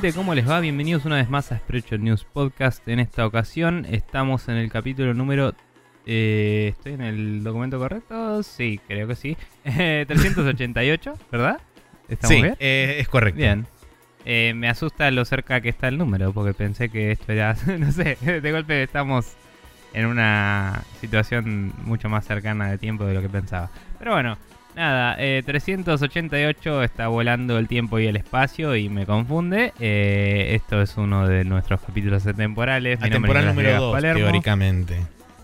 gente? ¿Cómo les va? Bienvenidos una vez más a Spreadshot News Podcast. En esta ocasión estamos en el capítulo número... eh, ¿Estoy en el documento correcto? Sí, creo que sí. Eh, 388, ¿verdad? ¿Estamos Sí, bien? eh, es correcto. Bien. Eh, me asusta lo cerca que está el número, porque pensé que esto era... No sé, de golpe estamos en una situación mucho más cercana de tiempo de lo que pensaba. Pero bueno, nada, eh, 388 está volando el tiempo y el espacio y me confunde. Eh, esto es uno de nuestros capítulos atemporales. Mi nombre es Atemporal Nicolás número Viegas 2, Palermo. teóricamente.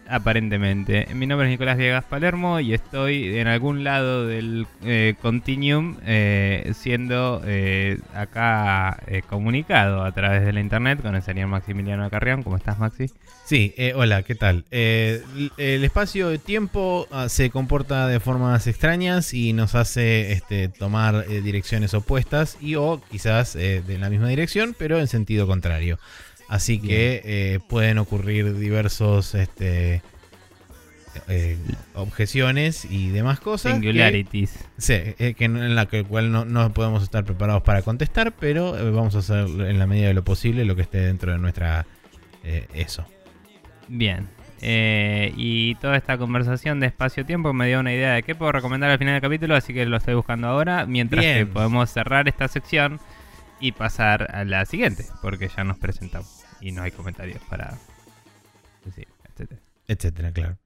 Aparentemente. Mi nombre es Nicolás Viegas Palermo y estoy en algún lado del eh, continuum eh, siendo eh, acá eh, comunicado a través de la internet con el señor Maximiliano Carrión. ¿Cómo estás, Maxi? Sí, eh, hola, ¿qué tal? El espacio de tiempo ah, se comporta de formas extrañas y nos hace este, tomar direcciones opuestas y o quizás de la misma dirección, pero en sentido contrario. Así que eh, pueden ocurrir diversos este, eh, objeciones y demás cosas. que- Singularities. Sí, eh, que en la que cual no, no podemos estar preparados para contestar, pero vamos a hacer en la medida de lo posible lo que esté dentro de nuestra eh, eso. Bien. Eh, y toda esta conversación de espacio-tiempo me dio una idea de qué puedo recomendar al final del capítulo, así que lo estoy buscando ahora, mientras Bien. que podemos cerrar esta sección y pasar a la siguiente, porque ya nos presentamos y no hay comentarios para decir, etcétera. Etcétera, claro.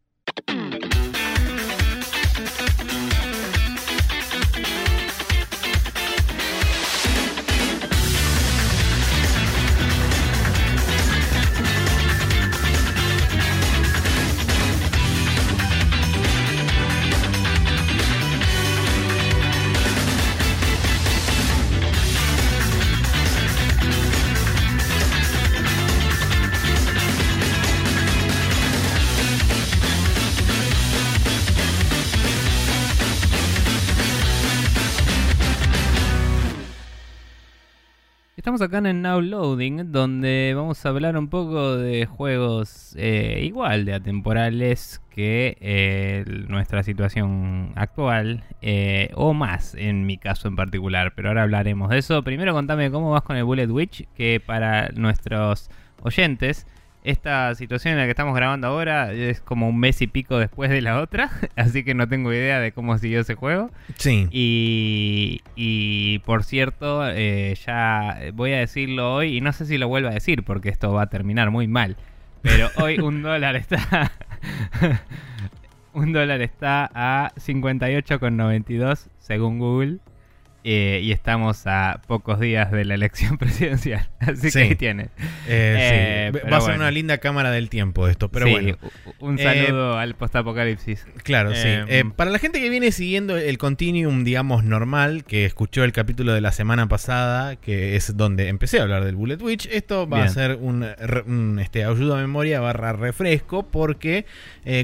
Estamos acá en el Now Loading, donde vamos a hablar un poco de juegos eh, igual de atemporales que eh, nuestra situación actual, eh, o más en mi caso en particular, pero ahora hablaremos de eso. Primero contame cómo vas con el Bullet Witch, que para nuestros oyentes, esta situación en la que estamos grabando ahora es como un mes y pico después de la otra, así que no tengo idea de cómo siguió ese juego. Sí. Y, y por cierto, eh, ya voy a decirlo hoy, y no sé si lo vuelvo a decir porque esto va a terminar muy mal. Pero hoy un dólar está. un dólar está a 58,92 según Google. Eh, y estamos a pocos días de la elección presidencial. Así Sí. que ahí tienes. Eh, Eh, sí. Va a ser bueno. una linda cámara del tiempo esto, pero Sí, bueno. un saludo al postapocalipsis. Claro, sí. Para la gente que viene siguiendo el continuum, digamos, normal, que escuchó el capítulo de la semana pasada, que es donde empecé a hablar del Bullet Witch, esto va Bien. a ser un, un, este, ayuda a memoria barra refresco, porque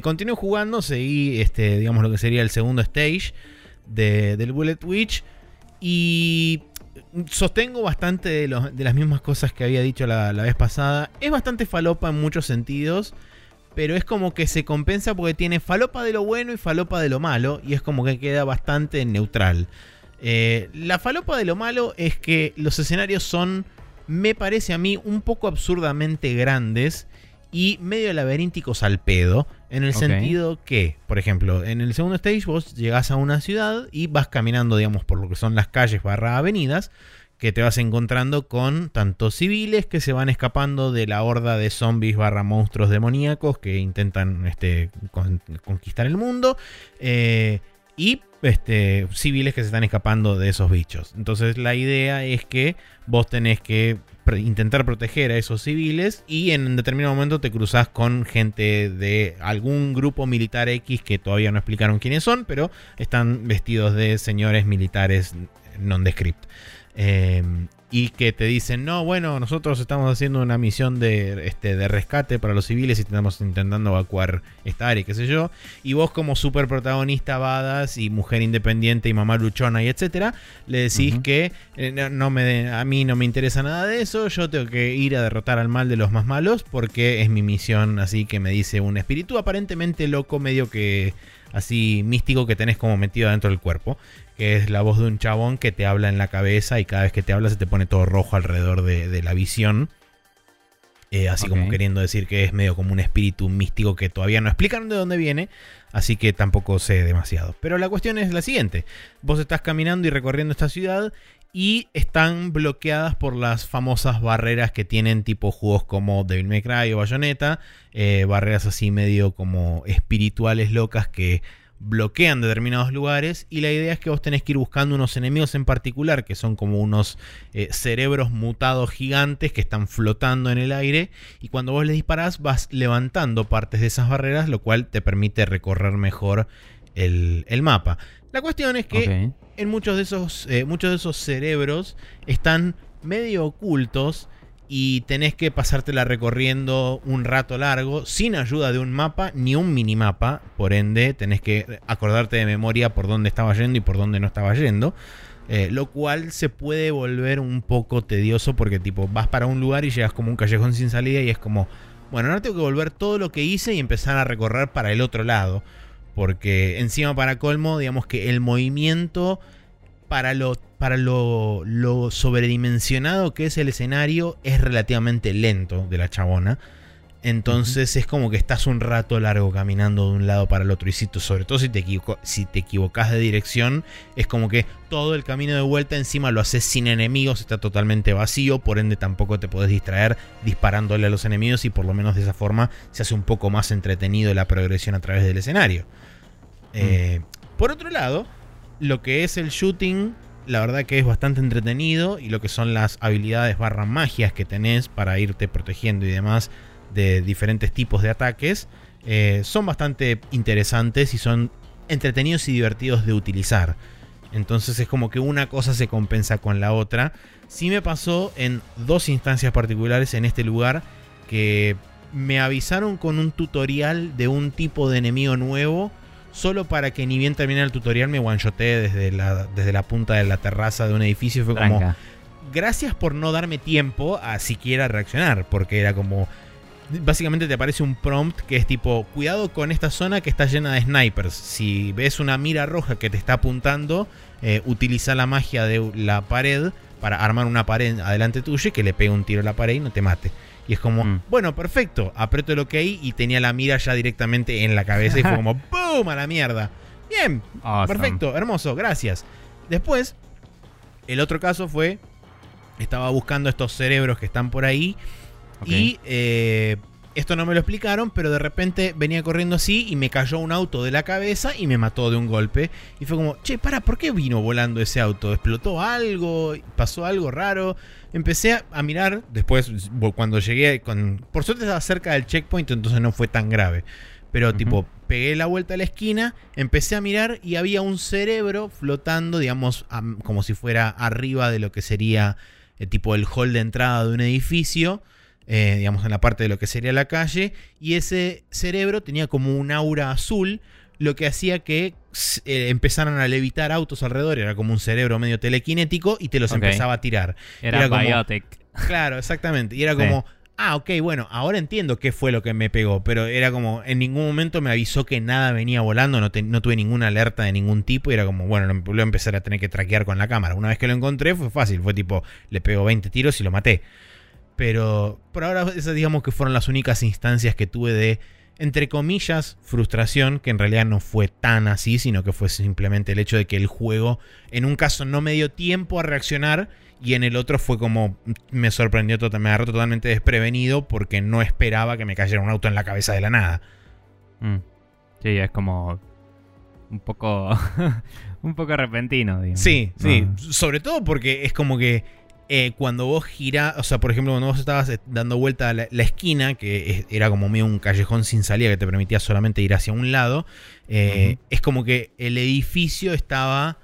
continué jugando, seguí, este, digamos, lo que sería el segundo stage de- del Bullet Witch, y sostengo bastante de, de las mismas cosas que había dicho la, la vez pasada. Es bastante falopa en muchos sentidos pero es como que se compensa porque tiene falopa de lo bueno y falopa de lo malo, y es como que queda bastante neutral. Eh, la falopa de lo malo es que los escenarios son, me parece a mí, un poco absurdamente grandes y medio laberínticos al pedo, en el sentido que, por ejemplo, en el segundo stage vos llegás a una ciudad y vas caminando, digamos, por lo que son las calles barra avenidas, que te vas encontrando con tanto civiles que se van escapando de la horda de zombies barra monstruos demoníacos que intentan este, con- conquistar el mundo eh, y este, civiles que se están escapando de esos bichos. Entonces la idea es que vos tenés que intentar proteger a esos civiles y en determinado momento te cruzas con gente de algún grupo militar X que todavía no explicaron quiénes son, pero están vestidos de señores militares nondescript. Eh, y que te dicen, no, bueno, nosotros estamos haciendo una misión de, este, de rescate para los civiles y estamos intentando evacuar esta área, qué sé yo. Y vos como super protagonista, badass y mujer independiente y mamá luchona y etcétera, le decís que eh, no, no me a mí no me interesa nada de eso, yo tengo que ir a derrotar al mal de los más malos porque es mi misión, así que me dice un espíritu aparentemente loco, medio que así místico que tenés como metido dentro del cuerpo, que es la voz de un chabón que te habla en la cabeza y cada vez que te habla se te pone todo rojo alrededor de, la visión. Eh, así como queriendo decir que es medio como un espíritu místico que todavía no explican de dónde viene, así que tampoco sé demasiado. Pero la cuestión es la siguiente, vos estás caminando y recorriendo esta ciudad y están bloqueadas por las famosas barreras que tienen tipo juegos como Devil May Cry o Bayonetta, eh, barreras así medio como espirituales locas que bloquean determinados lugares y la idea es que vos tenés que ir buscando unos enemigos en particular que son como unos eh, cerebros mutados gigantes que están flotando en el aire y cuando vos les disparás vas levantando partes de esas barreras lo cual te permite recorrer mejor el, mapa. La cuestión es que en muchos de esos, eh, muchos de esos cerebros están medio ocultos y tenés que pasártela recorriendo un rato largo sin ayuda de un mapa ni un minimapa. Por ende, tenés que acordarte de memoria por dónde estaba yendo y por dónde no estaba yendo. Eh, lo cual se puede volver un poco tedioso porque tipo vas para un lugar y llegas como un callejón sin salida y es como, bueno, ahora tengo que volver todo lo que hice y empezar a recorrer para el otro lado. Porque encima para colmo, digamos que el movimiento para lo, para lo, sobredimensionado que es el escenario es relativamente lento de la chabona. Entonces es como que estás un rato largo caminando de un lado para el otro. Y si sobre todo si te, si te equivocas de dirección, es como que todo el camino de vuelta encima lo haces sin enemigos, está totalmente vacío. Por ende, tampoco te podés distraer disparándole a los enemigos. Y por lo menos de esa forma se hace un poco más entretenido la progresión a través del escenario. Eh, por otro lado, lo que es el shooting, la verdad que es bastante entretenido. Y lo que son las habilidades barra magias que tenés para irte protegiendo y demás de diferentes tipos de ataques, eh, son bastante interesantes y son entretenidos y divertidos de utilizar. Entonces es como que una cosa se compensa con la otra. Sí me pasó en dos instancias particulares en este lugar que me avisaron con un tutorial de un tipo de enemigo nuevo solo para que ni bien termine el tutorial me one desde la, desde la punta de la terraza de un edificio. Fue como, gracias por no darme tiempo a siquiera reaccionar, porque era como, básicamente te aparece un prompt que es tipo, cuidado con esta zona que está llena de snipers. Si ves una mira roja que te está apuntando, eh, utiliza la magia de la pared para armar una pared adelante tuyo y que le pegue un tiro a la pared y no te mate. Y es como, mm. bueno, perfecto. Aprieto el OK y tenía la mira ya directamente en la cabeza y fue como, ¡boom! A la mierda. Bien, perfecto, hermoso, gracias. Después, el otro caso fue, estaba buscando estos cerebros que están por ahí y eh, esto no me lo explicaron, pero de repente venía corriendo así y me cayó un auto de la cabeza y me mató de un golpe. Y fue como, che, para, ¿por qué vino volando ese auto? ¿Explotó algo? ¿Pasó algo raro? Empecé a mirar, después cuando llegué, con, por suerte estaba cerca del checkpoint, entonces no fue tan grave. Pero tipo, pegué la vuelta a la esquina, empecé a mirar y había un cerebro flotando, digamos, como si fuera arriba de lo que sería eh, tipo el hall de entrada de un edificio eh, digamos, en la parte de lo que sería la calle, y ese cerebro tenía como un aura azul, lo que hacía que eh, empezaran a levitar autos alrededor, era como un cerebro medio telequinético y te los empezaba a tirar. Era, biotic. Claro, exactamente. Y era como, ah, ok, bueno, ahora entiendo qué fue lo que me pegó, pero era como, en ningún momento me avisó que nada venía volando, no, no tuve ninguna alerta de ningún tipo y era como, bueno, lo, lo empezar a tener que traquear con la cámara. Una vez que lo encontré fue fácil, fue tipo, le pegó 20 tiros y lo maté. Pero por ahora esas digamos que fueron las únicas instancias que tuve de, entre comillas, frustración, que en realidad no fue tan así, sino que fue simplemente el hecho de que el juego en un caso no me dio tiempo a reaccionar y en el otro fue como me sorprendió, me agarró totalmente desprevenido porque no esperaba que me cayera un auto en la cabeza de la nada. Mm. Sí, es como un poco un poco repentino, digamos. Sí, sí, sobre todo porque es como que eh, cuando vos girás, o sea, por ejemplo, cuando vos estabas eh, dando vuelta a la, esquina, que era como medio un callejón sin salida que te permitía solamente ir hacia un lado, eh, es como que el edificio estaba,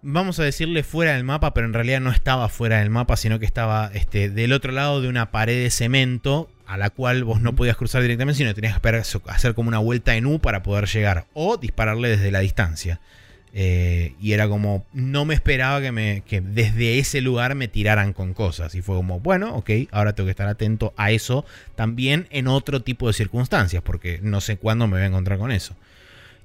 vamos a decirle fuera del mapa, pero en realidad no estaba fuera del mapa, sino que estaba este, del otro lado de una pared de cemento a la cual vos no podías cruzar directamente, sino tenías que hacer como una vuelta en U para poder llegar o dispararle desde la distancia. Eh, y era como, no me esperaba que, me, que desde ese lugar me tiraran con cosas. Y fue como, bueno, ok, ahora tengo que estar atento a eso también en otro tipo de circunstancias, porque no sé cuándo me voy a encontrar con eso.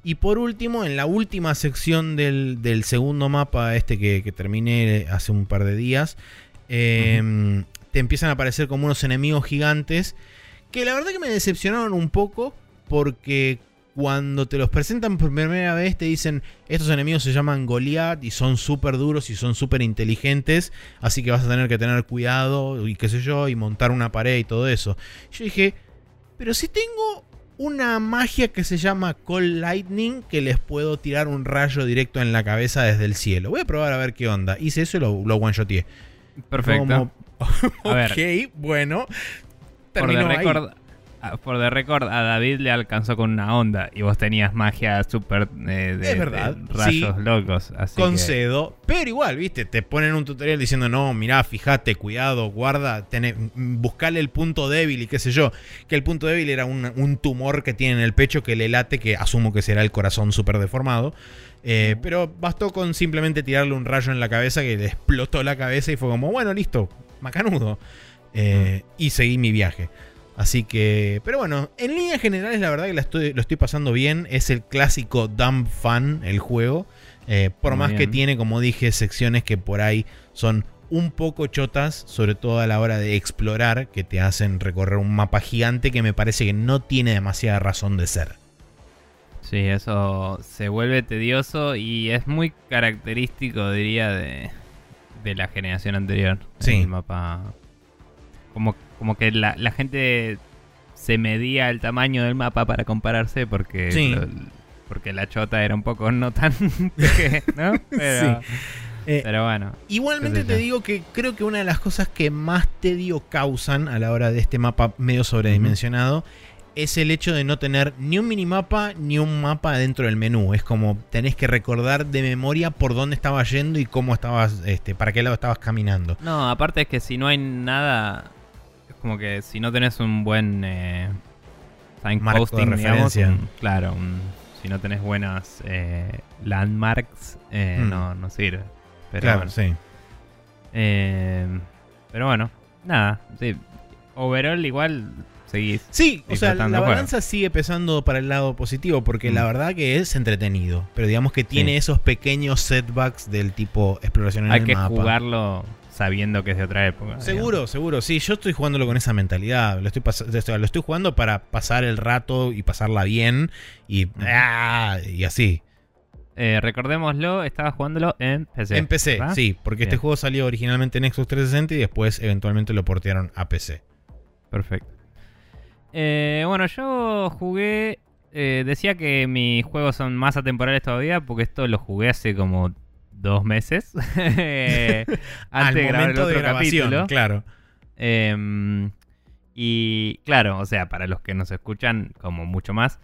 Y por último, en la última sección del, del segundo mapa, este que, que, terminé hace un par de días, eh, te empiezan a aparecer como unos enemigos gigantes que la verdad que me decepcionaron un poco porque cuando te los presentan por primera vez te dicen estos enemigos se llaman Goliath y son súper duros y son súper inteligentes, así que vas a tener que tener cuidado y qué sé yo, y montar una pared y todo eso. Yo dije, pero si tengo una magia que se llama Call Lightning que les puedo tirar un rayo directo en la cabeza desde el cielo. Voy a probar a ver qué onda. Hice eso y lo, lo one-shoteé. Perfecto. Como, ok, bueno. Por record, por de récord, a David le alcanzó con una onda y vos tenías magia súper eh, de, es verdad, rayos locos. Así concedo, pero igual, viste, te ponen un tutorial diciendo, no, mirá, fíjate, cuidado, guarda, buscale el punto débil y qué sé yo. Que el punto débil era un, un tumor que tiene en el pecho que le late, que asumo que será el corazón súper deformado. Eh, pero bastó con simplemente tirarle un rayo en la cabeza que le explotó la cabeza y fue como, bueno, listo, macanudo. Eh, y seguí mi viaje. Así que, pero bueno, en líneas generales la verdad que estoy, lo estoy pasando bien. Es el clásico dumb fun el juego. Eh, por más que tiene, como dije, secciones que por ahí son un poco chotas, sobre todo a la hora de explorar, que te hacen recorrer un mapa gigante que me parece que no tiene demasiada razón de ser. Sí, eso se vuelve tedioso y es muy característico, diría, de, de la generación anterior. Sí. El mapa. Como, como que la, la, gente se medía el tamaño del mapa para compararse porque, porque la chota era un poco no tan ¿no? Pero, sí. Eh, pero bueno. Igualmente te digo que creo que una de las cosas que más tedio causan a la hora de este mapa medio sobredimensionado es el hecho de no tener ni un minimapa ni un mapa dentro del menú. Es como tenés que recordar de memoria por dónde estabas yendo y cómo estabas, este, para qué lado estabas caminando. No, aparte es que si no hay nada, como que si no tenés un buen eh, signposting, de referencia. claro, si no tenés buenas eh, landmarks, eh, mm. no, no sirve. Pero claro, bueno. sí. Eh, pero bueno, nada, sí. Overall igual Sí, o sea, la balanza sigue pesando para el lado positivo porque la mm. verdad que es entretenido, pero digamos que tiene esos pequeños setbacks del tipo exploración en Hay el mapa. Hay que jugarlo sabiendo que es de otra época. Seguro, seguro. Sí, yo estoy jugándolo con esa mentalidad. Lo estoy, lo estoy jugando para pasar el rato y pasarla bien y, ah, y así. Eh, recordémoslo, estaba jugándolo en PC. En PC, sí, porque este juego salió originalmente en Xbox 360 y después eventualmente lo portearon a PC. Perfecto. Eh, bueno, yo jugué. Eh, decía que mis juegos son más atemporales todavía porque esto lo jugué hace como dos meses. antes de grabar el otro capítulo. Claro. Em, y claro, o sea, para los que nos escuchan, como mucho más.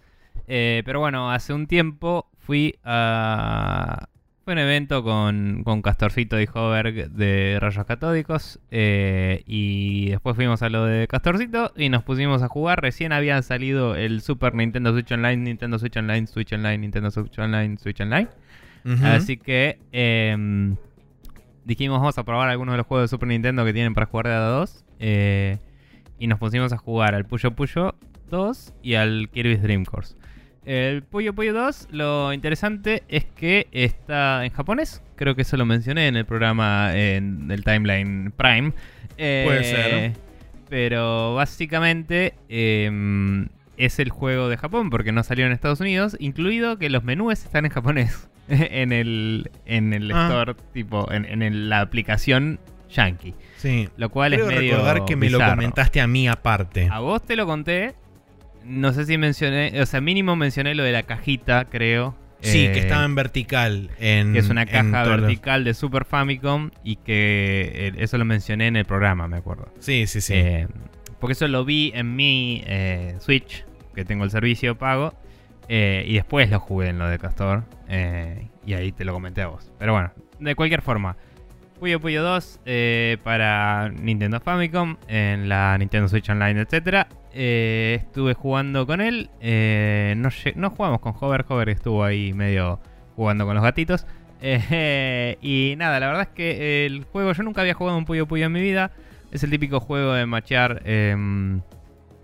Eh, pero bueno, hace un tiempo fui a, fue un evento con, con Castorcito y Hover de Rayos Catódicos. Eh, y después fuimos a lo de Castorcito y nos pusimos a jugar. Recién había salido el Super Nintendo Switch Online, Nintendo Switch Online, Switch Online, Nintendo Switch Online, Switch Online. Así que em, dijimos vamos a probar algunos de los juegos de Super Nintendo que tienen para jugar de a 2. Eh, y nos pusimos a jugar al Puyo Puyo 2 y al Kirby's Dream Course. El Puyo Puyo 2, lo interesante es que está en japonés. Creo que eso lo mencioné en el programa en el Timeline Prime. Puede ser. Eh, pero básicamente em, es el juego de Japón porque no salió en Estados Unidos, incluido que los menús están en japonés en el, en el ah. store, tipo, en, la aplicación Yankee. Sí. Lo cual es medio recordar que me lo comentaste a mí aparte. A vos te lo conté, no sé si mencioné, o sea, mínimo mencioné lo de la cajita, creo. Sí, que eh, estaba en vertical. En, que es una caja vertical de Super Famicom y que eh, eso lo mencioné en el programa, me acuerdo. Sí, sí, sí. Eh, porque eso lo vi en mi Switch, que tengo el servicio pago, y después lo jugué en lo de Castor, y ahí te lo comenté a vos. Pero bueno, de cualquier forma. Puyo Puyo 2 para Nintendo Famicom, en la Nintendo Switch Online, eh, estuve jugando con él. Eh, no, jugamos con Hover. Hover estuvo ahí medio jugando con los gatitos. Eh, y nada, la verdad es que el juego, yo nunca había jugado un Puyo Puyo en mi vida. Es el típico juego de machear em,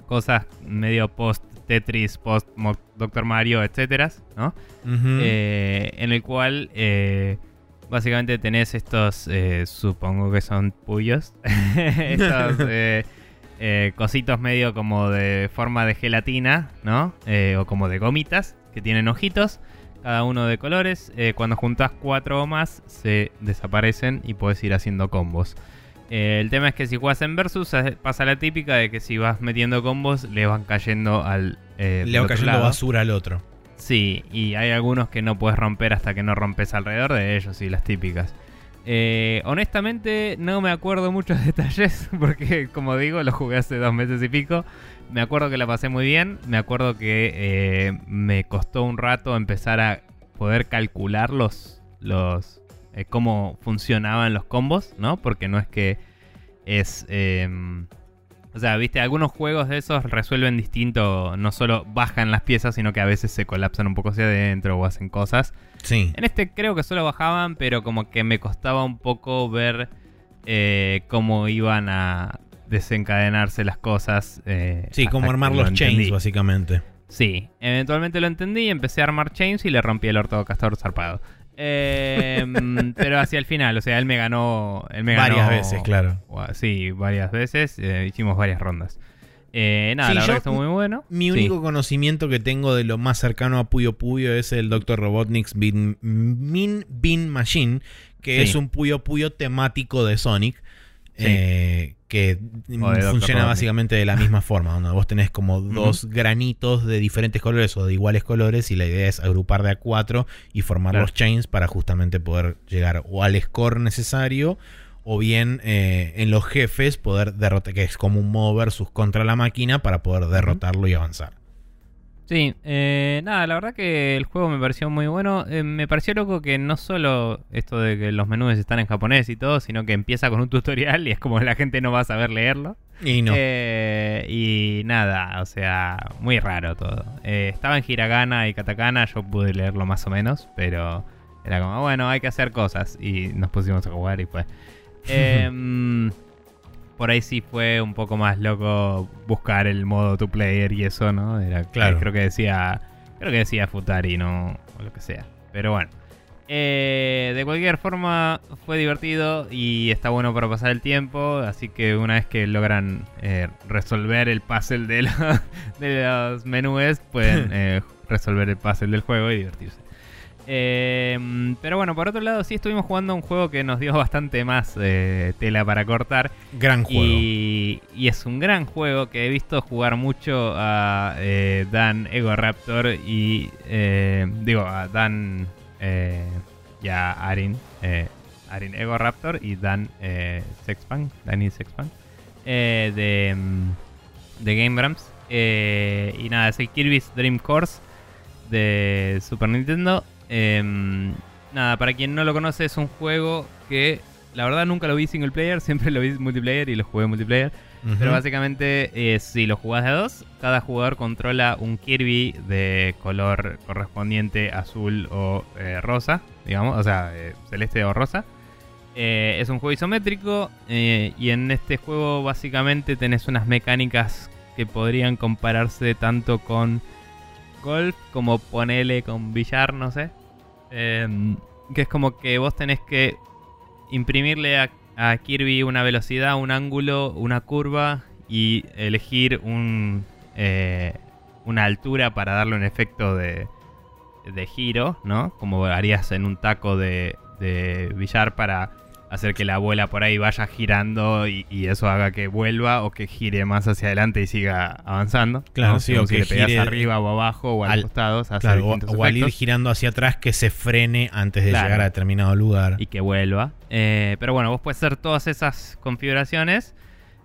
cosas medio post Tetris, post Doctor Mario, etcétera, ¿no? Eh, en el cual eh, básicamente tenés estos, eh, supongo que son puyos, estos cositos medio como de forma de gelatina, ¿no? O como de gomitas que tienen ojitos, cada uno de colores. Eh, cuando juntas cuatro o más se desaparecen y puedes ir haciendo combos. Eh, el tema es que si juegas en versus pasa la típica de que si vas metiendo combos le van cayendo al... eh, Le del va otro cayendo lado. basura al otro. Sí, y hay algunos que no puedes romper hasta que no rompes alrededor de ellos, y las típicas. Eh, honestamente, no me acuerdo muchos detalles, porque como digo, lo jugué hace dos meses y pico. Me acuerdo que la pasé muy bien, me acuerdo que me costó un rato empezar a poder calcular los, los eh, cómo funcionaban los combos, ¿no? Porque no es que es... em, o sea, viste, algunos juegos de esos resuelven distinto, no solo bajan las piezas, sino que a veces se colapsan un poco hacia adentro o hacen cosas. Sí. En este creo que solo bajaban, pero como que me costaba un poco ver eh, cómo iban a desencadenarse las cosas. eh, Sí, como armar lo los chains, básicamente. Sí, eventualmente lo entendí, empecé a armar chains y le rompí el orto castor zarpado. Eh, pero hacia el final, o sea, él me ganó. Él me Varias ganó- veces, claro. Sí, varias veces. eh, hicimos varias rondas. Eh, nada, Sí, la yo- verdad estuvo muy bueno. Mi Sí. único conocimiento que tengo de lo más cercano a Puyo Puyo es el Dr. Robotnik's Bin, Min Bin Machine, que Sí. es un Puyo Puyo temático de Sonic. Sí. eh, que funciona básicamente de la misma forma, donde vos tenés como dos granitos de diferentes colores o de iguales colores y la idea es agrupar de a cuatro y formar Claro. los chains para justamente poder llegar o al score necesario o bien eh, en los jefes poder derrotar, que es como un modo versus contra la máquina para poder derrotarlo y avanzar. Sí, eh, nada, la verdad que el juego me pareció muy bueno. Eh, me pareció loco que no solo esto de que los menús están en japonés y todo, sino que empieza con un tutorial y es como la gente no va a saber leerlo. Y no. Eh, y nada, o sea, muy raro todo. Eh, estaba en hiragana y katakana, yo pude leerlo más o menos, pero era como, bueno, hay que hacer cosas. Y nos pusimos a jugar y fue. Por ahí sí fue un poco más loco buscar el modo two player y eso, ¿no? Era, Claro. Creo que decía. Creo que decía Futari, no. O lo que sea. Pero bueno. Eh, de cualquier forma, fue divertido y está bueno para pasar el tiempo. Así que una vez que logran eh, resolver el puzzle de, lo- de los menúes, pueden eh, resolver el puzzle del juego y divertirse. Eh, pero bueno, por otro lado, sí estuvimos jugando un juego que nos dio bastante más eh, tela para cortar. Gran juego. Y, y es un gran juego que he visto jugar mucho a eh, Dan Ego Raptor y. eh, digo, a Dan eh, y a Arin. Arin Ego Raptor y Dan eh, Sexpan. Danny Sexpan. eh, de, mm, de Game Grumps. Eh, y nada, es el Kirby's Dream Course de Super Nintendo. Em, nada, para quien no lo conoce, es un juego que la verdad nunca lo vi single player, siempre lo vi multiplayer y lo jugué multiplayer. Pero básicamente, eh, si lo jugás de a dos, cada jugador controla un Kirby de color correspondiente azul o eh, rosa, digamos, o sea, eh, celeste o rosa. Es un juego isométrico y en este juego básicamente tenés unas mecánicas que podrían compararse tanto con golf como ponele con billar, no sé. Em, que es como que vos tenés que imprimirle a, a Kirby una velocidad, un ángulo, una curva y elegir un, eh, una altura para darle un efecto de, de giro, ¿no? Como harías en un taco de, de billar para hacer que la bola por ahí vaya girando y, y eso haga que vuelva o que gire más hacia adelante y siga avanzando. Claro, ¿no? sí, o si que le pegas gire arriba o abajo o a al- los costados, hace Claro, o, o al ir girando hacia atrás que se frene antes de Claro. llegar a determinado lugar. y que vuelva. Eh, pero bueno, vos puedes hacer todas esas configuraciones,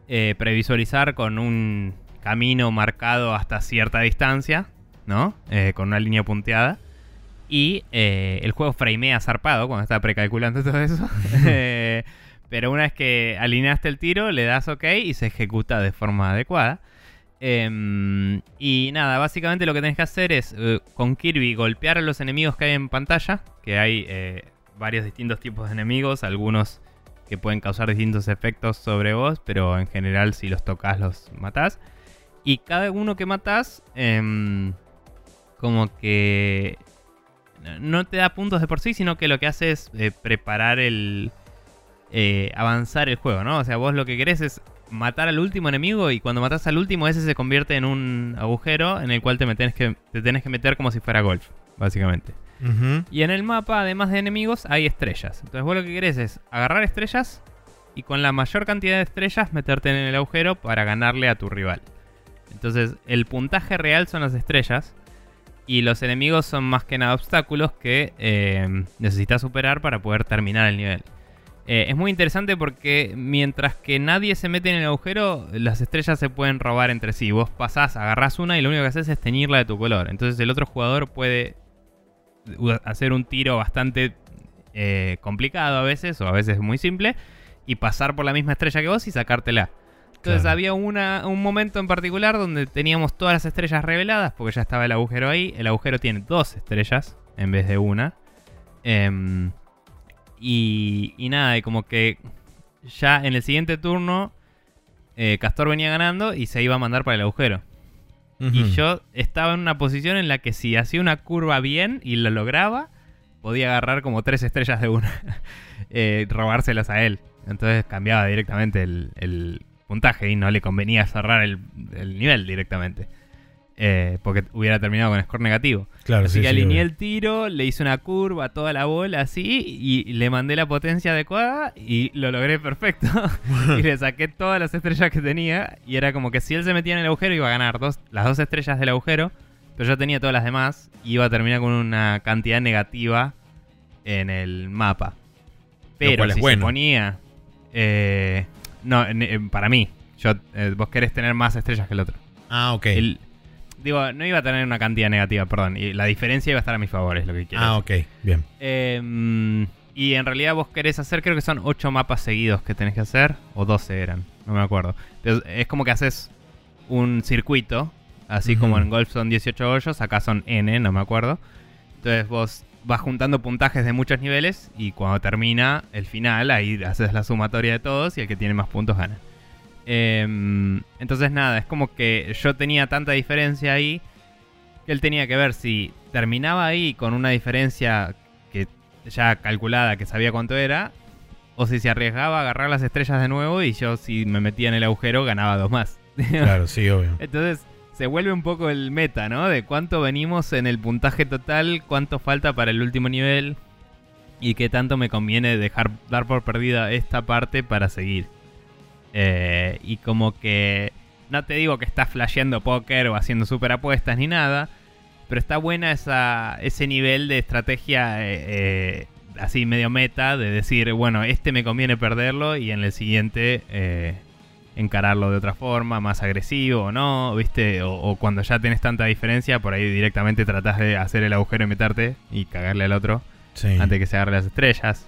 eh, previsualizar con un camino marcado hasta cierta distancia, ¿no? Eh, con una línea punteada. Y eh, el juego framea zarpado cuando está precalculando todo eso. Eh, pero una vez que alineaste el tiro, le das OK y se ejecuta de forma adecuada. Em, y nada, básicamente lo que tenés que hacer es eh, con Kirby golpear a los enemigos que hay en pantalla. Que hay eh, varios distintos tipos de enemigos, algunos que pueden causar distintos efectos sobre vos, pero en general si los tocas los matás. Y cada uno que matas, em, como que no te da puntos de por sí, sino que lo que hace es eh, preparar el... Eh, avanzar el juego, ¿no? O sea, vos lo que querés es matar al último enemigo y cuando matas al último ese se convierte en un agujero en el cual te, tenés que, te tenés que meter como si fuera golf, básicamente. Y en el mapa, además de enemigos, hay estrellas. Entonces vos lo que querés es agarrar estrellas y con la mayor cantidad de estrellas meterte en el agujero para ganarle a tu rival. Entonces el puntaje real son las estrellas y los enemigos son más que nada obstáculos que eh, necesitas superar para poder terminar el nivel. Eh, es muy interesante porque mientras que nadie se mete en el agujero, las estrellas se pueden robar entre sí. Vos pasás, agarrás una y lo único que haces es teñirla de tu color. Entonces el otro jugador puede hacer un tiro bastante eh, complicado a veces, o a veces muy simple, y pasar por la misma estrella que vos y sacártela. Entonces había una, un momento en particular donde teníamos todas las estrellas reveladas, porque ya estaba el agujero ahí. El agujero tiene dos estrellas en vez de una. Em, y, y, nada, y como que ya en el siguiente turno eh, Castor venía ganando y se iba a mandar para el agujero. Y yo estaba en una posición en la que si hacía una curva bien y lo lograba, podía agarrar como tres estrellas de una, eh, robárselas a él. Entonces cambiaba directamente el, puntaje y no le convenía cerrar el, nivel directamente. Eh, porque hubiera terminado con score negativo. Claro, así que alineé el tiro, le hice una curva a toda la bola así y le mandé la potencia adecuada y lo logré perfecto. y le saqué todas las estrellas que tenía y era como que si él se metía en el agujero iba a ganar dos, las dos estrellas del agujero, pero yo tenía todas las demás y iba a terminar con una cantidad negativa en el mapa. Pero si se ponía eh, no, para mí. Yo, eh, vos querés tener más estrellas que el otro. Ah, ok. digo, no iba a tener una cantidad negativa, perdón. Y la diferencia iba a estar a mi favor, es lo que quiero. Ah, ok, bien. Em, y en realidad vos querés hacer, creo que son 8 mapas seguidos que tenés que hacer. O 12 eran, no me acuerdo. es como que haces un circuito. Así como en golf son 18 hoyos, acá son N, no me acuerdo. Entonces vos vas juntando puntajes de muchos niveles y cuando termina el final, ahí haces la sumatoria de todos y el que tiene más puntos gana. Em, entonces nada, es como que yo tenía tanta diferencia ahí que él tenía que ver si terminaba ahí con una diferencia que ya calculada, que sabía cuánto era, o si se arriesgaba a agarrar las estrellas de nuevo y yo si me metía en el agujero ganaba dos más. Claro, sí, obvio. Entonces se vuelve un poco el meta, ¿no? De cuánto venimos en el puntaje total, cuánto falta para el último nivel y qué tanto me conviene dejar dar por perdida esta parte para seguir. Eh, y como que no te digo que estás flasheando póker o haciendo super apuestas ni nada, pero está buena esa, ese nivel de estrategia eh, eh, así medio meta de decir, bueno, este me conviene perderlo y en el siguiente encararlo de otra forma, más agresivo o no, ¿viste? O, cuando ya tenés tanta diferencia, por ahí directamente tratás de hacer el agujero y meterte y cagarle al otro antes de que se agarre las estrellas,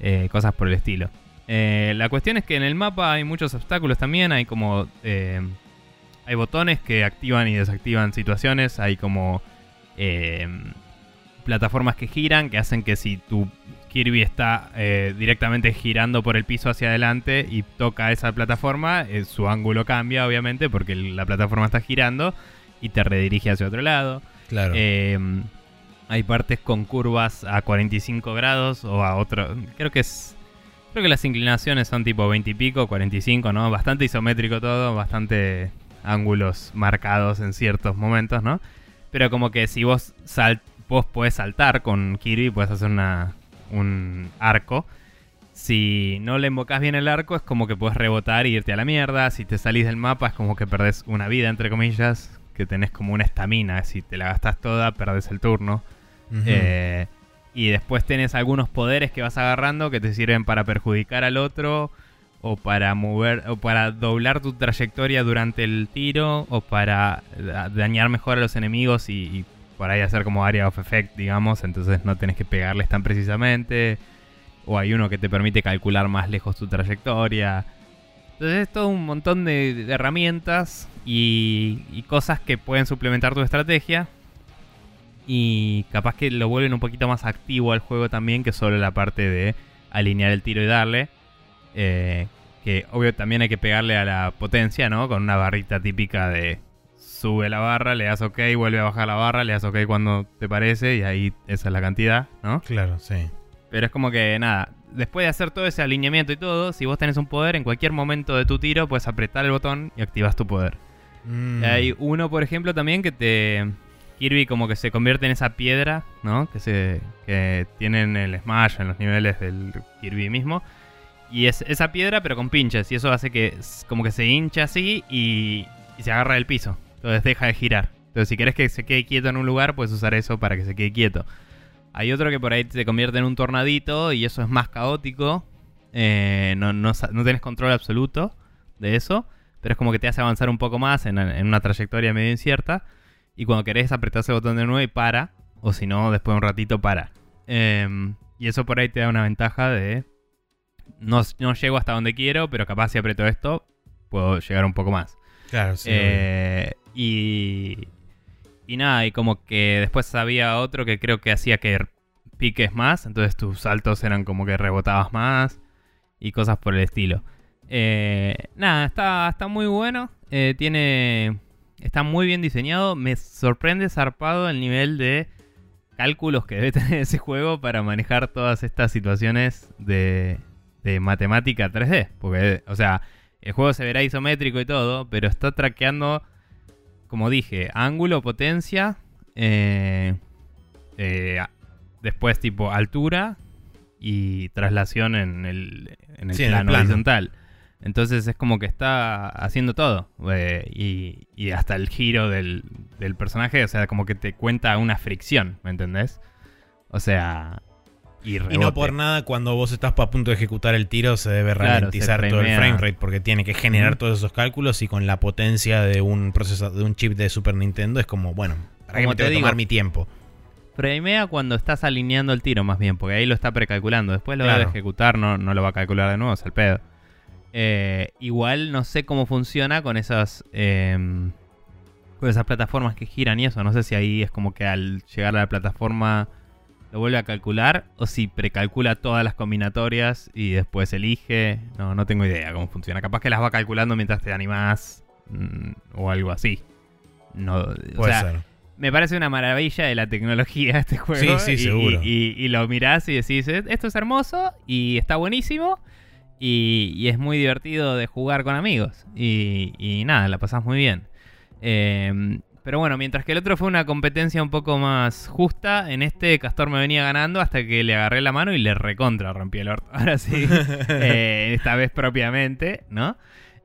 eh, cosas por el estilo. Eh, la cuestión es que en el mapa hay muchos obstáculos también, hay como... Eh, hay botones que activan y desactivan situaciones, hay como plataformas que giran, que hacen que si tu Kirby está eh, directamente girando por el piso hacia adelante y toca esa plataforma, eh, su ángulo cambia, obviamente, porque la plataforma está girando y te redirige hacia otro lado. Claro. Em, hay partes con curvas a 45 grados o a otro. Creo que es. Creo que las inclinaciones son tipo 20 y pico, 45, ¿no? Bastante isométrico todo, bastante ángulos marcados en ciertos momentos, ¿no? Pero como que si vos, sal vos podés saltar con Kirby, puedes hacer una, un arco. Si no le invocas bien el arco, es como que puedes rebotar y irte a la mierda. Si te salís del mapa, es como que perdés una vida, entre comillas. Que tenés como una estamina. Si te la gastas toda, perdés el turno. Eh, y después tenés algunos poderes que vas agarrando que te sirven para perjudicar al otro. O para mover. O para doblar tu trayectoria durante el tiro. O para dañar mejor a los enemigos y por ahí hacer como area of effect, digamos, entonces no tenés que pegarles tan precisamente. O hay uno que te permite calcular más lejos tu trayectoria. Entonces es todo un montón de, herramientas y, cosas que pueden suplementar tu estrategia. Y capaz que lo vuelven un poquito más activo al juego también que solo la parte de alinear el tiro y darle. Eh, que obvio también hay que pegarle a la potencia, ¿no? Con una barrita típica de sube la barra, le das ok, vuelve a bajar la barra, le das ok cuando te parece y ahí esa es la cantidad, ¿no? Claro, sí. Pero es como que nada, después de hacer todo ese alineamiento y todo, si vos tenés un poder, en cualquier momento de tu tiro puedes apretar el botón y activas tu poder. Mm. Y Hay uno, por ejemplo, también que te... Kirby como que se convierte en esa piedra, ¿no? Que se que tienen el Smash en los niveles del Kirby mismo. Y es esa piedra pero con pinches. Y eso hace que como que se hincha así y, y se agarra del piso. Entonces deja de girar. Entonces si querés que se quede quieto en un lugar, puedes usar eso para que se quede quieto. Hay otro que por ahí se convierte en un tornadito y eso es más caótico. Eh, no, no, no tenés control absoluto de eso. Pero es como que te hace avanzar un poco más en, en una trayectoria medio incierta. Y cuando querés apretás el botón de nuevo y para. O si no, después de un ratito para. Em, y eso por ahí te da una ventaja de... No, no llego hasta donde quiero, pero capaz si aprieto esto, puedo llegar un poco más. Claro, sí. Eh, y, y nada, y como que después había otro que creo que hacía que piques más, entonces tus saltos eran como que rebotabas más y cosas por el estilo. Eh, nada, está, está muy bueno, eh, tiene, está muy bien diseñado, me sorprende zarpado el nivel de cálculos que debe tener ese juego para manejar todas estas situaciones de, de matemática 3D, porque, o sea, el juego se verá isométrico y todo, pero está traqueando, como dije, ángulo, potencia, eh, eh, después tipo altura y traslación en el, en el Sí, en el plano plano. horizontal. Entonces es como que está haciendo todo. eh, y, y hasta el giro del, del personaje, o sea, como que te cuenta una fricción, ¿me entendés? O sea... Y, Y no por nada, cuando vos estás a punto de ejecutar el tiro, se debe Claro, ralentizar se todo el frame rate, porque tiene que generar todos esos cálculos y con la potencia de un procesador, de un chip de Super Nintendo, es como, bueno, para que Como me te tengo que tomar digo. mi tiempo. Framea cuando estás alineando el tiro, más bien, porque ahí lo está precalculando. Después lo Claro. debe ejecutar, no, no lo va a calcular de nuevo, es el pedo. Eh, igual no sé cómo funciona con esas. em, con esas plataformas que giran y eso. No sé si ahí es como que al llegar a la plataforma lo vuelve a calcular o si precalcula todas las combinatorias y después elige. No, no tengo idea cómo funciona. Capaz que las va calculando mientras te animás mm, o algo así. No, o sea, ser. me parece una maravilla de la tecnología este juego. Sí, sí, y, seguro. Y, y- y lo mirás y decís, "Eh, esto es hermoso y está buenísimo. Y, es muy divertido de jugar con amigos. Y, y nada, la pasás muy bien. Eh, pero bueno, mientras que el otro fue una competencia un poco más justa, en este Castor me venía ganando hasta que le agarré la mano y le recontra rompí el orto. Ahora sí, eh, esta vez propiamente, ¿no?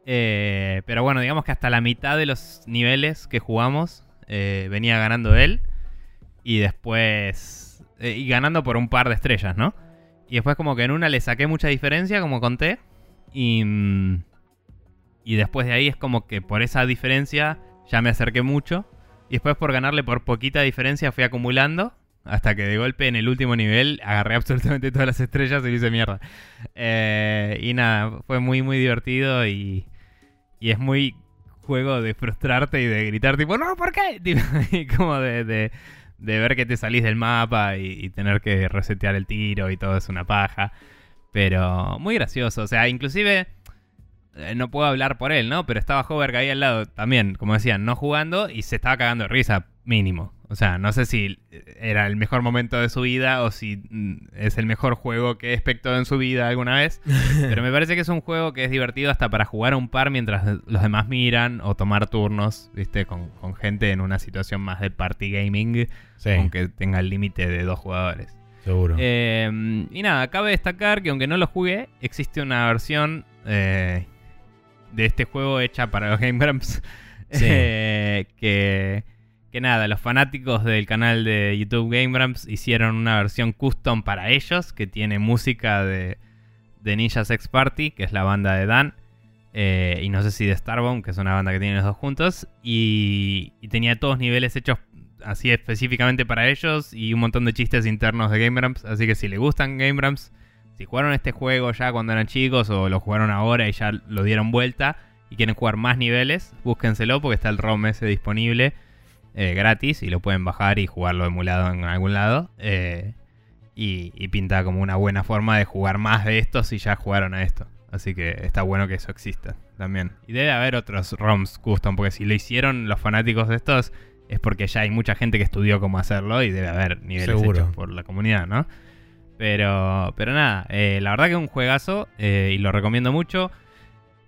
Eh, pero bueno, digamos que hasta la mitad de los niveles que jugamos eh, venía ganando él. Y después. y ganando por un par de estrellas, ¿no? Y después, como que en una le saqué mucha diferencia, como conté. Y. mm, Y después de ahí es como que por esa diferencia ya me acerqué mucho. Y después por ganarle por poquita diferencia fui acumulando. Hasta que de golpe en el último nivel agarré absolutamente todas las estrellas y hice mierda. Eh, y nada, fue muy muy divertido y, y es muy juego de frustrarte y de gritar tipo, no, ¿por qué? Y como de, de- de ver que te salís del mapa y, y tener que resetear el tiro y todo es una paja. Pero muy gracioso, o sea, inclusive no puedo hablar por él, ¿no? Pero estaba Hover ahí al lado también, como decían, no jugando y se estaba cagando de risa, mínimo. O sea, no sé si era el mejor momento de su vida o si mm, es el mejor juego que he espectado en su vida alguna vez. Pero me parece que es un juego que es divertido hasta para jugar a un par mientras los demás miran o tomar turnos, ¿viste? Con, con gente en una situación más de party gaming, Sí, aunque tenga el límite de dos jugadores. seguro. Eh, y nada, cabe destacar que aunque no lo jugué, existe una versión eh, de este juego hecha para los Game Grumps. Sí. eh, que, que nada, los fanáticos del canal de YouTube Game Grumps hicieron una versión custom para ellos que tiene música de, de Ninja Sex Party, que es la banda de Dan. eh, y no sé si de Starbomb, que es una banda que tienen los dos juntos. Y, y tenía todos niveles hechos así específicamente para ellos y un montón de chistes internos de Game Grumps. Así que si les gustan Game Grumps, si jugaron este juego ya cuando eran chicos o lo jugaron ahora y ya lo dieron vuelta y quieren jugar más niveles, búsquenselo porque está el ROM ese disponible eh, gratis y lo pueden bajar y jugarlo emulado en algún lado. eh, y, y pinta como una buena forma de jugar más de esto si ya jugaron a esto. Así que está bueno que eso exista. también. Y debe haber otros ROMs custom, porque si lo hicieron los fanáticos de estos, es porque ya hay mucha gente que estudió cómo hacerlo y debe haber niveles Seguro. hechos por la comunidad, ¿no? Pero, pero nada, eh, la verdad que es un juegazo eh, y lo recomiendo mucho.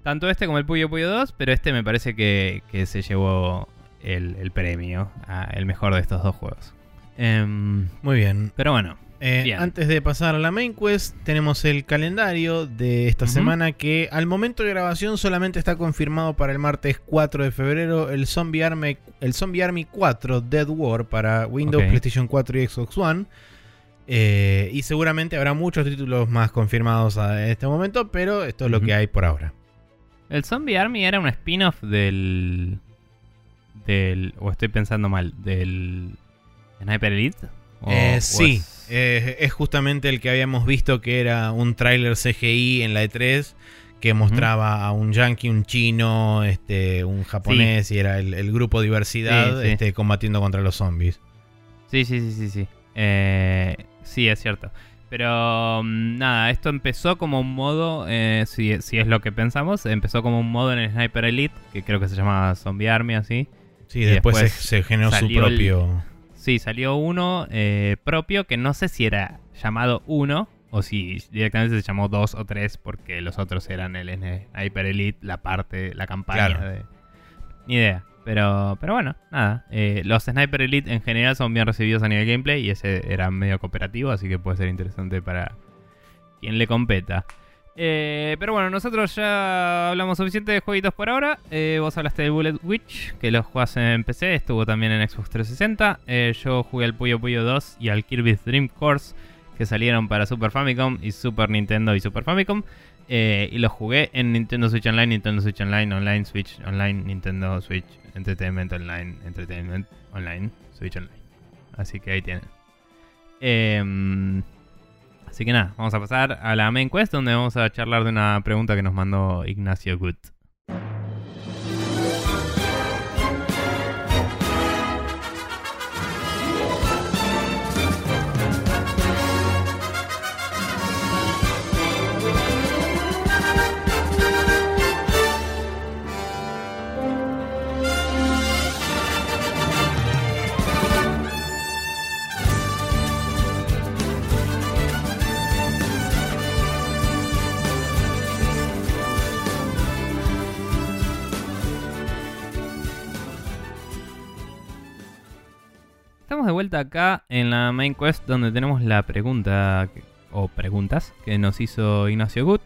Tanto este como el Puyo Puyo 2, pero este me parece que, que se llevó el, el premio, a el mejor de estos dos juegos. Em, Muy bien. pero bueno, Eh, antes de pasar a la main quest, tenemos el calendario de esta semana que al momento de grabación solamente está confirmado para el martes 4 de febrero el Zombie Army, el Zombie Army 4 Dead War para Windows. PlayStation 4 y Xbox One. Eh, y seguramente habrá muchos títulos más confirmados a este momento, pero esto es lo que hay por ahora. el Zombie Army era un spin-off del. del. o estoy pensando mal, del. Sniper Elite. ¿O- Eh, o sí, es- eh, es justamente el que habíamos visto que era un tráiler CGI en la E3 que mostraba a un yankee, un chino, este, un japonés y era el, el grupo diversidad Sí, sí. Este, combatiendo contra los zombies. Sí, sí, sí, sí, sí. Eh, sí, es cierto. Pero mm, nada, esto empezó como un modo, eh, si, si es lo que pensamos, empezó como un modo en el Sniper Elite, que creo que se llama Zombie Army así. Sí, Y después, después se, se generó su salió el- propio... Sí, salió uno eh, propio que no sé si era llamado 1 o si directamente se llamó 2 o 3 porque los otros eran el Sniper Elite, la parte, la campaña Claro. de... Ni idea. Pero, pero bueno, nada. Eh, los Sniper Elite en general son bien recibidos a nivel gameplay y ese era medio cooperativo, así que puede ser interesante para quien le competa. Eh, pero bueno, nosotros ya hablamos suficiente de jueguitos por ahora. Eh, vos hablaste del Bullet Witch, que lo jugás en PC, estuvo también en Xbox 360. Eh, yo jugué al Puyo Puyo 2 y al Kirby's Dream Course, que salieron para Super Famicom y Super Nintendo y Super Famicom. Y los jugué en Nintendo Switch Online, Nintendo Switch Online, Online Switch Online, Nintendo Switch Entertainment Online, Entertainment Online, Switch Online. Así que ahí tienen. Em, así que nada, vamos a pasar a la main quest donde vamos a charlar de una pregunta que nos mandó Ignacio Good. Vuelta acá en la main quest donde tenemos la pregunta o preguntas que nos hizo Ignacio Gut.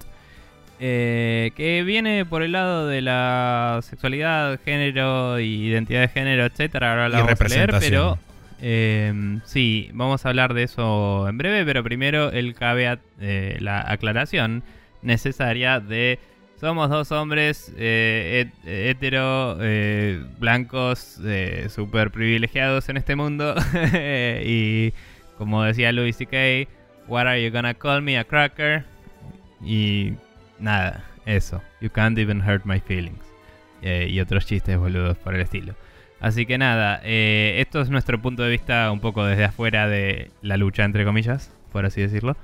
eh, que viene por el lado de la sexualidad, género, identidad de género, etcétera. Ahora la Y vamos a leer, pero eh, sí, vamos a hablar de eso en breve, pero primero el caveat, eh, la aclaración necesaria de somos dos hombres eh, het- hetero, eh, blancos, eh, super privilegiados en este mundo. y como decía Louis C.K., What are you gonna call me a cracker? Y nada, eso. You can't even hurt my feelings. Eh, y otros chistes boludos por el estilo. Así que nada, eh, esto es nuestro punto de vista un poco desde afuera de la lucha, entre comillas, por así decirlo.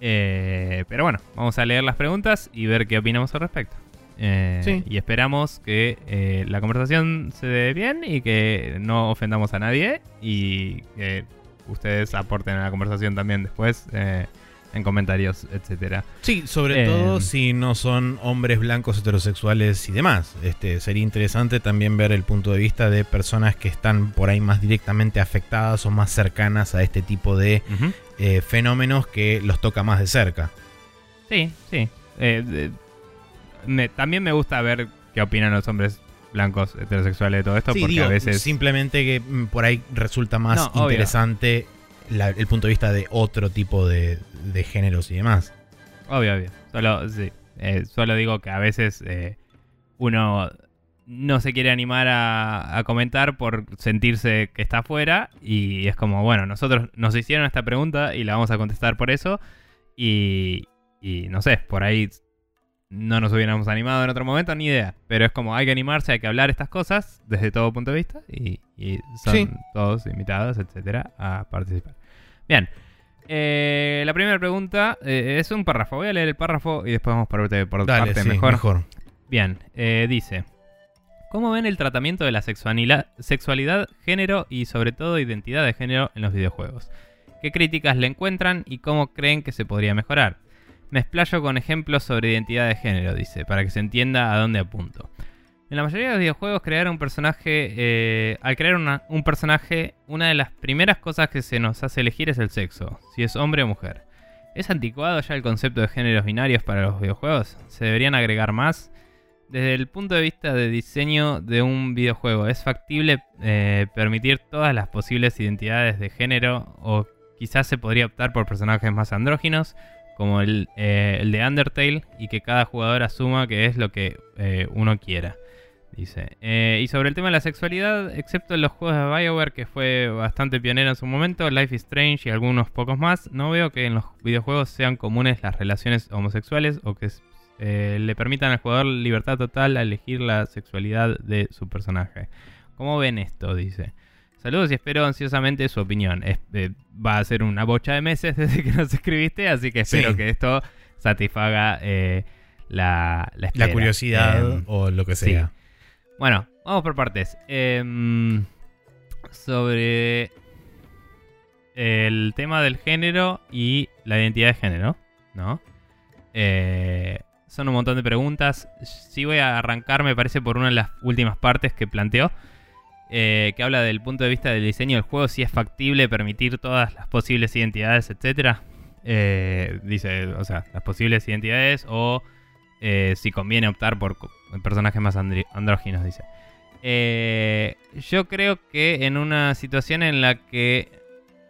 Eh, pero bueno, vamos a leer las preguntas y ver qué opinamos al respecto. Eh, Sí. Y esperamos que eh, la conversación se dé bien y que no ofendamos a nadie y que ustedes aporten a la conversación también después eh, en comentarios, etcétera. Sí, sobre Eh, todo si no son hombres blancos heterosexuales y demás. Este sería interesante también ver el punto de vista de personas que están por ahí más directamente afectadas o más cercanas a este tipo de eh, fenómenos que los toca más de cerca. Sí, sí. Eh, me- también me gusta ver qué opinan los hombres blancos heterosexuales de todo esto, Sí, porque digo, a veces... simplemente que mm, por ahí resulta más No, interesante el punto de vista de otro tipo de, géneros y demás. Obvio, obvio. Solo. Eh, solo digo que a veces eh, uno no se quiere animar a, comentar por sentirse que está afuera y es como, bueno, nosotros nos hicieron esta pregunta y la vamos a contestar por eso y no sé, por ahí no nos hubiéramos animado en otro momento, ni idea. Pero es como, hay que animarse, hay que hablar estas cosas desde todo punto de vista y, y son Sí. todos invitados, etcétera, a participar. Bien. Eh, la primera pregunta eh, es un párrafo. Voy a leer el párrafo y después vamos por, por Dale, parte sí, mejor. mejor. Bien, eh, dice. ¿Cómo ven el tratamiento de la sexualidad, sexualidad, género y sobre todo identidad de género en los videojuegos? ¿Qué críticas le encuentran y cómo creen que se podría mejorar? Me explayo con ejemplos sobre identidad de género, dice, para que se entienda a dónde apunto. En la mayoría de los videojuegos, crear un personaje. Eh, al crear un personaje, una de las primeras cosas que se nos hace elegir es el sexo, si es hombre o mujer. ¿Es anticuado ya el concepto de géneros binarios para los videojuegos? ¿Se deberían agregar más? Desde el punto de vista de diseño de un videojuego, ¿es factible eh, permitir todas las posibles identidades de género o quizás se podría optar por personajes más andróginos? Como el, eh, el, de Undertale y que cada jugador asuma que es lo que uno quiera. Dice. Eh, y sobre el tema de la sexualidad, excepto en los juegos de Bioware, que fue bastante pionero en su momento, Life is Strange y algunos pocos más, no veo que en los videojuegos sean comunes las relaciones homosexuales o que eh, le permitan al jugador libertad total a elegir la sexualidad de su personaje. ¿Cómo ven esto? Dice. Saludos y espero ansiosamente su opinión. Eh, va a ser una bocha de meses desde que nos escribiste, así que espero que esto satisfaga la, la, curiosidad em, o lo que sea. Bueno, vamos por partes. Em, sobre el tema del género y la identidad de género, ¿no? Eh, son un montón de preguntas. Sí voy a arrancar, me parece, por una de las últimas partes que planteó. Eh, que habla del punto de vista del diseño del juego, si es factible permitir todas las posibles identidades, etc. Eh, dice, o sea, las posibles identidades o si conviene optar por personajes más andróginos, dice. Eh, yo creo que en una situación en la que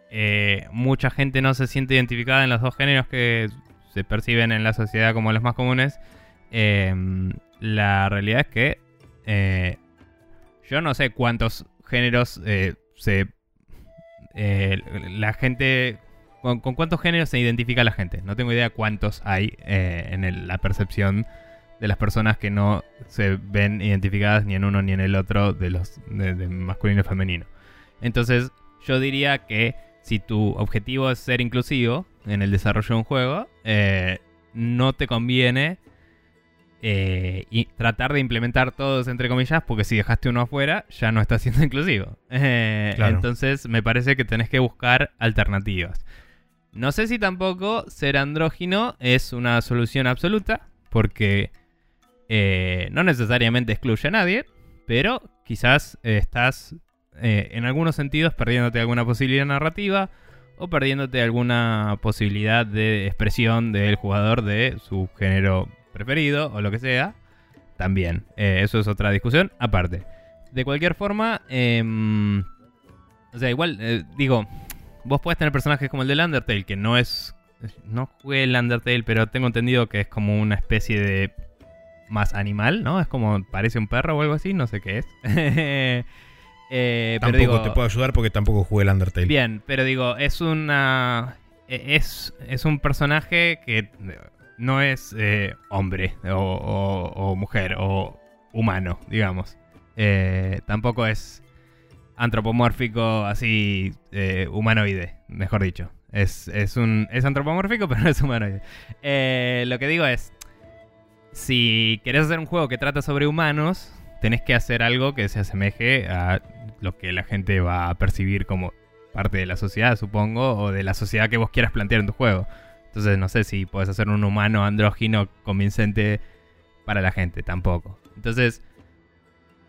eh, mucha gente no se siente identificada en los dos géneros que se perciben en la sociedad como los más comunes, la realidad es que eh, yo no sé cuántos géneros se... la gente... Con, cuántos géneros se identifica la gente? No tengo idea cuántos hay en la percepción de las personas que no se ven identificadas ni en uno ni en el otro de los de, masculino y femenino. Entonces, yo diría que si tu objetivo es ser inclusivo en el desarrollo de un juego, eh, no te conviene eh, y tratar de implementar todos entre comillas, porque si dejaste uno afuera, ya no está siendo inclusivo. Eh, entonces, me parece que tenés que buscar alternativas. No sé si tampoco ser andrógino es una solución absoluta, porque eh, no necesariamente excluye a nadie, pero quizás estás en algunos sentidos perdiéndote alguna posibilidad narrativa o perdiéndote alguna posibilidad de expresión del jugador de su género preferido o lo que sea. También, eso es otra discusión aparte. De cualquier forma, em, o sea, igual, digo, vos puedes tener personajes como el del Undertale, que no es no jugué el Undertale, pero tengo entendido que es como una especie de más animal, ¿no? Es como, parece un perro o algo así, no sé qué es. eh, tampoco te puedo ayudar porque tampoco jugué el Undertale. Bien, pero digo, es una... E, es, es un personaje que no es eh, hombre o, mujer o humano, digamos. Eh, tampoco es antropomórfico así eh, humanoide, mejor dicho. Es, es, un, es antropomórfico, pero no es humanoide. lo que digo es, si querés hacer un juego que trata sobre humanos, tenés que hacer algo que se asemeje a lo que la gente va a percibir como parte de la sociedad, supongo, o de la sociedad que vos quieras plantear en tu juego. Entonces no sé si puedes hacer un humano andrógino convincente para la gente, tampoco. Entonces,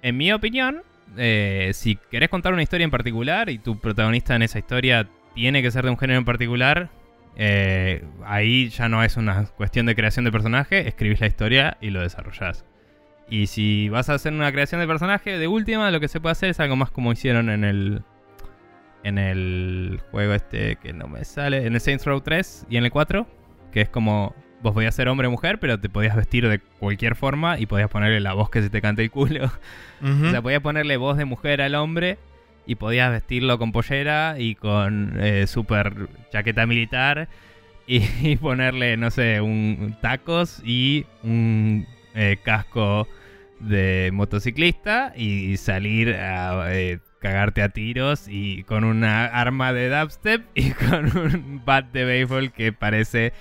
en mi opinión, eh, si querés contar una historia en particular y tu protagonista en esa historia tiene que ser de un género en particular, eh, ahí ya no es una cuestión de creación de personaje, escribís la historia y lo desarrollás. Y si vas a hacer una creación de personaje, de última, lo que se puede hacer es algo más como hicieron en el. En el juego este que no me sale. En el Saints Row 3 y en el 4. Que es como. Vos podías ser hombre o mujer, pero te podías vestir de cualquier forma y podías ponerle la voz que se te cante el culo. o sea, podías ponerle voz de mujer al hombre y podías vestirlo con pollera y con eh, super chaqueta militar y, ponerle, no sé, un, tacos y un eh, casco de motociclista y salir a eh, cagarte a tiros y con una arma de dubstep y con un bat de béisbol que parece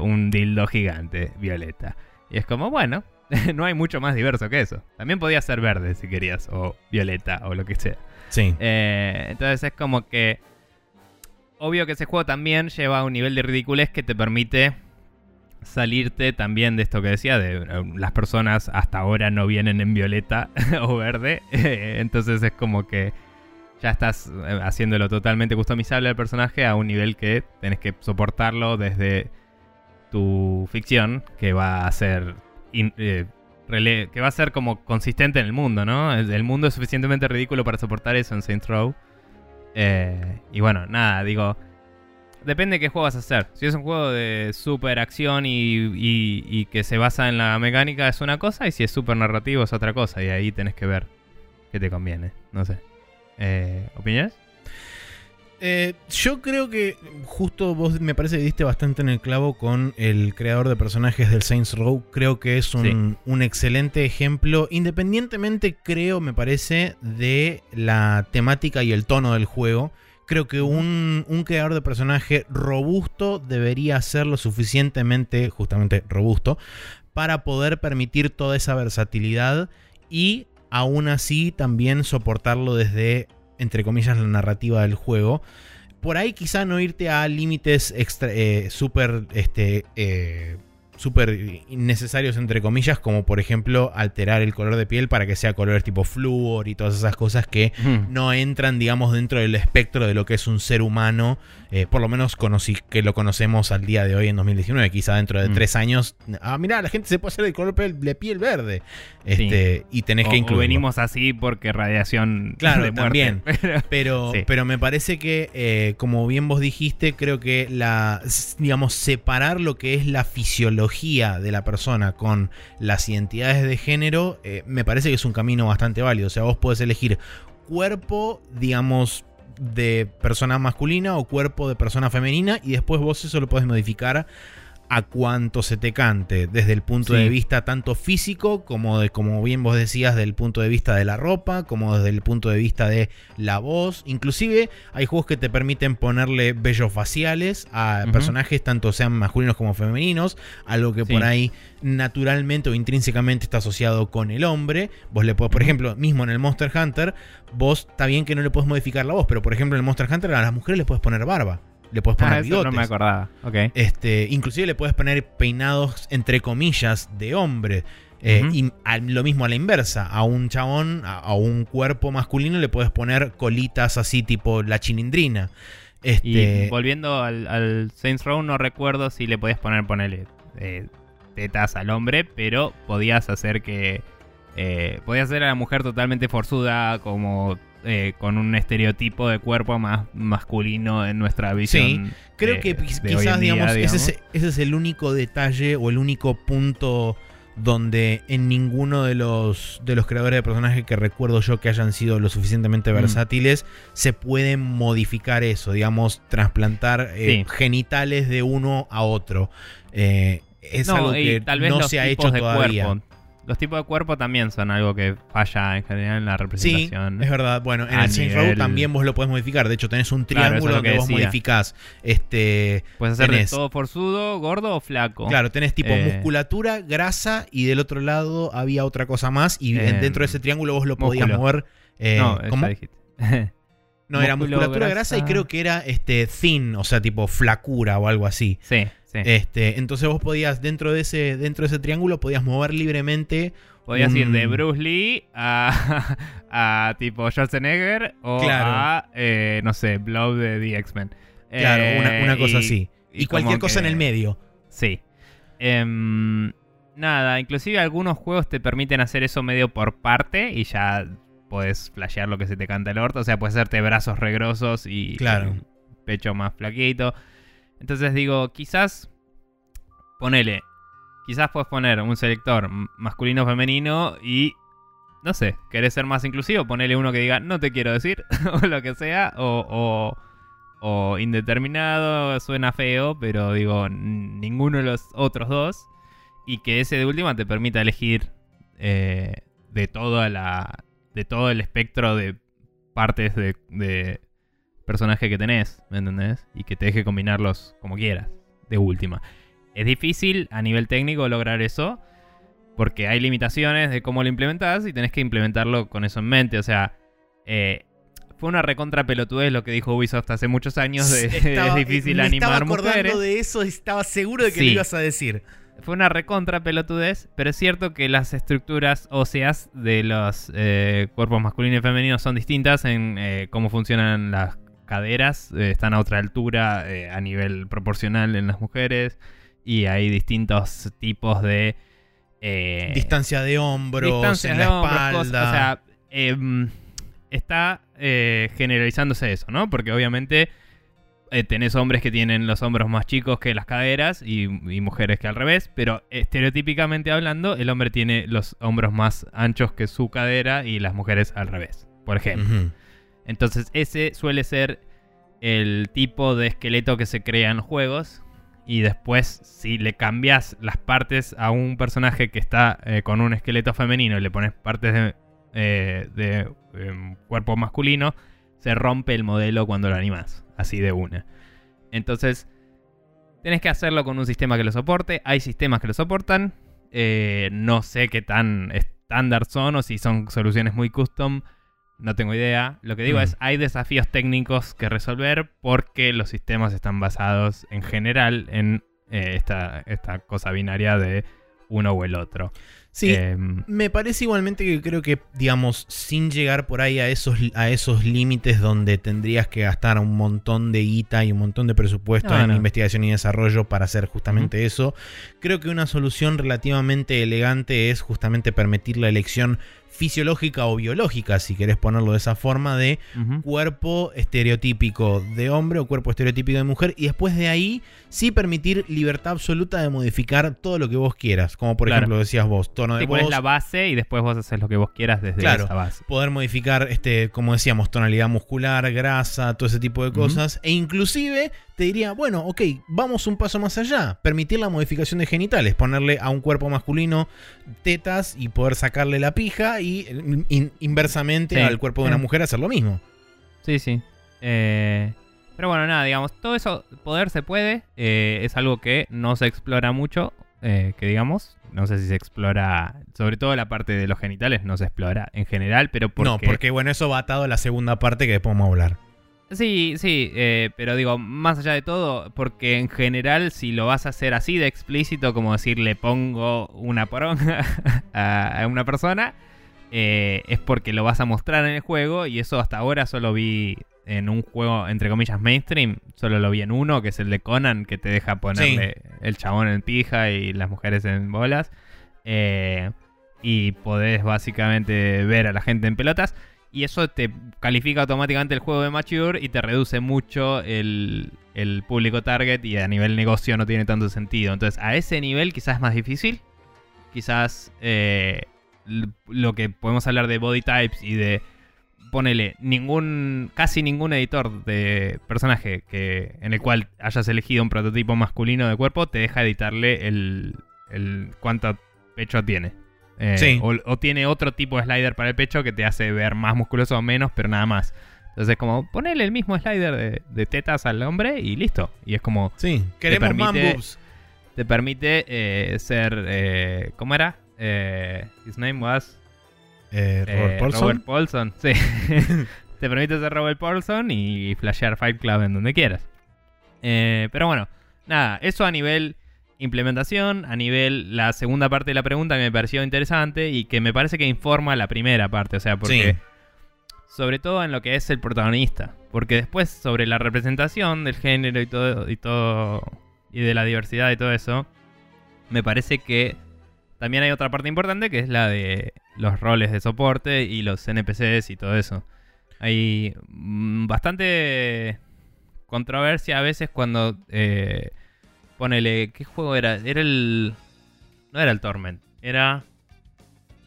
un dildo gigante violeta. Y es como, bueno, no hay mucho más diverso que eso. También podía ser verde si querías, o violeta, o lo que sea. Sí. Eh, entonces es como que. Obvio que ese juego también lleva a un nivel de ridiculez que te permite salirte también de esto que decía, de eh, las personas hasta ahora no vienen en violeta o verde. entonces es como que ya estás eh, haciéndolo totalmente customizable al personaje a un nivel que tenés que soportarlo desde tu ficción, que va a ser eh, que va a ser como consistente en el mundo, ¿no? El, mundo es suficientemente ridículo para soportar eso en Saints Row. Eh, y bueno, nada, digo, depende de qué juego vas a hacer. Si es un juego de super acción y, y- y que se basa en la mecánica es una cosa, y si es super narrativo es otra cosa, y ahí tenés que ver qué te conviene, no sé. Eh, ¿Opiniones? Eh, yo creo que justo vos me parece que diste bastante en el clavo con el creador de personajes del Saints Row. Creo que es un, un excelente ejemplo, independientemente creo, me parece, de la temática y el tono del juego. Creo que un, un creador de personaje robusto debería ser lo suficientemente, justamente robusto, para poder permitir toda esa versatilidad y aún así también soportarlo desde, entre comillas, la narrativa del juego. Por ahí quizá no irte a límites eh, súper este, eh, súper innecesarios, entre comillas, como por ejemplo alterar el color de piel para que sea colores tipo flúor y todas esas cosas que no entran, digamos, dentro del espectro de lo que es un ser humano, eh, por lo menos conocí, que lo conocemos al día de hoy en 2019, quizá dentro de Mm. tres años, ah, mira, la gente se puede hacer de color de piel verde, este, y tenés O- que o incluirlo. venimos así porque radiación Claro, de muerte. también. Pero- Pero, Sí. pero me parece que, eh, como bien vos dijiste, creo que la, digamos, separar lo que es la fisiología de la persona con las identidades de género, eh, me parece que es un camino bastante válido. O sea, vos podés elegir cuerpo, digamos, de persona masculina o cuerpo de persona femenina y después vos eso lo podés modificar a cuanto se te cante, desde el punto Sí. de vista tanto físico como de, como bien vos decías, del punto de vista de la ropa, como desde el punto de vista de la voz. Inclusive hay juegos que te permiten ponerle vellos faciales a personajes, tanto sean masculinos como femeninos, algo que Sí. por ahí naturalmente o intrínsecamente está asociado con el hombre. Vos le podés, por ejemplo, mismo en el Monster Hunter, vos está bien que no le podés modificar la voz, pero por ejemplo en el Monster Hunter a las mujeres le puedes poner barba, le puedes poner Ah, eso no me acordaba. Ok. Este, inclusive le puedes poner peinados entre comillas de hombre. Eh, y a- lo mismo a la inversa. A un chabón, a, a un cuerpo masculino le puedes poner colitas así tipo la chilindrina. Este, Y volviendo al, al Saints Row, no recuerdo si le podías poner, ponerle eh, tetas al hombre, pero podías hacer que. eh, podías hacer a la mujer totalmente forzuda, como eh, con un estereotipo de cuerpo más masculino en nuestra visión. creo eh, que de quizás, día, digamos, ese, es, ese es el único detalle o el único punto donde en ninguno de los, de los creadores de personajes que recuerdo yo que hayan sido lo suficientemente Mm. versátiles, se puede modificar eso, digamos, trasplantar eh, Sí. genitales de uno a otro. Eh, es No, algo que tal vez no los se ha hecho de todavía. cuerpo. Los tipos de cuerpo también son algo que falla en general en la Sí, representación. es verdad. Bueno, en el Saints Row también vos lo podés modificar. De hecho, tenés un Claro, triángulo es que donde vos modificás. Este, Puedes hacer de tenés- todo forzudo, gordo o flaco. Claro, tenés tipo Eh. musculatura, grasa y del otro lado había otra cosa más y Eh, dentro de ese triángulo vos lo podías músculo. mover. eh, no, era musculatura, grasa. y grasa. creo que era este thin, o sea, tipo flacura o algo así. sí, sí. Este, entonces vos podías, dentro de ese, dentro de ese triángulo, podías mover libremente. Podías ir de Bruce Lee a, a tipo Schwarzenegger o Claro. a, eh, no sé, Blob de The X-Men. Claro, Eh, una, una cosa y- así. Y, y cualquier cosa en el medio. Sí. Em, nada, inclusive algunos juegos te permiten hacer eso medio por parte y ya podés flashear lo que se te canta el orto. O sea, puedes hacerte brazos regrosos y Claro. pecho más flaquito. Entonces digo, quizás ponele, quizás puedes poner un selector masculino femenino y no sé, querés ser más inclusivo, ponele uno que diga no te quiero decir o lo que sea o, o, o indeterminado, suena feo, pero digo ninguno de los otros dos y que ese de última te permita elegir eh, de toda la de todo el espectro de partes de personaje que tenés, ¿me entendés? Y que te deje combinarlos como quieras, de última. Es difícil a nivel técnico lograr eso, Porque hay limitaciones de cómo lo implementás y tenés que implementarlo con eso en mente. O sea, eh, fue una recontra pelotudez lo que dijo Ubisoft hace muchos años. De, Estaba- es difícil me animar estaba acordando mujeres. de eso, estaba seguro de que Sí. lo ibas a decir. Fue una recontra pelotudez, pero es cierto que las estructuras óseas de los eh, cuerpos masculinos y femeninos son distintas en eh, cómo funcionan las caderas, eh, están a otra altura eh, a nivel proporcional en las mujeres y hay distintos tipos de... eh, Distancia de hombros, en de la hombros, espalda. cosas, o sea, em, está generalizándose eso, ¿no? Porque obviamente tenés hombres que tienen los hombros más chicos que las caderas y, y mujeres que al revés, pero estereotípicamente hablando, el hombre tiene los hombros más anchos que su cadera y las mujeres al revés, por ejemplo. Entonces ese suele ser el tipo de esqueleto que se crea en los juegos. Y después, si le cambias las partes a un personaje que está eh, con un esqueleto femenino y le pones partes de, eh, em, cuerpo masculino, se rompe el modelo cuando lo animas. Así de una. Entonces, tenés que hacerlo con un sistema que lo soporte. Hay sistemas que lo soportan. Eh, no sé qué tan estándar son o si son soluciones muy custom. No tengo idea. Lo que digo Mm. es, hay desafíos técnicos que resolver porque los sistemas están basados en general en eh, esta, esta cosa binaria de uno o el otro. Sí, Em, me parece igualmente que creo que, digamos, sin llegar por ahí a esos, a esos límites donde tendrías que gastar un montón de guita y un montón de presupuesto No, en no. investigación y desarrollo para hacer justamente eso, creo que una solución relativamente elegante es justamente permitir la elección fisiológica o biológica, si querés ponerlo de esa forma, de cuerpo estereotípico de hombre o cuerpo estereotípico de mujer y después de ahí sí permitir libertad absoluta de modificar todo lo que vos quieras, como por Claro. ejemplo decías vos, tono de Sí, pones voz, la base y después vos haces lo que vos quieras desde Claro. esa base. poder modificar este como decíamos tonalidad muscular, grasa, todo ese tipo de cosas e inclusive te diría, bueno, ok, vamos un paso más allá, permitir la modificación de genitales, ponerle a un cuerpo masculino tetas y poder sacarle la pija y eh, in- inversamente Sí. al cuerpo de una mujer hacer lo mismo. Sí, sí. Eh, pero bueno, nada, digamos, todo eso, poder se puede. eh, es algo que no se explora mucho, eh, que digamos. No sé si se explora, sobre todo la parte de los genitales, no se explora en general, pero porque... No, porque bueno, eso va atado a la segunda parte que después vamos a hablar. Sí, sí, eh, pero digo, más allá de todo, porque en general si lo vas a hacer así de explícito, como decir le pongo una poronga a, a una persona, eh, es porque lo vas a mostrar en el juego y eso hasta ahora solo vi en un juego, entre comillas, mainstream, solo lo vi en uno, que es el de Conan, que te deja ponerle el chabón en pija y las mujeres en bolas. Eh, y podés básicamente ver a la gente en pelotas. Y eso te califica automáticamente el juego de Mature y te reduce mucho el, el público target y a nivel negocio no tiene tanto sentido. Entonces, a ese nivel quizás es más difícil. Quizás eh, lo que podemos hablar de body types y de ponele ningún casi ningún editor de personaje que en el cual hayas elegido un prototipo masculino de cuerpo te deja editarle el, el cuánto pecho tiene Eh, Sí. o, o tiene otro tipo de slider para el pecho que te hace ver más musculoso o menos pero nada más entonces como ponele el mismo slider de, de tetas al hombre y listo y es como Sí, queremos man permite- boobs. te permite eh, ser eh, ¿cómo era? Eh, his name was Eh, Robert Paulson. Robert Paulson, sí. Te permite ser Robert Paulson y flashear Fight Club en donde quieras. Pero bueno, nada, eso a nivel implementación, a nivel la segunda parte de la pregunta que me pareció interesante y que me parece que informa la primera parte, o sea, porque Sí. sobre todo en lo que es el protagonista, porque después sobre la representación del género y todo y todo y de la diversidad y todo eso, me parece que también hay otra parte importante que es la de los roles de soporte y los NPCs y todo eso. Hay mm, bastante controversia a veces cuando eh, ponele qué juego era era el no era el Torment era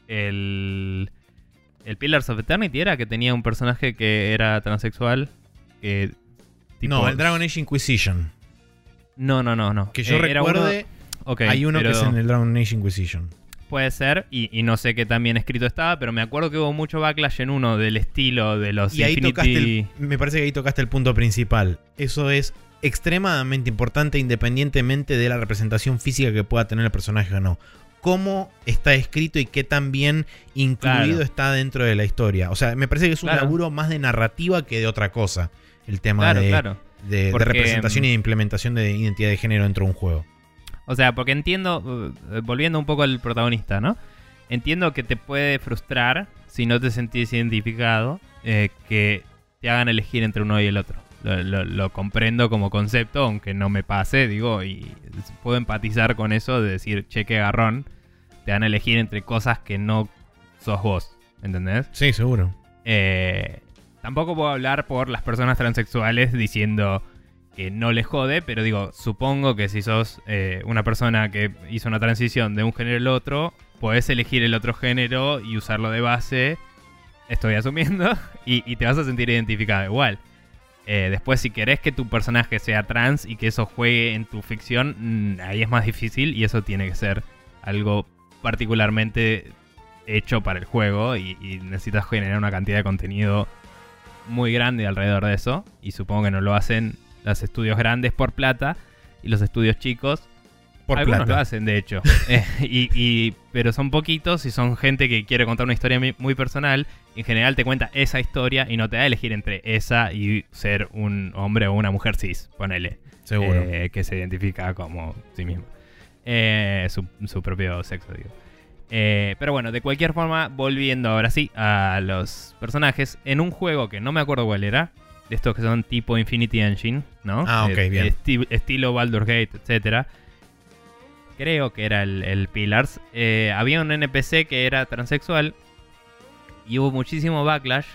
el el Pillars of Eternity era que tenía un personaje que era transexual que tipo- no, el Dragon Age Inquisition. no no no no Que yo Eh, era uno- recuerde, ok, hay uno que es en el Dragon Age Inquisition. Puede ser, y, y no sé qué tan bien escrito estaba, pero me acuerdo que hubo mucho backlash en uno del estilo de los Y ahí Infinity. tocaste el, me parece que ahí tocaste el punto principal. Eso es extremadamente importante independientemente de la representación física que pueda tener el personaje o no. cómo está escrito y qué tan bien incluido Claro. está dentro de la historia. O sea, me parece que es un Claro. laburo más de narrativa que de otra cosa. El tema Claro, de, de- representación y mm, de implementación de identidad de género dentro de un juego. O sea, porque entiendo, eh, volviendo un poco al protagonista, ¿no? Entiendo que te puede frustrar si no te sentís identificado eh, que te hagan elegir entre uno y el otro. Lo, lo- lo comprendo como concepto, aunque no me pase, digo, y puedo empatizar con eso de decir, che, qué garrón, te van a elegir entre cosas que no sos vos, ¿entendés? Sí, seguro. Eh, tampoco puedo hablar por las personas transexuales diciendo que no les jode, pero digo, supongo que si sos eh, una persona que hizo una transición de un género al otro, podés elegir el otro género y usarlo de base, estoy asumiendo, y, y te vas a sentir identificado igual. Eh, después, si querés que tu personaje sea trans y que eso juegue en tu ficción, mm, ahí es más difícil y eso tiene que ser algo particularmente hecho para el juego y, y necesitas generar una cantidad de contenido muy grande alrededor de eso. Y supongo que no lo hacen los estudios grandes por plata y los estudios chicos. Por algunos plata. lo hacen, de hecho. Eh, y, y- pero son poquitos y son gente que quiere contar una historia muy personal. En general te cuenta esa historia y no te da a elegir entre esa y ser un hombre o una mujer cis, ponele. Seguro. Eh, que se identifica como sí mismo. Eh, su, su propio sexo, digo. Pero bueno, de cualquier forma, volviendo ahora sí a los personajes, en un juego que no me acuerdo cuál era, de estos que son tipo Infinity Engine, ¿no? Ah, ok, bien. esti- estilo Baldur's Gate, etcétera. Creo que era el, el Pillars. Eh, había un NPC que era transexual y hubo muchísimo backlash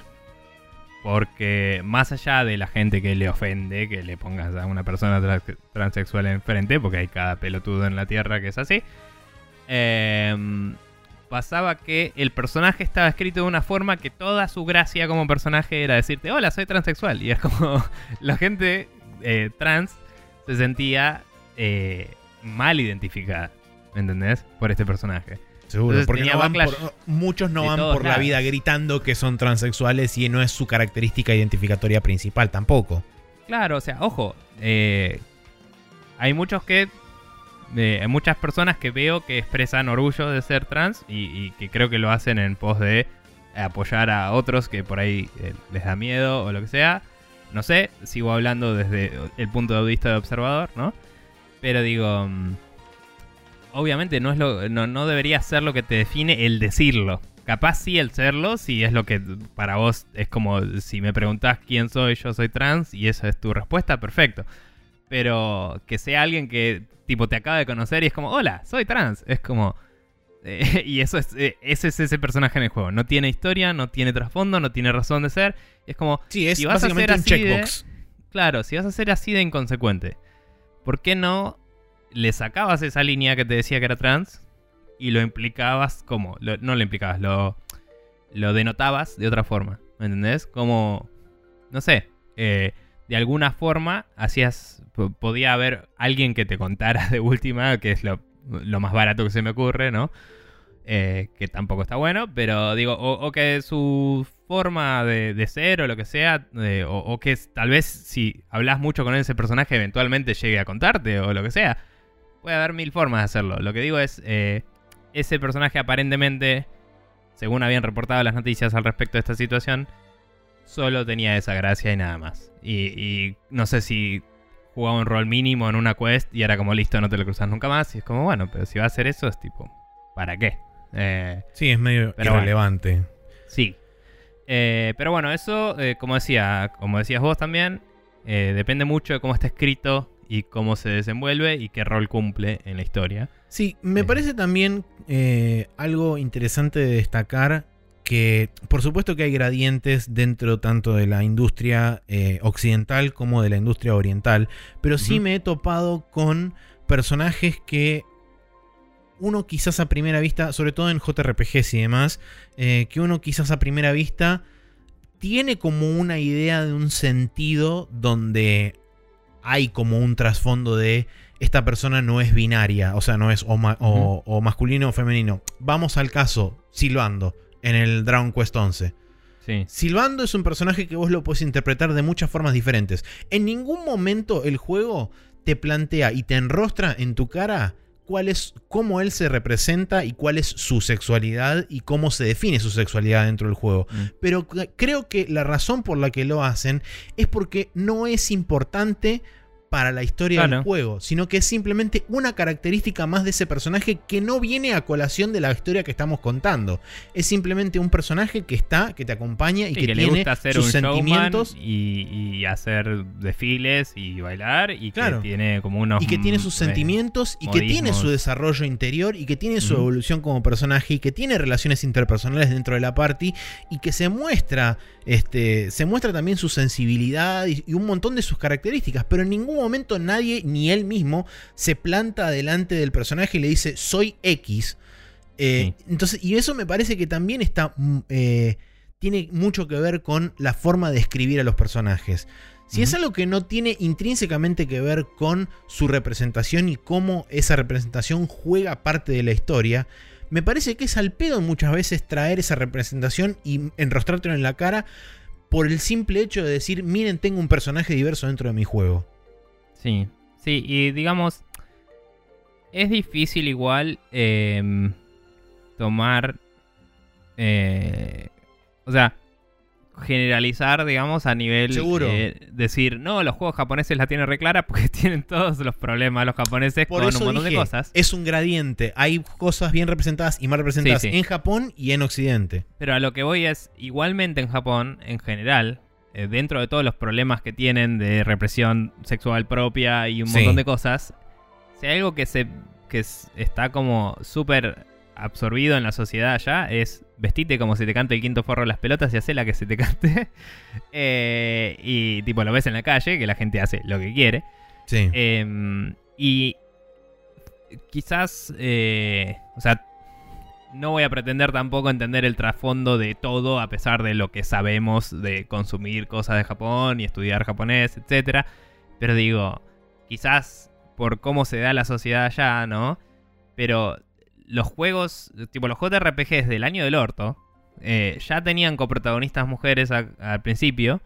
porque más allá de la gente que le ofende que le pongas a una persona tra- transexual enfrente, porque hay cada pelotudo en la tierra que es así, em, pasaba que el personaje estaba escrito de una forma que toda su gracia como personaje era decirte, hola, soy transexual. Y es como la gente eh, trans se sentía eh, mal identificada, ¿me entendés? Por este personaje. Seguro, entonces porque no van por- muchos no van todos por la vida gritando que son transexuales y no es su característica identificatoria principal tampoco. Claro, o sea, ojo, eh, hay muchos que, eh, hay muchas personas que veo que expresan orgullo de ser trans y, y que creo que lo hacen en pos de apoyar a otros que por ahí eh, les da miedo o lo que sea. No sé, sigo hablando desde el punto de vista de observador, ¿no? Pero digo, mm, obviamente no es lo, no, no debería ser lo que te define el decirlo. Capaz sí el serlo, si es lo que para vos es como si me preguntás quién soy, yo soy trans y esa es tu respuesta, perfecto. Pero que sea alguien que tipo te acaba de conocer y es como, hola, soy trans. Es como... eh, y eso es, eh, ese es ese personaje en el juego. No tiene historia, no tiene trasfondo, no tiene razón de ser. Es como, Sí, es Si vas a básicamente un ser así de- checkbox. Claro, si vas a ser así de inconsecuente, ¿por qué no le sacabas esa línea que te decía que era trans y lo implicabas como? No lo implicabas, lo, lo denotabas de otra forma, ¿me entendés? Como, no sé, eh, de alguna forma hacías, po- podía haber alguien que te contara de última, que es lo, más barato que se me ocurre, ¿no? Eh, que tampoco está bueno, pero digo, o que su forma de, de ser o lo que sea, eh, o, o que tal vez si hablas mucho con ese personaje eventualmente llegue a contarte o lo que sea. Puede haber mil formas de hacerlo. Lo que digo es, eh, ese personaje aparentemente, según habían reportado las noticias al respecto de esta situación, solo tenía esa gracia y nada más. Y, y no sé si jugaba un rol mínimo en una quest y era como listo, no te lo cruzas nunca más. Y es como, bueno, pero si va a hacer eso es tipo, ¿para qué? Eh, Sí, es medio bueno. irrelevante. Sí. Eh, pero bueno, eso, eh, como decía, como decías vos también, eh, depende mucho de cómo está escrito y cómo se desenvuelve y qué rol cumple en la historia. Sí, me parece también algo interesante de destacar que por supuesto que hay gradientes dentro tanto de la industria occidental como de la industria oriental, pero sí me he topado con personajes que uno quizás a primera vista, sobre todo en JRPGs y demás, eh, que uno quizás a primera vista tiene como una idea de un sentido donde hay como un trasfondo de esta persona no es binaria, o sea, no es o, ma- o- o masculino o femenino. Vamos al caso, Silvando, en el Dragon Quest 11. Sí. Silvando es un personaje que vos lo puedes interpretar de muchas formas diferentes. En ningún momento el juego te plantea y te enrostra en tu cara cuál es, cómo él se representa y cuál es su sexualidad y cómo se define su sexualidad dentro del juego. Mm. Pero creo que la razón por la que lo hacen es porque no es importante para la historia del juego, sino que es simplemente una característica más de ese personaje que no viene a colación de la historia que estamos contando. Es simplemente un personaje que está, que te acompaña y Sí, que, que le tiene gusta hacer sus un sentimientos y, y hacer desfiles y bailar y Claro. que tiene como unos y que tiene sus sentimientos y que tiene su desarrollo interior y que tiene su evolución como personaje y que tiene relaciones interpersonales dentro de la party y que se muestra este se muestra también su sensibilidad y, y un montón de sus características pero en ningún momento nadie ni él mismo se planta delante del personaje y le dice soy X Eh, entonces y eso me parece que también está mm, eh, tiene mucho que ver con la forma de escribir a los personajes. Si es algo que no tiene intrínsecamente que ver con su representación y cómo esa representación juega parte de la historia, me parece que es al pedo muchas veces traer esa representación y enrostrártelo en la cara por el simple hecho de decir, miren, tengo un personaje diverso dentro de mi juego. Sí, sí, y digamos, es difícil igual em, tomar, eh, o sea, generalizar, digamos, a nivel Seguro. eh, decir, no, los juegos japoneses la tienen reclara porque tienen todos los problemas los japoneses Por con eso un montón dije, de cosas. es un gradiente. Hay cosas bien representadas y mal representadas Sí, sí. en Japón y en Occidente. Pero a lo que voy es, igualmente en Japón, en general, eh, dentro de todos los problemas que tienen de represión sexual propia y un Sí. montón de cosas, si hay algo que se que está como súper absorbido en la sociedad allá, es vestite como si te cante el quinto forro de las pelotas y hace la que se te cante. Eh, y tipo lo ves en la calle, que la gente hace lo que quiere. Sí. Em, y quizás, eh, o sea, no voy a pretender tampoco entender el trasfondo de todo, a pesar de lo que sabemos de consumir cosas de Japón y estudiar japonés, etc. Pero digo, quizás por cómo se da la sociedad allá, ¿no? Pero los juegos, tipo los JRPGs del año del orto, eh, ya tenían coprotagonistas mujeres al principio.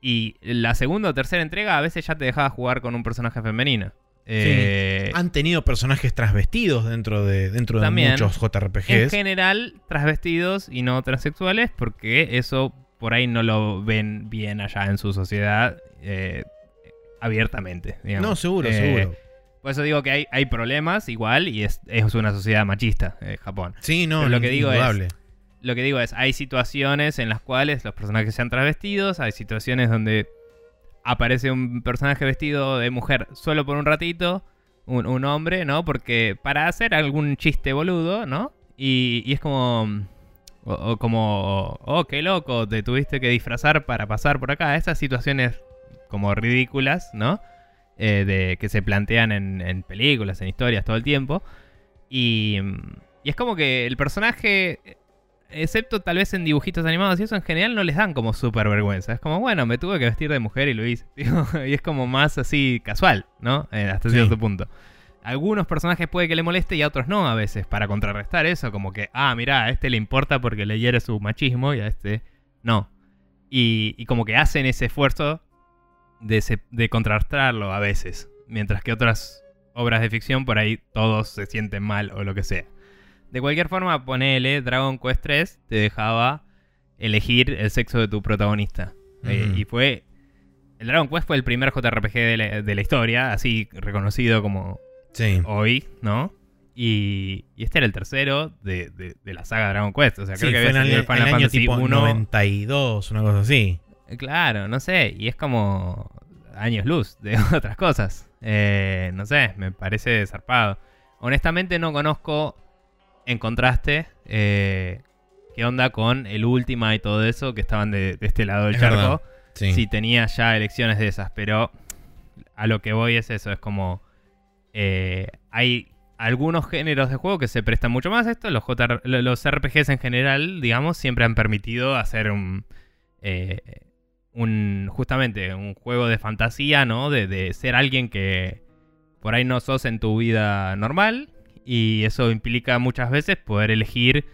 Y la segunda o tercera entrega a veces ya te dejaba jugar con un personaje femenino. Eh, Han tenido personajes transvestidos dentro de, dentro de También. muchos en JRPGs. general, transvestidos y no transexuales, porque eso por ahí no lo ven bien allá en su sociedad eh, abiertamente. digamos. No, seguro, Eh, seguro. Por eso digo que hay, hay problemas igual y es, es una sociedad machista, eh, Japón. Sí, no, pero lo que digo es-. Lo que digo es, hay situaciones en las cuales los personajes sean transvestidos, hay situaciones donde aparece un personaje vestido de mujer solo por un ratito, un, un hombre, ¿no? Porque para hacer algún chiste boludo, ¿no? Y, y es como... O, como... Oh, qué loco, te tuviste que disfrazar para pasar por acá. Esas situaciones como ridículas, ¿no? Eh, de, que se plantean en, en películas, en historias todo el tiempo. Y, y es como que el personaje excepto tal vez en dibujitos animados y eso en general no les dan como súper vergüenza. Es como, bueno, me tuve que vestir de mujer y lo hice. y es como más así casual, ¿no? Eh, hasta Sí. cierto punto. Algunos personajes puede que le moleste y a otros no a veces, para contrarrestar eso, como que, ah, mirá, a este le importa porque le hiere su machismo y a este no. Y, y como que hacen ese esfuerzo de, se- de contrarrestarlo a veces, mientras que otras obras de ficción por ahí todos se sienten mal o lo que sea. De cualquier forma, ponele, Dragon Quest 3 te dejaba elegir el sexo de tu protagonista. Eh, y fue... El Dragon Quest fue el primer JRPG de la, de la historia, así reconocido como Sí. hoy, ¿no? Y, y este era el tercero de, de- de la saga Dragon Quest. O sea, Sí, creo que fue en había el, salido el el Final año Fantasy tipo 1. 92, una cosa así. Eh, Claro, no sé. Y es como años luz de otras cosas. Eh, no sé, me parece zarpado. Honestamente no conozco, en contraste, eh, qué onda con el última y todo eso que estaban de, de este lado del Es charco. Sí. Si tenía ya elecciones de esas, pero a lo que voy es eso, es como eh, hay algunos géneros de juego que se prestan mucho más a esto, los, JR los RPGs en general, digamos, siempre han permitido hacer un, eh, un justamente un juego de fantasía, ¿no? De, de ser alguien que por ahí no sos en tu vida normal y eso implica muchas veces poder elegir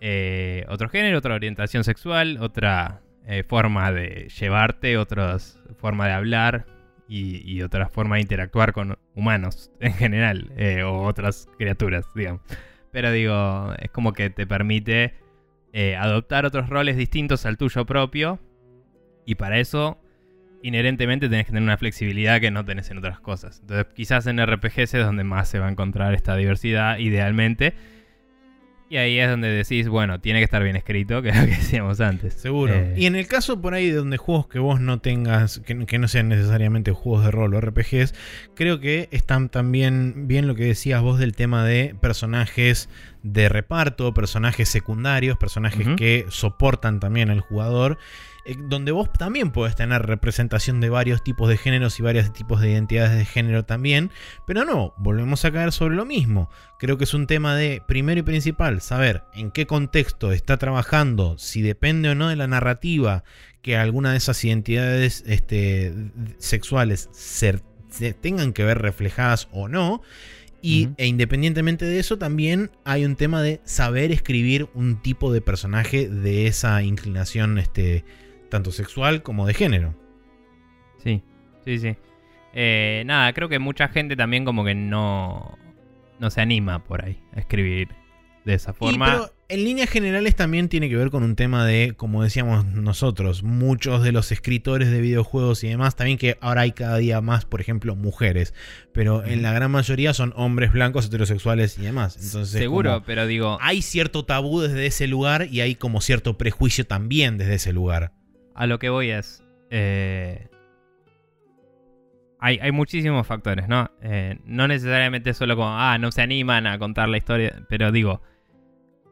eh, otro género, otra orientación sexual, otra eh, forma de llevarte, otra forma de hablar y, otra forma de interactuar con humanos en general, eh, o otras criaturas, digamos. Pero digo, es como que te permite adoptar otros roles distintos al tuyo propio, y para eso inherentemente tenés que tener una flexibilidad que no tenés en otras cosas. Entonces quizás en RPGs es donde más se va a encontrar esta diversidad, idealmente. Y ahí es donde decís, bueno, tiene que estar bien escrito, que es lo que decíamos antes. Seguro. Eh, Y en el caso por ahí de donde juegos que vos no tengas, que, que no sean necesariamente juegos de rol o RPGs, creo que están también bien lo que decías vos del tema de personajes de reparto, personajes secundarios, personajes que soportan también al jugador. Eh, Donde vos también podés tener representación de varios tipos de géneros y varios tipos de identidades de género también. Pero no, volvemos a caer sobre lo mismo. Creo que es un tema de, primero y principal, saber en qué contexto está trabajando, si depende o no de la narrativa que alguna de esas identidades este, sexuales se, se tengan que ver reflejadas o no. Y. E independientemente de eso, también hay un tema de saber escribir un tipo de personaje de esa inclinación, este, tanto sexual como de género. Sí, sí, sí. Eh, nada, creo que mucha gente también como que no, no se anima por ahí a escribir de esa Y, forma. pero en líneas generales también tiene que ver con un tema de, como decíamos nosotros, muchos de los escritores de videojuegos y demás, también que ahora hay cada día más, por ejemplo, mujeres, pero en la gran mayoría son hombres blancos, heterosexuales y demás. Entonces, Seguro, como pero digo, hay cierto tabú desde ese lugar y hay como cierto prejuicio también desde ese lugar. A lo que voy es... eh, hay, hay muchísimos factores, ¿no? Eh, no necesariamente solo como, ah, no se animan a contar la historia, pero digo,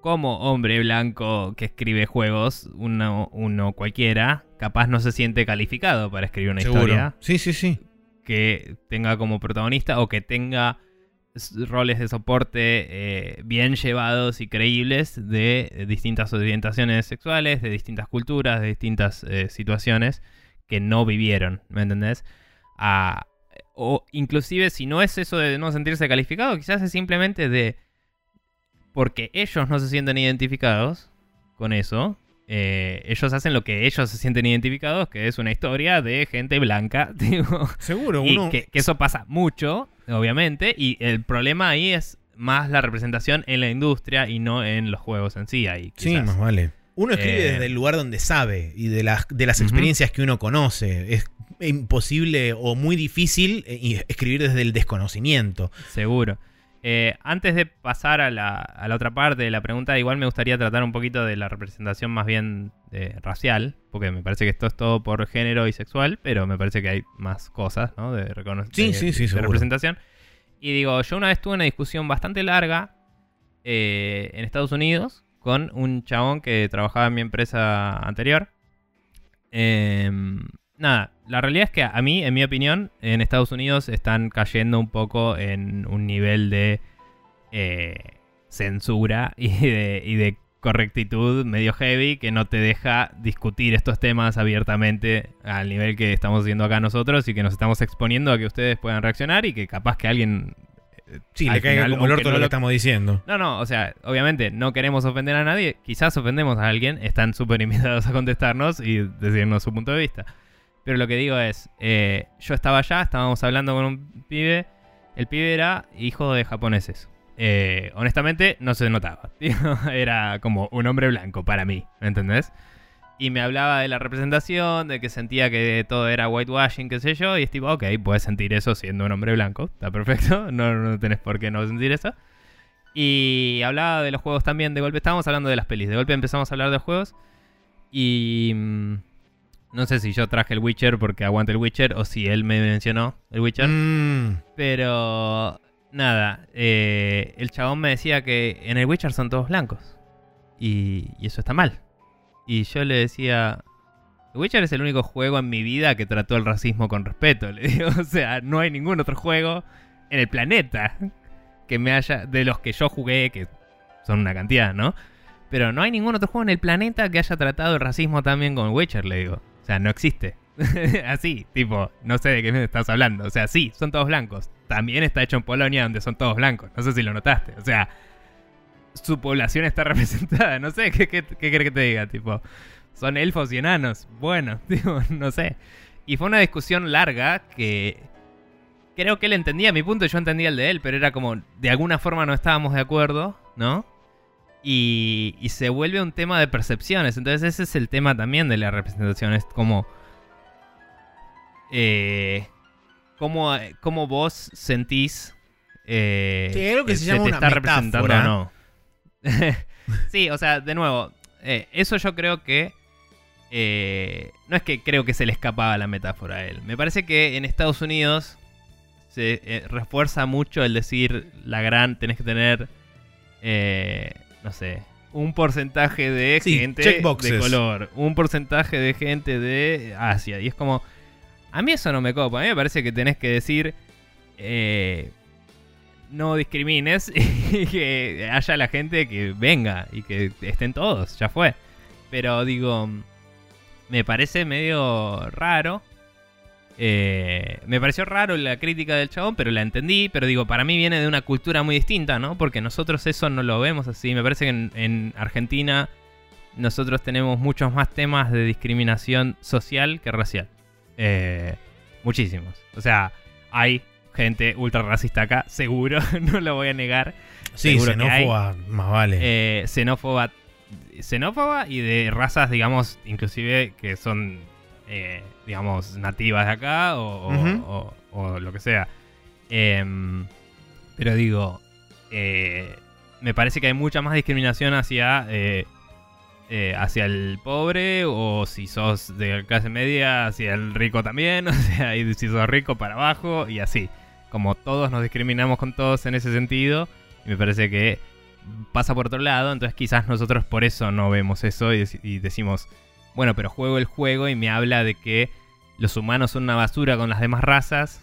como hombre blanco que escribe juegos, uno, uno cualquiera, capaz no se siente calificado para escribir una historia Sí, sí, sí. que tenga como protagonista o que tenga roles de soporte eh, bien llevados y creíbles de eh, distintas orientaciones sexuales, de distintas culturas, de distintas eh, situaciones que no vivieron, ¿me entendés? Ah, o inclusive si no es eso de no sentirse calificado, quizás es simplemente de porque ellos no se sienten identificados con eso. eh, ellos hacen lo que ellos se sienten identificados, que es una historia de gente blanca, digo, Seguro, y uno... que, que eso pasa mucho, obviamente, y el problema ahí es más la representación en la industria y no en los juegos en sí. Ahí, Sí, más vale. Uno escribe Eh, desde el lugar donde sabe y de las, de las experiencias que uno conoce. Es imposible o muy difícil eh, escribir desde el desconocimiento. Seguro. Eh, antes de pasar a la, a la otra parte de la pregunta, igual me gustaría tratar un poquito de la representación más bien eh, racial, porque me parece que esto es todo por género y sexual, pero me parece que hay más cosas, ¿no? De, Sí, de- sí, sí, de seguro. representación. Y digo, yo una vez tuve una discusión bastante larga eh, en Estados Unidos con un chabón que trabajaba en mi empresa anterior. Em, nada, la realidad es que a mí, en mi opinión, en Estados Unidos están cayendo un poco en un nivel de eh, censura y de, y de correctitud medio heavy que no te deja discutir estos temas abiertamente al nivel que estamos haciendo acá nosotros y que nos estamos exponiendo a que ustedes puedan reaccionar y que capaz que alguien... eh, Sí, al le caiga como el orto no lo que estamos diciendo. no, no, o sea, obviamente no queremos ofender a nadie. Quizás ofendemos a alguien, están súper invitados a contestarnos y decirnos su punto de vista. Pero lo que digo es, eh, yo estaba allá, estábamos hablando con un pibe. El pibe era hijo de japoneses. Eh, honestamente, no se notaba. Era como un hombre blanco para mí, ¿me entendés? Y me hablaba de la representación, de que sentía que todo era whitewashing, qué sé yo. Y es tipo, ok, puedes sentir eso siendo un hombre blanco, está perfecto. No, no tenés por qué no sentir eso. Y hablaba de los juegos también. De golpe estábamos hablando de las pelis. De golpe empezamos a hablar de juegos. Y. no sé si yo traje el Witcher porque aguante el Witcher o si él me mencionó el Witcher. Mm, Pero. Nada. eh, el chabón me decía que en el Witcher son todos blancos. Y, y eso está mal. Y yo le decía. The Witcher es el único juego en mi vida que trató el racismo con respeto. Le digo, o sea, no hay ningún otro juego en el planeta que me haya. de los que yo jugué, que son una cantidad, ¿no? Pero no hay ningún otro juego en el planeta que haya tratado el racismo también con Witcher, le digo. O sea, no existe. Así, tipo, no sé de qué me estás hablando. O sea, sí, son todos blancos. También está hecho en Polonia donde son todos blancos. No sé si lo notaste. O sea, su población está representada. No sé, ¿qué, qué, qué querés que te diga? Tipo, son elfos y enanos. Bueno, digo, no sé. Y fue una discusión larga que creo que él entendía mi punto yo entendía el de él, pero era como de alguna forma no estábamos de acuerdo, ¿no? Y, y se vuelve un tema de percepciones. Entonces ese es el tema también de la representación. Es como... Eh, cómo, cómo vos sentís... Eh, Sí, que se llama te una está representando o no. sí, o sea, de nuevo, eh, eso yo creo que... eh, no es que creo que se le escapaba la metáfora a él. Me parece que en Estados Unidos se eh, refuerza mucho el decir la gran, tenés que tener, eh, no sé, un porcentaje de Sí, gente checkboxes. de color, un porcentaje de gente de Asia. Y es como, a mí eso no me copa. A mí me parece que tenés que decir, eh, no discrimines y que haya la gente que venga y que estén todos, ya fue. Pero digo, me parece medio raro. Eh, me pareció raro la crítica del chabón, pero la entendí. Pero digo, para mí viene de una cultura muy distinta, ¿no? Porque nosotros eso no lo vemos así. Me parece que en, en Argentina nosotros tenemos muchos más temas de discriminación social que racial. Eh, muchísimos. O sea, hay gente ultra racista acá, seguro, no lo voy a negar. Sí, Seguro que xenófoba, más vale. Eh, xenófoba, xenófoba y de razas, digamos, inclusive que son, eh, digamos, nativas de acá o, lo que sea. Em, pero digo, eh, me parece que hay mucha más discriminación hacia, eh, eh, hacia el pobre o si sos de clase media, hacia el rico también, o sea, y si sos rico para abajo y así. Como todos nos discriminamos con todos en ese sentido, y me parece que pasa por otro lado, entonces quizás nosotros por eso no vemos eso y decimos, bueno, pero juego el juego y me habla de que los humanos son una basura con las demás razas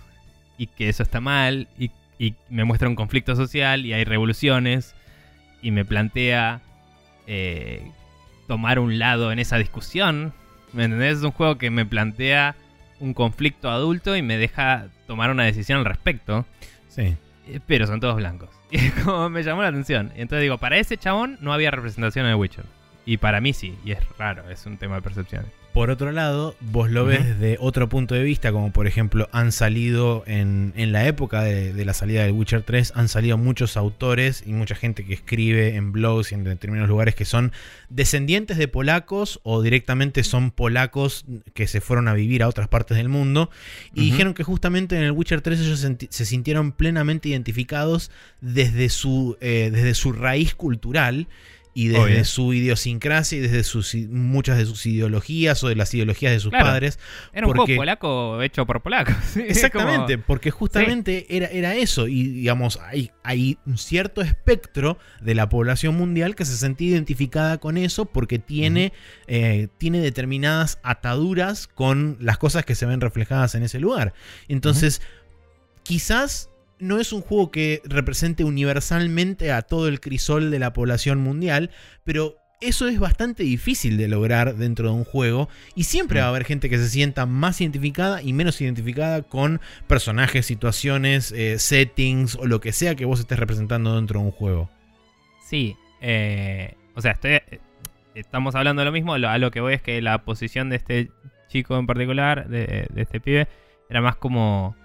y que eso está mal y, y me muestra un conflicto social y hay revoluciones y me plantea eh, tomar un lado en esa discusión. ¿Me entendés? Es un juego que me plantea un conflicto adulto y me deja tomar una decisión al respecto. sí. Eh, Pero son todos blancos. Y como me llamó la atención. Entonces digo, para ese chabón no había representación en The Witcher. Y para mí sí, y es raro, es un tema de percepción. Por otro lado, vos lo ves desde otro punto de vista, como por ejemplo han salido en, en la época de, de la salida del Witcher 3, han salido muchos autores y mucha gente que escribe en blogs y en determinados lugares que son descendientes de polacos o directamente son polacos que se fueron a vivir a otras partes del mundo. Y dijeron que justamente en el Witcher 3 ellos senti- se sintieron plenamente identificados desde su, eh, desde su raíz cultural y desde Obvio. su idiosincrasia y desde sus, muchas de sus ideologías o de las ideologías de sus Claro. padres. Era un Porque- juego polaco hecho por polacos. Sí, Exactamente, como- porque justamente era, era eso. Y digamos, hay, hay un cierto espectro de la población mundial que se sentía identificada con eso porque tiene, eh, tiene determinadas ataduras con las cosas que se ven reflejadas en ese lugar. Entonces, quizás no es un juego que represente universalmente a todo el crisol de la población mundial, pero eso es bastante difícil de lograr dentro de un juego y siempre va a haber gente que se sienta más identificada y menos identificada con personajes, situaciones, eh, settings o lo que sea que vos estés representando dentro de un juego. Sí, eh, o sea, estoy, eh, estamos hablando de lo mismo. A lo que voy es que la posición de este chico en particular, de, de este pibe, era más como,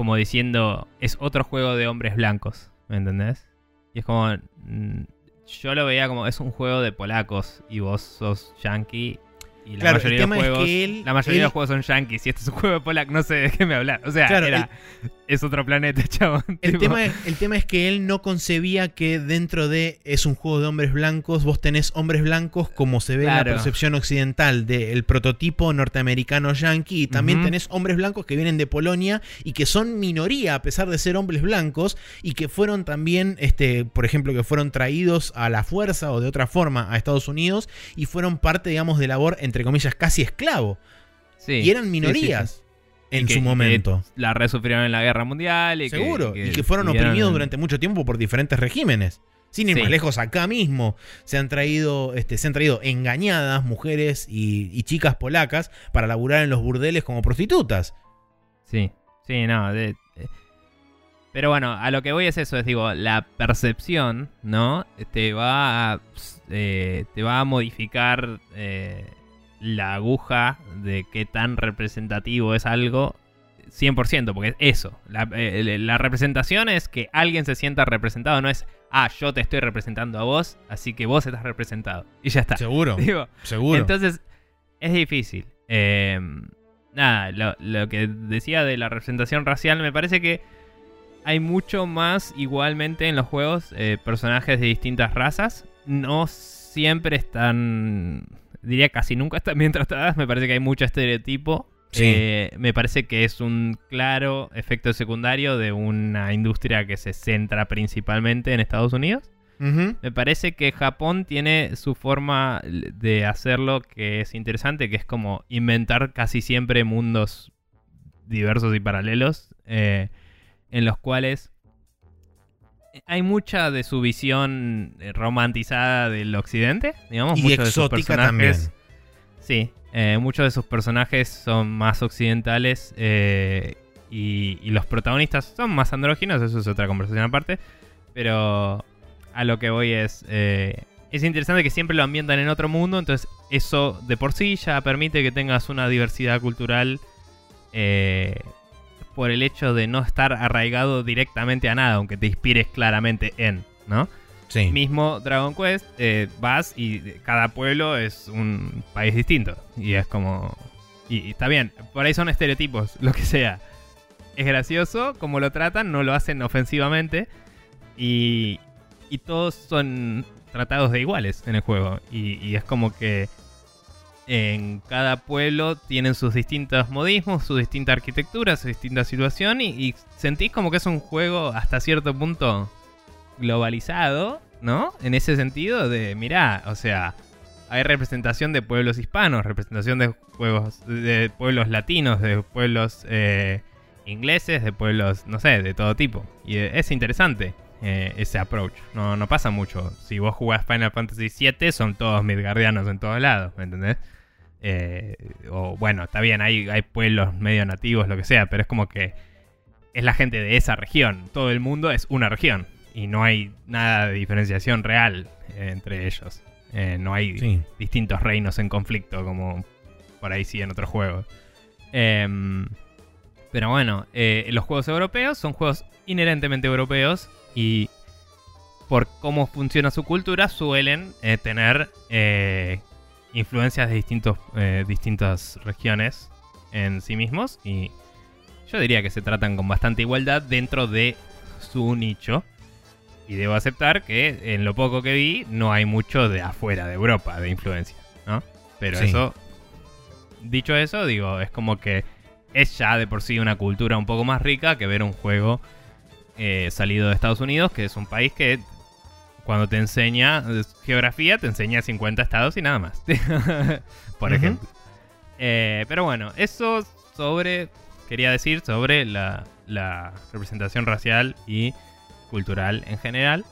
como diciendo, es otro juego de hombres blancos, ¿me entendés? Y es como, mm, yo lo veía como, es un juego de polacos y vos sos yankee. Y la Claro, mayoría, de, los es juegos, que él- la mayoría de los juegos son yankees y este es un juego de polacos, no sé de qué me hablar. O sea, Claro, era, es otro planeta, chabón. El tipo. tema, es, el tema es que él no concebía que dentro de es un juego de hombres blancos, vos tenés hombres blancos como se ve en la percepción occidental del prototipo norteamericano yankee, y también tenés hombres blancos que vienen de Polonia y que son minoría a pesar de ser hombres blancos y que fueron también, este, por ejemplo, que fueron traídos a la fuerza o de otra forma a Estados Unidos y fueron parte, digamos, de labor, entre comillas, casi esclavo. Sí, y eran sí, minorías sí. en que- su que momento. la resufrieron en la guerra mundial. Y que- Seguro, y y que fueron oprimidos en- durante mucho tiempo por diferentes regímenes. Sin ir Sí. más lejos, acá mismo se han traído, este, se han traído engañadas mujeres y, y chicas polacas para laburar en los burdeles como prostitutas. Sí, sí, no. de- de- pero bueno, a lo que voy es eso, es digo, la percepción, ¿no? Te va a, eh, te va a modificar eh, la aguja de qué tan representativo es algo 100%, porque es eso. La, eh, la, representación es que alguien se sienta representado, no es, ah, yo te estoy representando a vos, así que vos estás representado. Y ya está. Seguro. seguro. Entonces, es difícil. Eh, nada, lo, lo, que decía de la representación racial, me parece que hay mucho más igualmente en los juegos eh, personajes de distintas razas. No siempre están, diría casi nunca están bien tratadas, me parece que hay mucho estereotipo. Eh, me parece que es un claro efecto secundario de una industria que se centra principalmente en Estados Unidos. Me parece que Japón tiene su forma de hacerlo que es interesante, que es como inventar casi siempre mundos diversos y paralelos, eh, en los cuales hay mucha de su visión romantizada del occidente, digamos, y exótica también. Sí, eh, muchos de sus personajes son más occidentales eh, y, los protagonistas son más andróginos, eso es otra conversación aparte. Pero a lo que voy es... Eh, es interesante que siempre lo ambientan en otro mundo, entonces eso de por sí ya permite que tengas una diversidad cultural por el hecho de no estar arraigado directamente a nada, aunque te inspires claramente en, ¿no? Mismo Dragon Quest, eh, vas y cada pueblo es un país distinto. Y es como. Y, está bien, por ahí son estereotipos, lo que sea. Es gracioso como lo tratan, no lo hacen ofensivamente. Y, y todos son tratados de iguales en el juego. Y, es como que en cada pueblo tienen sus distintos modismos, su distinta arquitectura, su distinta situación. y sentís como que es un juego hasta cierto punto globalizado, ¿no? En ese sentido de, mirá, o sea, hay representación de pueblos hispanos, representación de, de pueblos latinos, de pueblos eh, ingleses, de pueblos, no sé, de todo tipo. Y es interesante eh, ese approach. No, no pasa mucho. Si vos jugás Final Fantasy VII, son todos midgardianos en todos lados, ¿me entendés? Eh, o bueno, está bien, hay, hay pueblos medio nativos, lo que sea, pero es como que es la gente de esa región. Todo el mundo es una región y no hay nada de diferenciación real eh, entre ellos. Eh, no hay distintos reinos en conflicto como por ahí sí en otros juegos. Em, pero bueno, los juegos europeos son juegos inherentemente europeos y por cómo funciona su cultura suelen tener influencias de distintos, distintas regiones en sí mismos y yo diría que se tratan con bastante igualdad dentro de su nicho. Y debo aceptar que en lo poco que vi no hay mucho de afuera de Europa de influencia, ¿no? Pero eso, dicho eso, digo, es como que es ya de por sí una cultura un poco más rica que ver un juego eh, salido de Estados Unidos, que es un país que cuando te enseña geografía te enseña 50 estados y nada más, por ejemplo. Eh, pero bueno, eso sobre, quería decir, sobre la, la representación racial y cultural en general.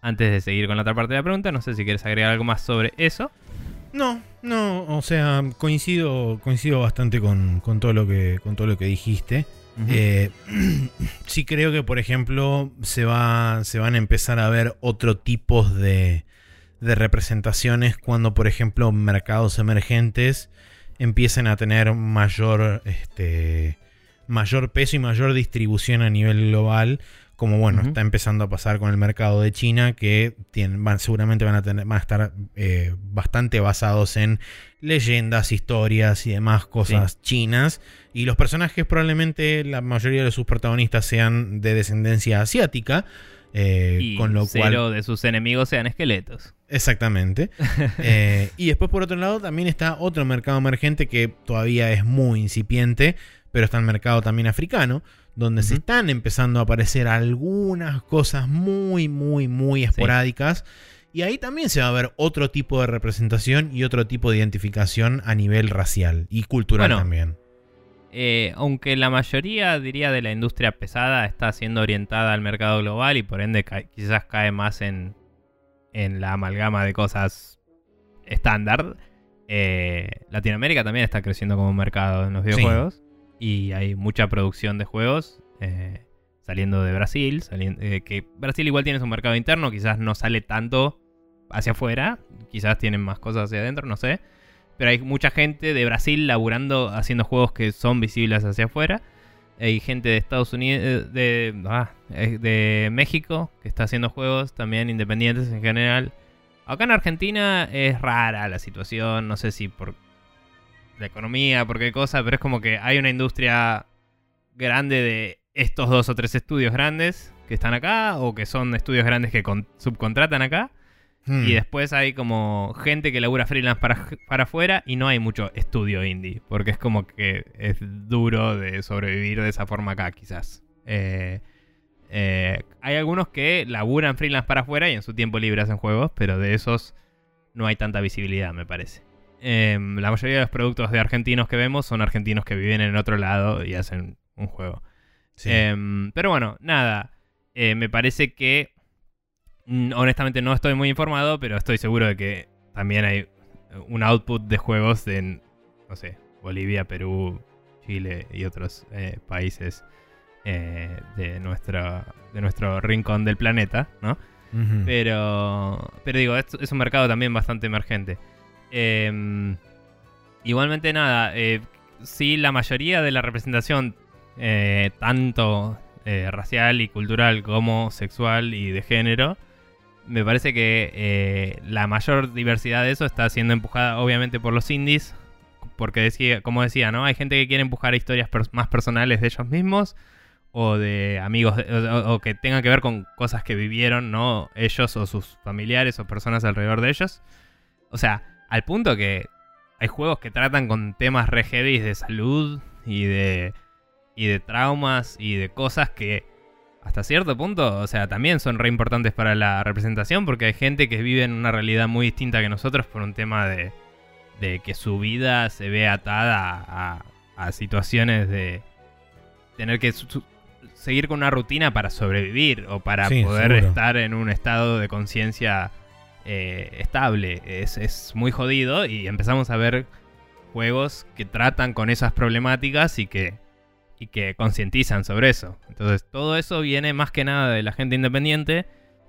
Antes de seguir con la otra parte de la pregunta, no sé si quieres agregar algo más sobre eso. No, no, o sea, coincido, coincido bastante con, todo lo que, con todo lo que dijiste. Eh, sí creo que, por ejemplo, se, va, se van a empezar a ver otro tipos de, de representaciones cuando, por ejemplo, mercados emergentes empiecen a tener mayor, este, mayor peso y mayor distribución a nivel global como bueno, está empezando a pasar con el mercado de China, que tienen, van, seguramente van a, tener, van a estar eh, bastante basados en leyendas, historias y demás cosas chinas. Y los personajes probablemente la mayoría de sus protagonistas sean de descendencia asiática. Eh, y con lo cero de sus enemigos sean esqueletos. Exactamente. Eh, y después, por otro lado, también está otro mercado emergente que todavía es muy incipiente, pero está el mercado también africano, donde se están empezando a aparecer algunas cosas muy, muy, muy esporádicas. Y ahí también se va a ver otro tipo de representación y otro tipo de identificación a nivel racial y cultural también. Eh, aunque la mayoría, diría, de la industria pesada está siendo orientada al mercado global y por ende quizás cae más en, en la amalgama de cosas estándar. Eh, Latinoamérica también está creciendo como un mercado en los videojuegos y hay mucha producción de juegos eh, saliendo de Brasil, eh, que Brasil igual tiene su mercado interno, quizás no sale tanto hacia afuera, quizás tienen más cosas hacia adentro, no sé, pero hay mucha gente de Brasil laburando, haciendo juegos que son visibles hacia afuera. Hay gente de Estados Unidos, de, ah, eh, de México, que está haciendo juegos también independientes en general. Acá en Argentina es rara la situación, no sé si por la economía, por qué cosa, pero es como que hay una industria grande de estos dos o tres estudios grandes que están acá o que son estudios grandes que subcontratan acá. Hmm. Y después hay como gente que labura freelance para, para afuera y no hay mucho estudio indie, porque es como que es duro de sobrevivir de esa forma acá, quizás. Eh, eh, hay algunos que laburan freelance para afuera y en su tiempo libre hacen juegos, pero de esos no hay tanta visibilidad, me parece. Em, la mayoría de los productos de argentinos que vemos son argentinos que viven en otro lado y hacen un juego. Sí. Em, pero bueno, nada. Eh, me parece que. mm, Honestamente no estoy muy informado, pero estoy seguro de que también hay un output de juegos en, no sé, Bolivia, Perú, Chile y otros eh, países eh, de, nuestro, de nuestro rincón del planeta, ¿no? Pero, pero digo, es, es un mercado también bastante emergente. Eh, igualmente, nada, eh, sí, la mayoría de la representación, eh, tanto eh, racial y cultural como sexual y de género, me parece que eh, la mayor diversidad de eso está siendo empujada obviamente por los indies. Porque decía, como decía, ¿no? Hay gente que quiere empujar historias más personales de ellos mismos o de amigos o, o que tengan que ver con cosas que vivieron, ¿no? Ellos o sus familiares o personas alrededor de ellos. O sea, al punto que hay juegos que tratan con temas re heavy de salud y de y de traumas y de cosas que hasta cierto punto, o sea, también son re importantes para la representación porque hay gente que vive en una realidad muy distinta que nosotros por un tema de, de que su vida se ve atada a, a situaciones de tener que seguir con una rutina para sobrevivir o para Sí, poder seguro. estar en un estado de conciencia eh, estable. Es, es muy jodido y empezamos a ver juegos que tratan con esas problemáticas y que, y que concientizan sobre eso. Entonces todo eso viene más que nada de la gente independiente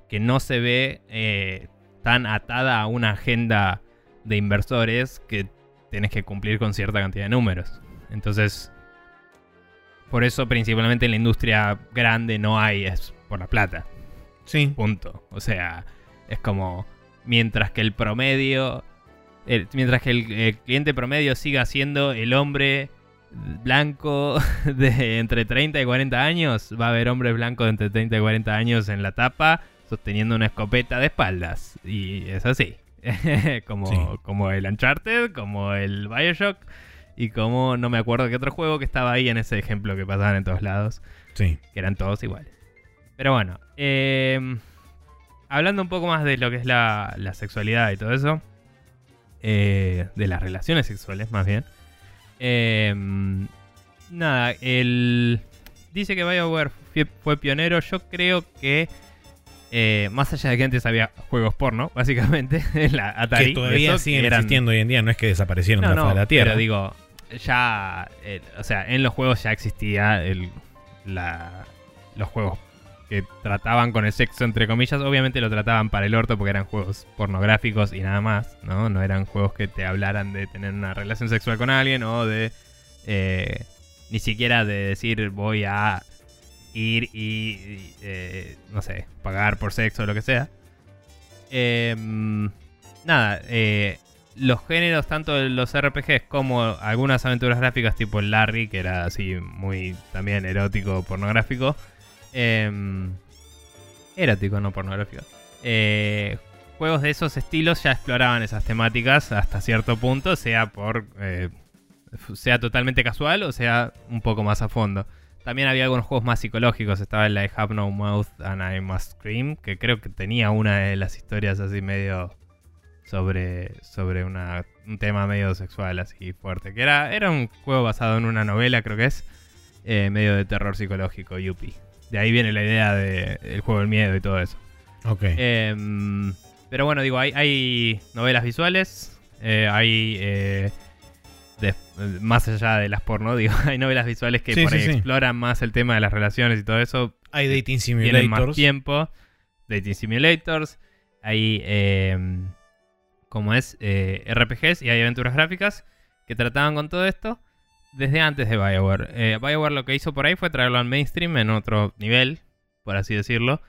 que no se ve eh, tan atada a una agenda de inversores que tienes que cumplir con cierta cantidad de números. Entonces, por eso principalmente en la industria grande no hay, es por la plata. Sí. Punto. O sea, es como mientras que el promedio, el- mientras que el, el cliente promedio siga siendo el hombre blanco de entre 30 y 40 años, va a haber hombres blancos de entre 30 y 40 años en la tapa sosteniendo una escopeta de espaldas. Y es así. como, Sí. como el Uncharted, como el Bioshock y como no me acuerdo qué otro juego que estaba ahí en ese ejemplo que pasaban en todos lados Sí. que eran todos iguales. Pero bueno, eh, hablando un poco más de lo que es la, la sexualidad y todo eso, eh, de las relaciones sexuales más bien. eh, nada, él dice que BioWare fue, fue pionero. Yo creo que, eh, más allá de que antes había juegos porno, básicamente, en la Atari. que todavía eso, siguen que eran- existiendo hoy en día, no es que desaparecieron no, de la faz no, de la Tierra. Pero digo, ya. eh, o sea, en los juegos ya existía el, la, los juegos que trataban con el sexo, entre comillas. Obviamente lo trataban para el orto porque eran juegos pornográficos y nada más, ¿no? No eran juegos que te hablaran de tener una relación sexual con alguien o de. eh, ni siquiera de decir voy a ir y. eh, no sé, pagar por sexo o lo que sea. Em, nada, eh, los géneros, tanto de los RPGs como algunas aventuras gráficas tipo Larry, que era así muy también erótico, pornográfico. Em, erótico, no pornográfico. Eh, juegos de esos estilos ya exploraban esas temáticas hasta cierto punto, sea por eh, sea totalmente casual o sea un poco más a fondo. También había algunos juegos más psicológicos. Estaba el I Have No Mouth and I Must Scream, que creo que tenía una de las historias así medio sobre, sobre un tema medio sexual así fuerte. Que era, era un juego basado en una novela, creo que es, eh, medio de terror psicológico, Yuppie. De ahí viene la idea del juego del miedo y todo eso. Ok. Em, pero bueno, digo, hay, hay novelas visuales, eh, hay... eh, de- más allá de las porno, digo, hay novelas visuales que Sí, por ahí sí. exploran más el tema de las relaciones y todo eso. Hay dating Tienen más simulators. tiempo. Dating simulators. Hay em, como es eh, RPGs y hay aventuras gráficas que trataban con todo esto desde antes de Bioware. Eh, Bioware lo que hizo por ahí fue traerlo al mainstream en otro nivel, por así decirlo.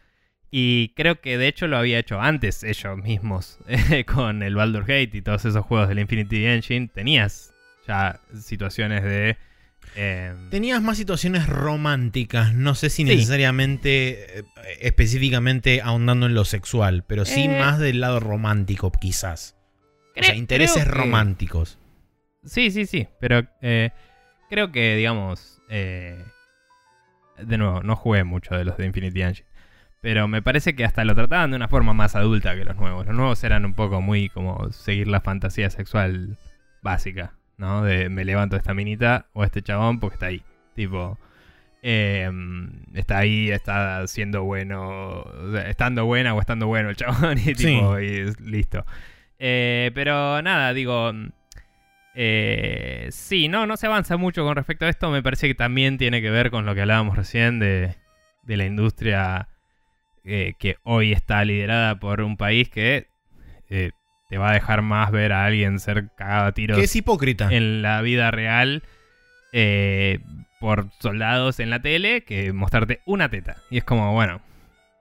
Y creo que de hecho lo había hecho antes ellos mismos con el Baldur Gate y todos esos juegos del Infinity Engine. Tenías ya situaciones de... eh, Tenías más situaciones románticas, no sé si Sí. necesariamente, eh, específicamente ahondando en lo sexual, pero sí Eh. más del lado romántico quizás. o sea, intereses creo que- románticos. Sí, sí, sí. Pero eh, creo que, digamos. eh, de nuevo, no jugué mucho de los de Infinity Engine. Pero me parece que hasta lo trataban de una forma más adulta que los nuevos. Los nuevos eran un poco muy como seguir la fantasía sexual básica, ¿no? De me levanto esta minita o este chabón porque está ahí. Tipo. eh, está ahí, está siendo bueno. o sea, estando buena o estando bueno el chabón y tipo. Y listo. Eh, pero nada, digo. Eh, sí, no, no se avanza mucho con respecto a esto. Me parece que también tiene que ver con lo que hablábamos recién de, de la industria eh, que hoy está liderada por un país que eh, te va a dejar más ver a alguien ser cagado a tiros Que es hipócrita. en la vida real eh, por soldados en la tele que mostrarte una teta. Y es como, bueno,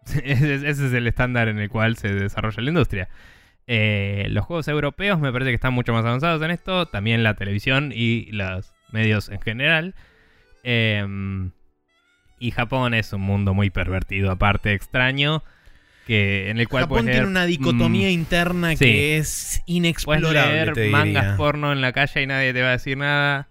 ese es el estándar en el cual se desarrolla la industria. Eh, los juegos europeos me parece que están mucho más avanzados en esto, también la televisión y los medios en general. Em, y Japón es un mundo muy pervertido, aparte extraño, que en el cual Japón puedes tiene leer, una dicotomía mm, interna sí. que es Puedes inexplorable. leer te mangas porno en la calle y nadie te va a decir nada.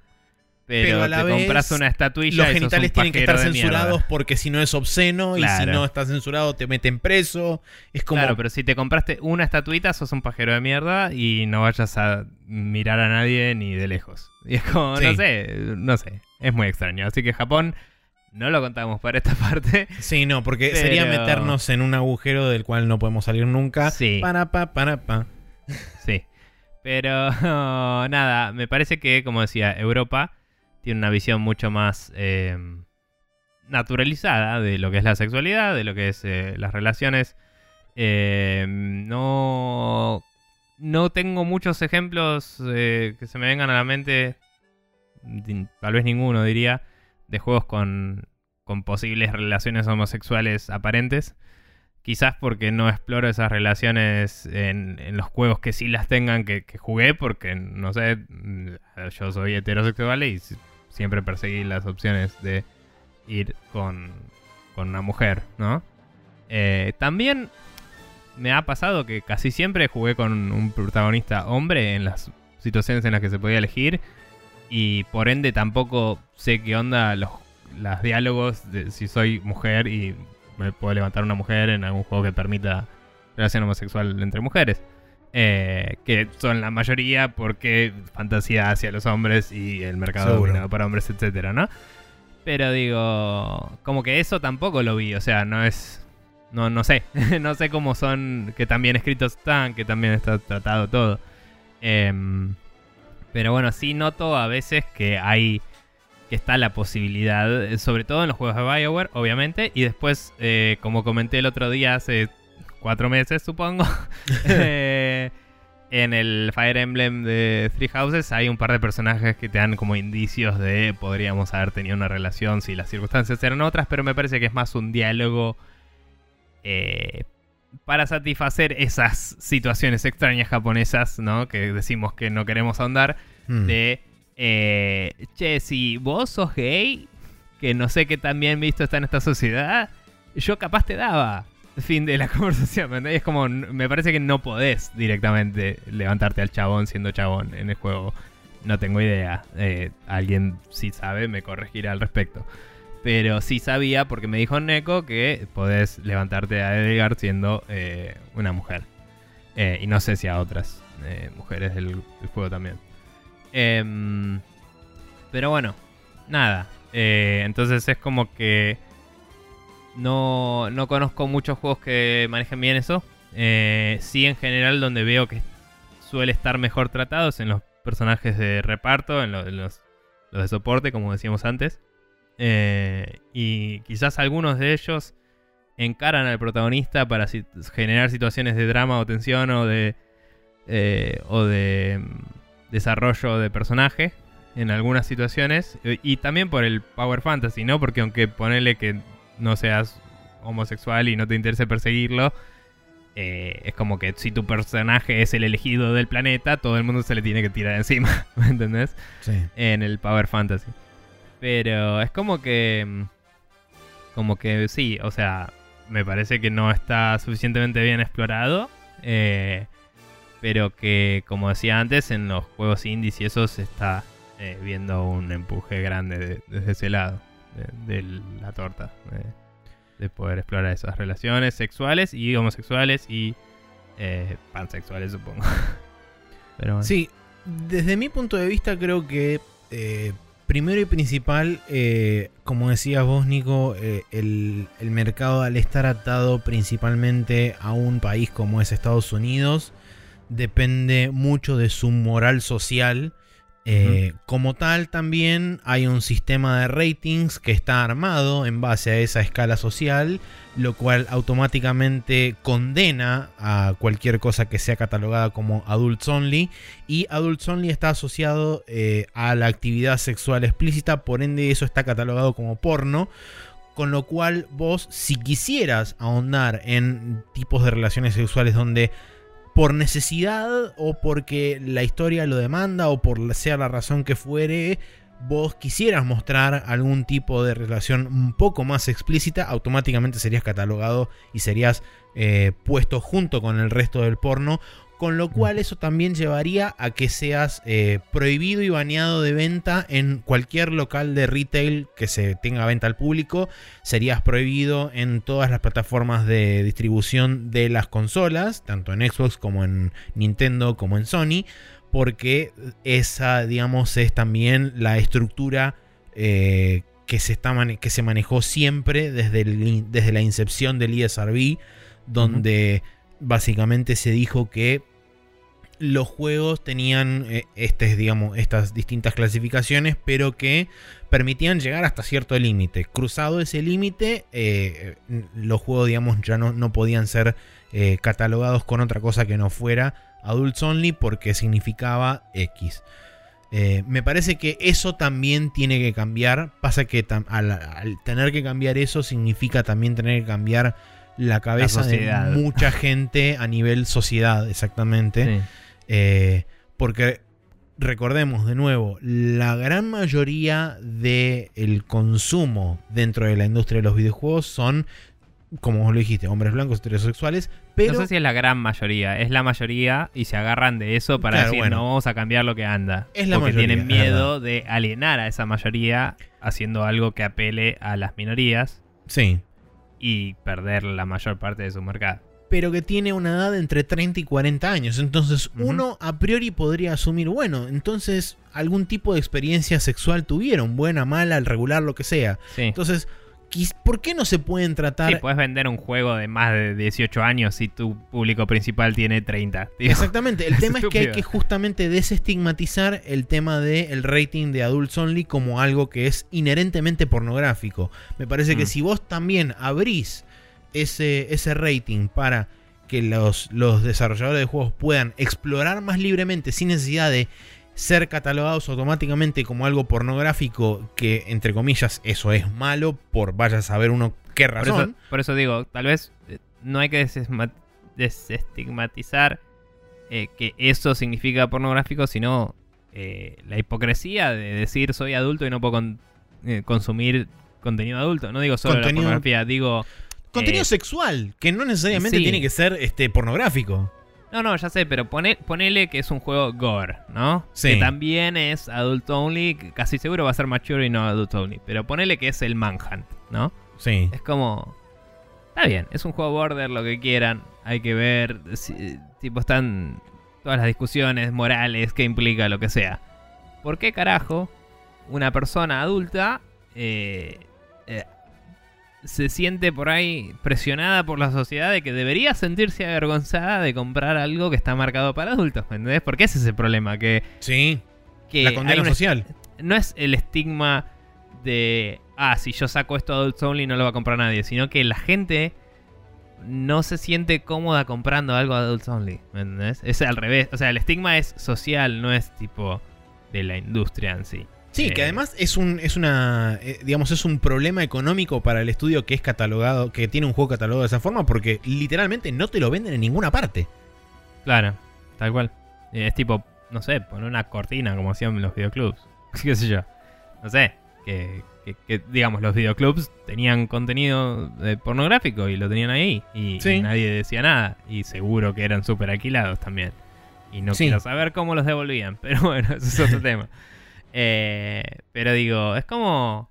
Pero, Pero a la te vez, compras una estatuilla Los genitales tienen que estar mierda. censurados porque si no es obsceno y si no está censurado te meten preso. Es como Claro, pero si te compraste una estatuita, sos un pajero de mierda y no vayas a mirar a nadie ni de lejos. Y es como, no sé, no sé. Es muy extraño. Así que Japón no lo contamos para esta parte. Sí, no, porque Pero- sería meternos en un agujero del cual no podemos salir nunca. Sí. Para pa, para pa. Sí. Pero nada, me parece que, como decía, Europa tiene una visión mucho más eh, naturalizada de lo que es la sexualidad, de lo que es eh, las relaciones. Eh, no, no tengo muchos ejemplos que se me vengan a la mente, tal vez ninguno diría, de juegos con, con posibles relaciones homosexuales aparentes. Quizás porque no exploro esas relaciones en, en los juegos que sí las tengan que, jugué, porque no sé, mm, yo soy heterosexual y siempre perseguí las opciones de ir con, con una mujer, ¿no? Eh, también me ha pasado que casi siempre jugué con un protagonista hombre en las situaciones en las que se podía elegir y por ende tampoco sé qué onda los, los diálogos de si soy mujer y me puedo levantar una mujer en algún juego que permita relación homosexual entre mujeres. Eh, que son la mayoría porque fantasía hacia los hombres y el mercado dominado para hombres, etcétera, ¿no? Pero digo, como que eso tampoco lo vi, o sea, no es. No, no sé. no sé cómo son. Que tan bien escritos están, que también está tratado todo. Em, pero bueno, sí noto a veces que hay. Que está la posibilidad, eh, sobre todo en los juegos de Bioware, obviamente. Y después, eh, como comenté el otro día, hace cuatro meses, supongo. en el Fire Emblem de Three Houses hay un par de personajes que te dan como indicios de podríamos haber tenido una relación si las circunstancias eran otras, pero me parece que es más un diálogo eh, para satisfacer esas situaciones extrañas japonesas, ¿no? Que decimos que no queremos ahondar. Hmm. De, eh, che, si vos sos gay, que no sé qué tan bien visto está en esta sociedad, yo capaz te daba. Fin de la conversación, ¿me? Es como, me parece que no podés directamente levantarte al chabón siendo chabón en el juego. No tengo idea. Eh, alguien si sabe me corregirá al respecto. Pero sí sabía porque me dijo Neko que podés levantarte a Edgar siendo eh, una mujer. Eh, y no sé si a otras mujeres del, juego también. Em, pero bueno, nada. Entonces es como que no, no conozco muchos juegos que manejen bien eso. Eh, sí, en general, donde veo que suele estar mejor tratados en los personajes de reparto, en, lo- en los, los de soporte, como decíamos antes. Eh, y quizás algunos de ellos encaran al protagonista para generar situaciones de drama o tensión o de eh, o de mm, desarrollo de personaje en algunas situaciones. Y también por el Power Fantasy, ¿no? Porque aunque ponele que no seas homosexual y no te interese perseguirlo, eh, es como que si tu personaje es el elegido del planeta, todo el mundo se le tiene que tirar encima, ¿me entendés? Sí. en el Power Fantasy. Pero es como que. mm, Como que sí, o sea, me parece que no está suficientemente bien explorado. eh, pero que, como decía antes, en los juegos indies y eso se está eh, viendo un empuje grande de- desde ese lado de, la torta. De, de poder explorar esas relaciones sexuales y homosexuales y eh, pansexuales, supongo. Pero bueno. Sí, desde mi punto de vista creo que eh, primero y principal, eh, como decías vos, Nico, el, el mercado al estar atado principalmente a un país como es Estados Unidos, depende mucho de su moral social. Eh, Como tal, también hay un sistema de ratings que está armado en base a esa escala social, lo cual automáticamente condena a cualquier cosa que sea catalogada como adults only. Y adults only está asociado eh, a la actividad sexual explícita, por ende eso está catalogado como porno. Con lo cual vos, si quisieras ahondar en tipos de relaciones sexuales donde por necesidad o porque la historia lo demanda o por sea la razón que fuere, vos quisieras mostrar algún tipo de relación un poco más explícita, automáticamente serías catalogado y serías eh, puesto junto con el resto del porno. Con lo cual eso también llevaría a que seas eh, prohibido y baneado de venta en cualquier local de retail que se tenga venta al público. Serías prohibido en todas las plataformas de distribución de las consolas, tanto en Xbox como en Nintendo como en Sony. Porque esa, digamos, es también la estructura eh, que, se está que se manejó siempre desde, el desde la incepción del ESRB, donde básicamente se dijo que los juegos tenían eh, digamos, estas distintas clasificaciones, pero que permitían llegar hasta cierto límite. Cruzado ese límite, eh, los juegos, digamos, ya no, no podían ser eh, catalogados con otra cosa que no fuera Adults Only porque significaba X. Me parece que eso también tiene que cambiar. Pasa que al tener que cambiar eso significa también tener que cambiar la cabeza de mucha gente a nivel sociedad, exactamente. Sí. Eh, porque recordemos de nuevo, la gran mayoría del consumo dentro de la industria de los videojuegos son, como vos lo dijiste, hombres blancos heterosexuales, pero no sé si es la gran mayoría, es la mayoría y se agarran de eso para Claro, decir bueno. no vamos a cambiar lo que anda. Es la porque mayoría, tienen miedo de alienar a esa mayoría haciendo algo que apele a las minorías sí, y perder la mayor parte de su mercado. pero que tiene una edad entre 30 y 40 años. Entonces uno a priori podría asumir, bueno, entonces algún tipo de experiencia sexual tuvieron, buena, mala, regular, lo que sea. Sí. Entonces, ¿por qué no se pueden tratar Sí, puedes vender un juego de más de 18 años si tu público principal tiene 30. tío. Exactamente, el Es tema es que hay que justamente desestigmatizar el tema del rating de Adults Only como algo que es inherentemente pornográfico. Me parece que Mm. si vos también abrís ese, ese rating para que los, los desarrolladores de juegos puedan explorar más libremente sin necesidad de ser catalogados automáticamente como algo pornográfico, que entre comillas eso es malo por vaya a saber uno qué Por eso, razón. por eso digo, tal vez eh, no hay que desestigmatizar eh, que eso significa pornográfico, sino eh, la hipocresía de decir soy adulto y no puedo con- eh, consumir contenido adulto. No digo solo Contenido- la pornografía, digo... Contenido sexual, que no necesariamente sí. tiene que ser este, pornográfico. No, no, ya sé, pero pone, ponele que es un juego gore, ¿no? Sí. Que también es adult only, casi seguro va a ser mature y no adult only. Pero ponele que es el Manhunt, ¿no? Sí. Es como. Está bien, es un juego border, lo que quieran. Hay que ver. si- tipo, están todas las discusiones morales, qué implica, lo que sea. ¿Por qué carajo una persona adulta eh, se siente por ahí presionada por la sociedad de que debería sentirse avergonzada de comprar algo que está marcado para adultos? ¿Me entendés? Porque ese es el problema, que, Sí. que la condena una- social. no es el estigma de, ah, si yo saco esto Adults Only no lo va a comprar nadie, sino que la gente no se siente cómoda comprando algo adults only. ¿Me entendés? Es al revés. O sea, el estigma es social, no es tipo de la industria en sí. Sí, que Eh, además es un, es una, eh, digamos, es un problema económico para el estudio que es catalogado, que tiene un juego catalogado de esa forma, porque literalmente no te lo venden en ninguna parte. Claro, tal cual. Es tipo, no sé, poner una cortina como hacían los videoclubs. ¿Qué sé yo? No sé. Que, que- que, digamos, los videoclubs tenían contenido eh, pornográfico y lo tenían ahí. Y, Sí. y nadie decía nada. Y seguro que eran súper alquilados también. Y no Sí. quiero saber cómo los devolvían. Pero bueno, eso es otro tema. Eh, pero digo, es como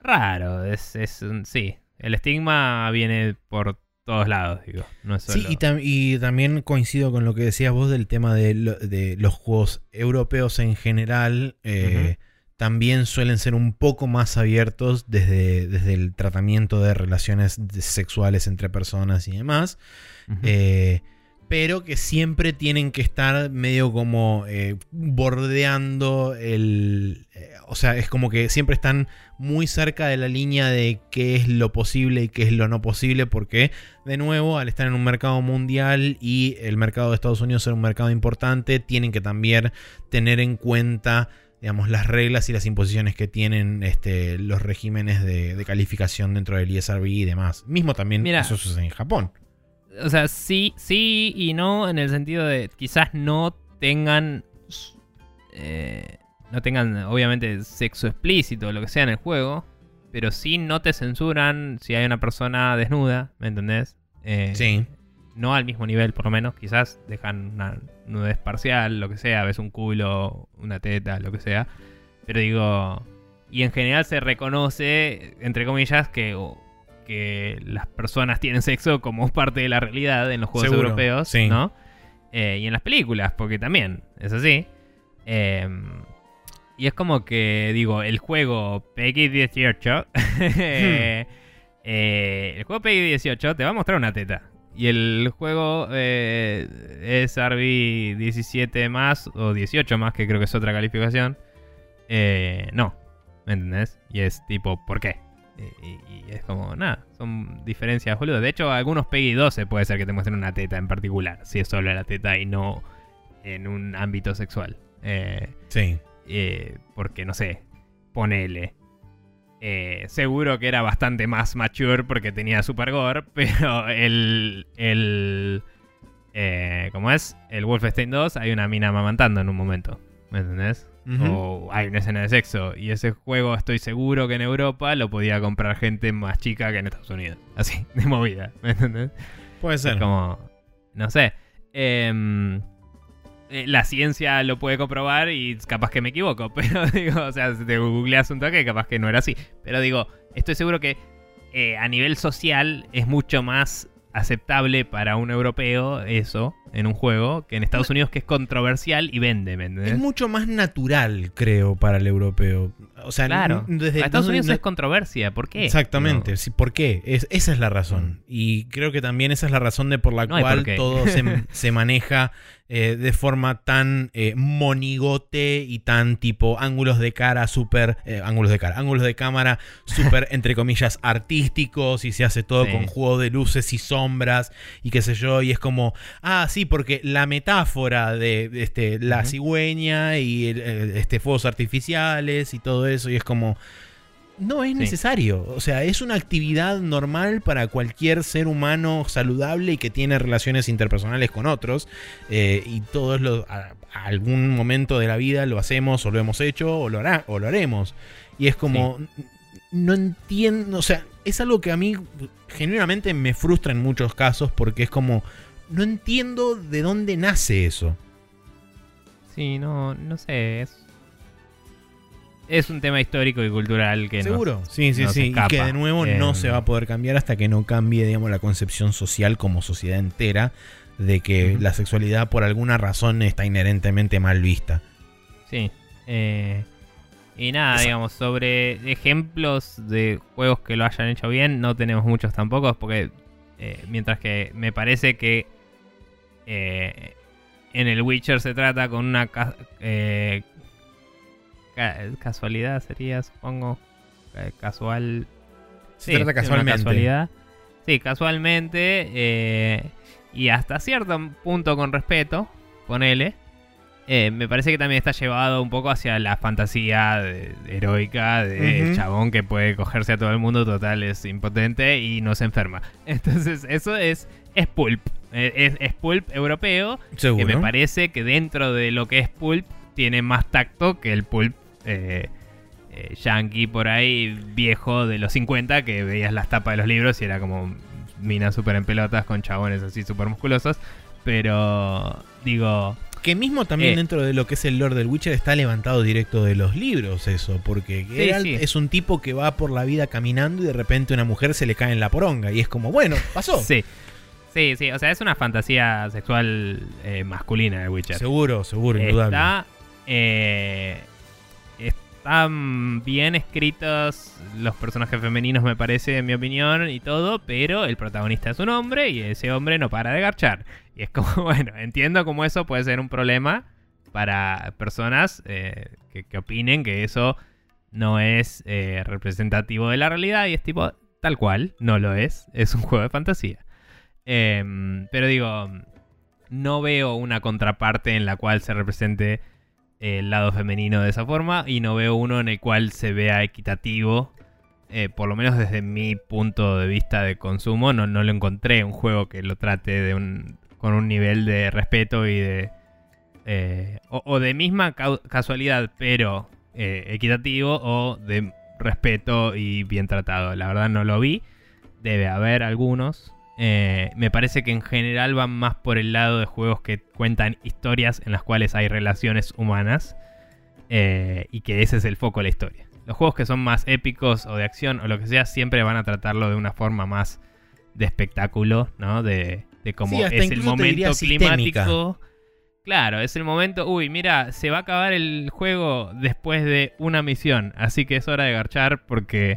raro. Es, es un- sí. El estigma viene por todos lados, digo. No es solo... Sí, y, tam- y también coincido con lo que decías vos del tema de, lo- de los juegos europeos en general. eh, También suelen ser un poco más abiertos desde, desde el tratamiento de relaciones sexuales entre personas y demás. Ujú. Eh, pero que siempre tienen que estar medio como eh, bordeando el... eh, o sea, es como que siempre están muy cerca de la línea de qué es lo posible y qué es lo no posible, porque de nuevo, al estar en un mercado mundial y el mercado de Estados Unidos ser un mercado importante, tienen que también tener en cuenta digamos, las reglas y las imposiciones que tienen este, los regímenes de, de calificación dentro del ISRB y demás. Mismo también Mira. eso sucede en Japón. O sea, sí, sí y no en el sentido de quizás no tengan, eh, no tengan obviamente sexo explícito o lo que sea en el juego, pero sí no te censuran si hay una persona desnuda, ¿me entendés? Eh, Sí. No al mismo nivel, por lo menos. Quizás dejan una nudez parcial, lo que sea. Ves un culo, una teta, lo que sea. Pero digo. Y en general se reconoce, entre comillas, que, que las personas tienen sexo como parte de la realidad en los juegos Seguro, europeos, sí. ¿no? Eh, y en las películas, porque también es así. Eh, y es como que, digo, el juego Peggy 18. eh, eh, el juego Peggy 18 te va a mostrar una teta. Y el juego eh, es RB 17 más o 18 más, que creo que es otra calificación. No, ¿me entendés? Y es tipo, ¿por qué? Y, y- es como, nada, son diferencias boludo. De hecho, algunos Peggy 12 puede ser que te muestren una teta en particular, si es solo la teta y no en un ámbito sexual. Eh, Sí. eh, porque no sé, ponele. Eh, seguro que era bastante más mature porque tenía super gore, pero el. el eh, ¿Cómo es? El Wolfenstein 2 hay una mina amamantando en un momento. ¿Me entendés? O hay una escena de sexo. Y ese juego estoy seguro que en Europa lo podía comprar gente más chica que en Estados Unidos. Así, de movida. ¿Me entendés? Puede Es ser. como. No sé. Em, eh, la ciencia lo puede comprobar y capaz que me equivoco. Pero digo, o sea, si te googleas un toque, capaz que no era así. Pero digo, estoy seguro que eh, a nivel social es mucho más aceptable para un europeo eso en un juego que en Estados Unidos que es controversial y vende, ¿me entendés? Es mucho más natural, creo, para el europeo. O sea, Claro. desde Estados Unidos no- es controversia, ¿por qué? Exactamente, No. sí, ¿por qué? Es- esa es la razón. Y creo que también esa es la razón de por la No cual todo se, se maneja eh, de forma tan eh, monigote y tan tipo ángulos de cara súper... eh, ángulos de cara, ángulos de cámara súper, entre comillas, artísticos y se hace todo Sí. con juego de luces y sombras y qué sé yo. Y es como, ah, sí, porque la metáfora de, este, la cigüeña y el, eh, este, fuegos artificiales y todo eso. Y es como... No es Sí. necesario. O sea, es una actividad normal para cualquier ser humano saludable y que tiene relaciones interpersonales con otros. eh, y todos los, a, a algún momento de la vida lo hacemos o lo hemos hecho o lo, hará, o lo haremos. Y es como... No entiendo, o sea, es algo que a mí genuinamente me frustra en muchos casos porque es como, no entiendo de dónde nace eso. Sí, no, no sé, es... Es un tema histórico y cultural que nos- Seguro. sí, sí, nos sí. Y que de nuevo no Em, se va a poder cambiar hasta que no cambie, digamos, la concepción social como sociedad entera de que la sexualidad por alguna razón está inherentemente mal vista. Sí. eh, y nada, digamos, sobre ejemplos de juegos que lo hayan hecho bien, no tenemos muchos tampoco, porque eh, mientras que me parece que eh, en el Witcher se trata con una eh, casualidad, sería, supongo, casual. Se Sí, trata sí, una casualmente. casualidad. Sí, casualmente. eh, y hasta cierto punto con respeto, ponele. eh, me parece que también está llevado un poco hacia la fantasía de- heroica de chabón que puede cogerse a todo el mundo, total es impotente y no se enferma. Entonces, eso es, es pulp. eh, Es, es pulp europeo Seguro. que me parece que dentro de lo que es pulp tiene más tacto que el pulp eh, eh, yankee por ahí viejo de los 50 que veías las tapas de los libros y era como minas súper en pelotas con chabones así súper musculosos. Pero digo, Que mismo también Eh. dentro de lo que es el Lord del Witcher está levantado directo de los libros eso, porque Sí, Geralt sí. es un tipo que va por la vida caminando y de repente una mujer se le cae en la poronga y es como, bueno, pasó. sí. Sí, sí, o sea, es una fantasía sexual eh, masculina de Witcher. Seguro, seguro, indudable. Está, eh, están bien escritos los personajes femeninos, me parece, en mi opinión, y todo, pero el protagonista es un hombre y ese hombre no para de garchar. Y es como, bueno, entiendo cómo eso puede ser un problema para personas eh, que, opinen que eso no es eh, representativo de la realidad y es tipo, tal cual, no lo es, es un juego de fantasía. Em, pero digo, no veo una contraparte en la cual se represente el lado femenino de esa forma y no veo uno en el cual se vea equitativo. eh, por lo menos desde mi punto de vista de consumo, no, no lo encontré un juego que lo trate de un, con un nivel de respeto y de... eh, o, de misma casualidad, pero eh, equitativo, o de respeto y bien tratado. La verdad no lo vi. Debe haber algunos. Eh, me parece que en general van más por el lado de juegos que cuentan historias en las cuales hay relaciones humanas eh, y que ese es el foco de la historia. Los juegos que son más épicos o de acción o lo que sea siempre van a tratarlo de una forma más de espectáculo, ¿no? De, de cómo Sí, es el momento climático. Claro, es el momento, uy, mira, se va a acabar el juego después de una misión, así que es hora de garchar porque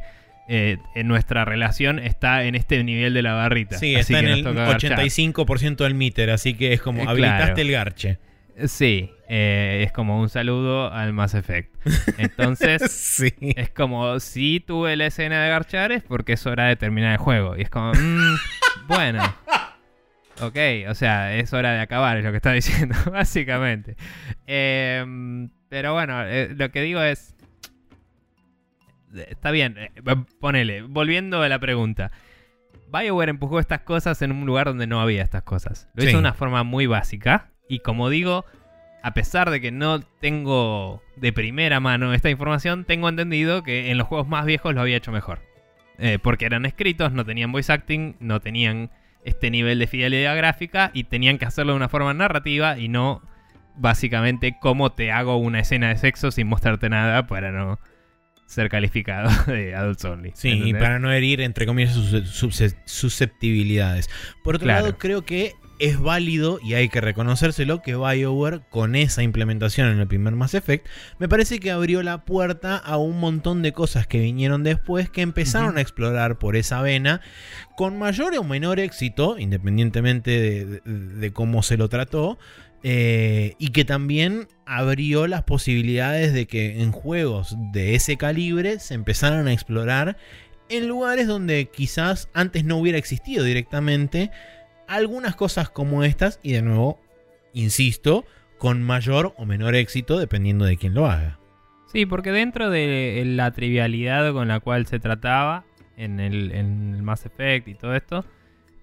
eh, en nuestra relación está en este nivel de la barrita. Sí, así está en que nos el toca garchar. 85% del meter, así que es como Eh, habilitaste claro. el garche. Sí, eh, es como un saludo al Mass Effect. Entonces, sí. es como si tuve la escena de garchar es porque es hora de terminar el juego. Y es como, mm, bueno. Ok, o sea, es hora de acabar, es lo que está diciendo, básicamente. Em, pero bueno, lo que digo es. Está bien, eh, ponele, volviendo a la pregunta. BioWare empujó estas cosas en un lugar donde no había estas cosas. Lo Sí. hizo de una forma muy básica. Y como digo, a pesar de que no tengo de primera mano esta información, tengo entendido que en los juegos más viejos lo había hecho mejor. Eh, porque eran escritos, no tenían voice acting, no tenían este nivel de fidelidad gráfica y tenían que hacerlo de una forma narrativa y no básicamente cómo te hago una escena de sexo sin mostrarte nada para no ser calificado de adults only. Sí, y para no herir, entre comillas, sus sus- susceptibilidades. Por otro Claro. lado, creo que es válido y hay que reconocérselo que BioWare, con esa implementación en el primer Mass Effect, me parece que abrió la puerta a un montón de cosas que vinieron después que empezaron a explorar por esa vena con mayor o menor éxito, independientemente de, de- de cómo se lo trató. Eh, y que también abrió las posibilidades de que en juegos de ese calibre se empezaran a explorar en lugares donde quizás antes no hubiera existido directamente algunas cosas como estas y de nuevo, insisto, con mayor o menor éxito dependiendo de quién lo haga. Sí, porque dentro de la trivialidad con la cual se trataba en el, en el Mass Effect y todo esto,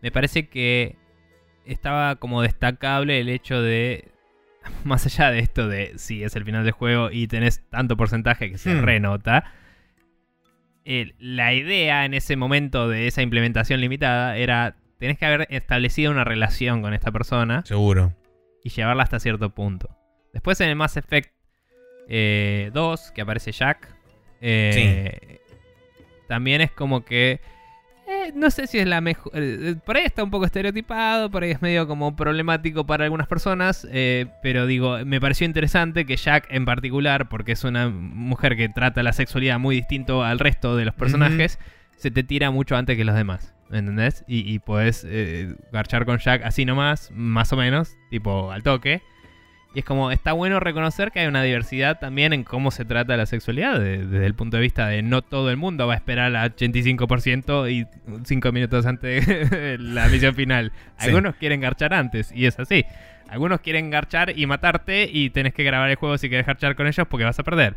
me parece que estaba como destacable el hecho de, más allá de esto de si es el final del juego y tenés tanto porcentaje que se Hmm. renota, la idea en ese momento de esa implementación limitada era, tenés que haber establecido una relación con esta persona Seguro. y llevarla hasta cierto punto. Después en el Mass Effect eh, 2, que aparece Jack, eh, también es como que... eh, no sé si es la mejor... eh, por ahí está un poco estereotipado, por ahí es medio como problemático para algunas personas, eh, pero digo, me pareció interesante que Jack en particular, porque es una mujer que trata la sexualidad muy distinto al resto de los personajes, se te tira mucho antes que los demás. ¿Entendés? Y, y podés eh, garchar con Jack así nomás, más o menos, tipo al toque. Y es como, está bueno reconocer que hay una diversidad también en cómo se trata la sexualidad, de- desde el punto de vista de no todo el mundo va a esperar al 85% y 5 minutos antes de la misión final. Sí. Algunos quieren garchar antes, y es así. Algunos quieren garchar y matarte y tenés que grabar el juego si quieres garchar con ellos porque vas a perder.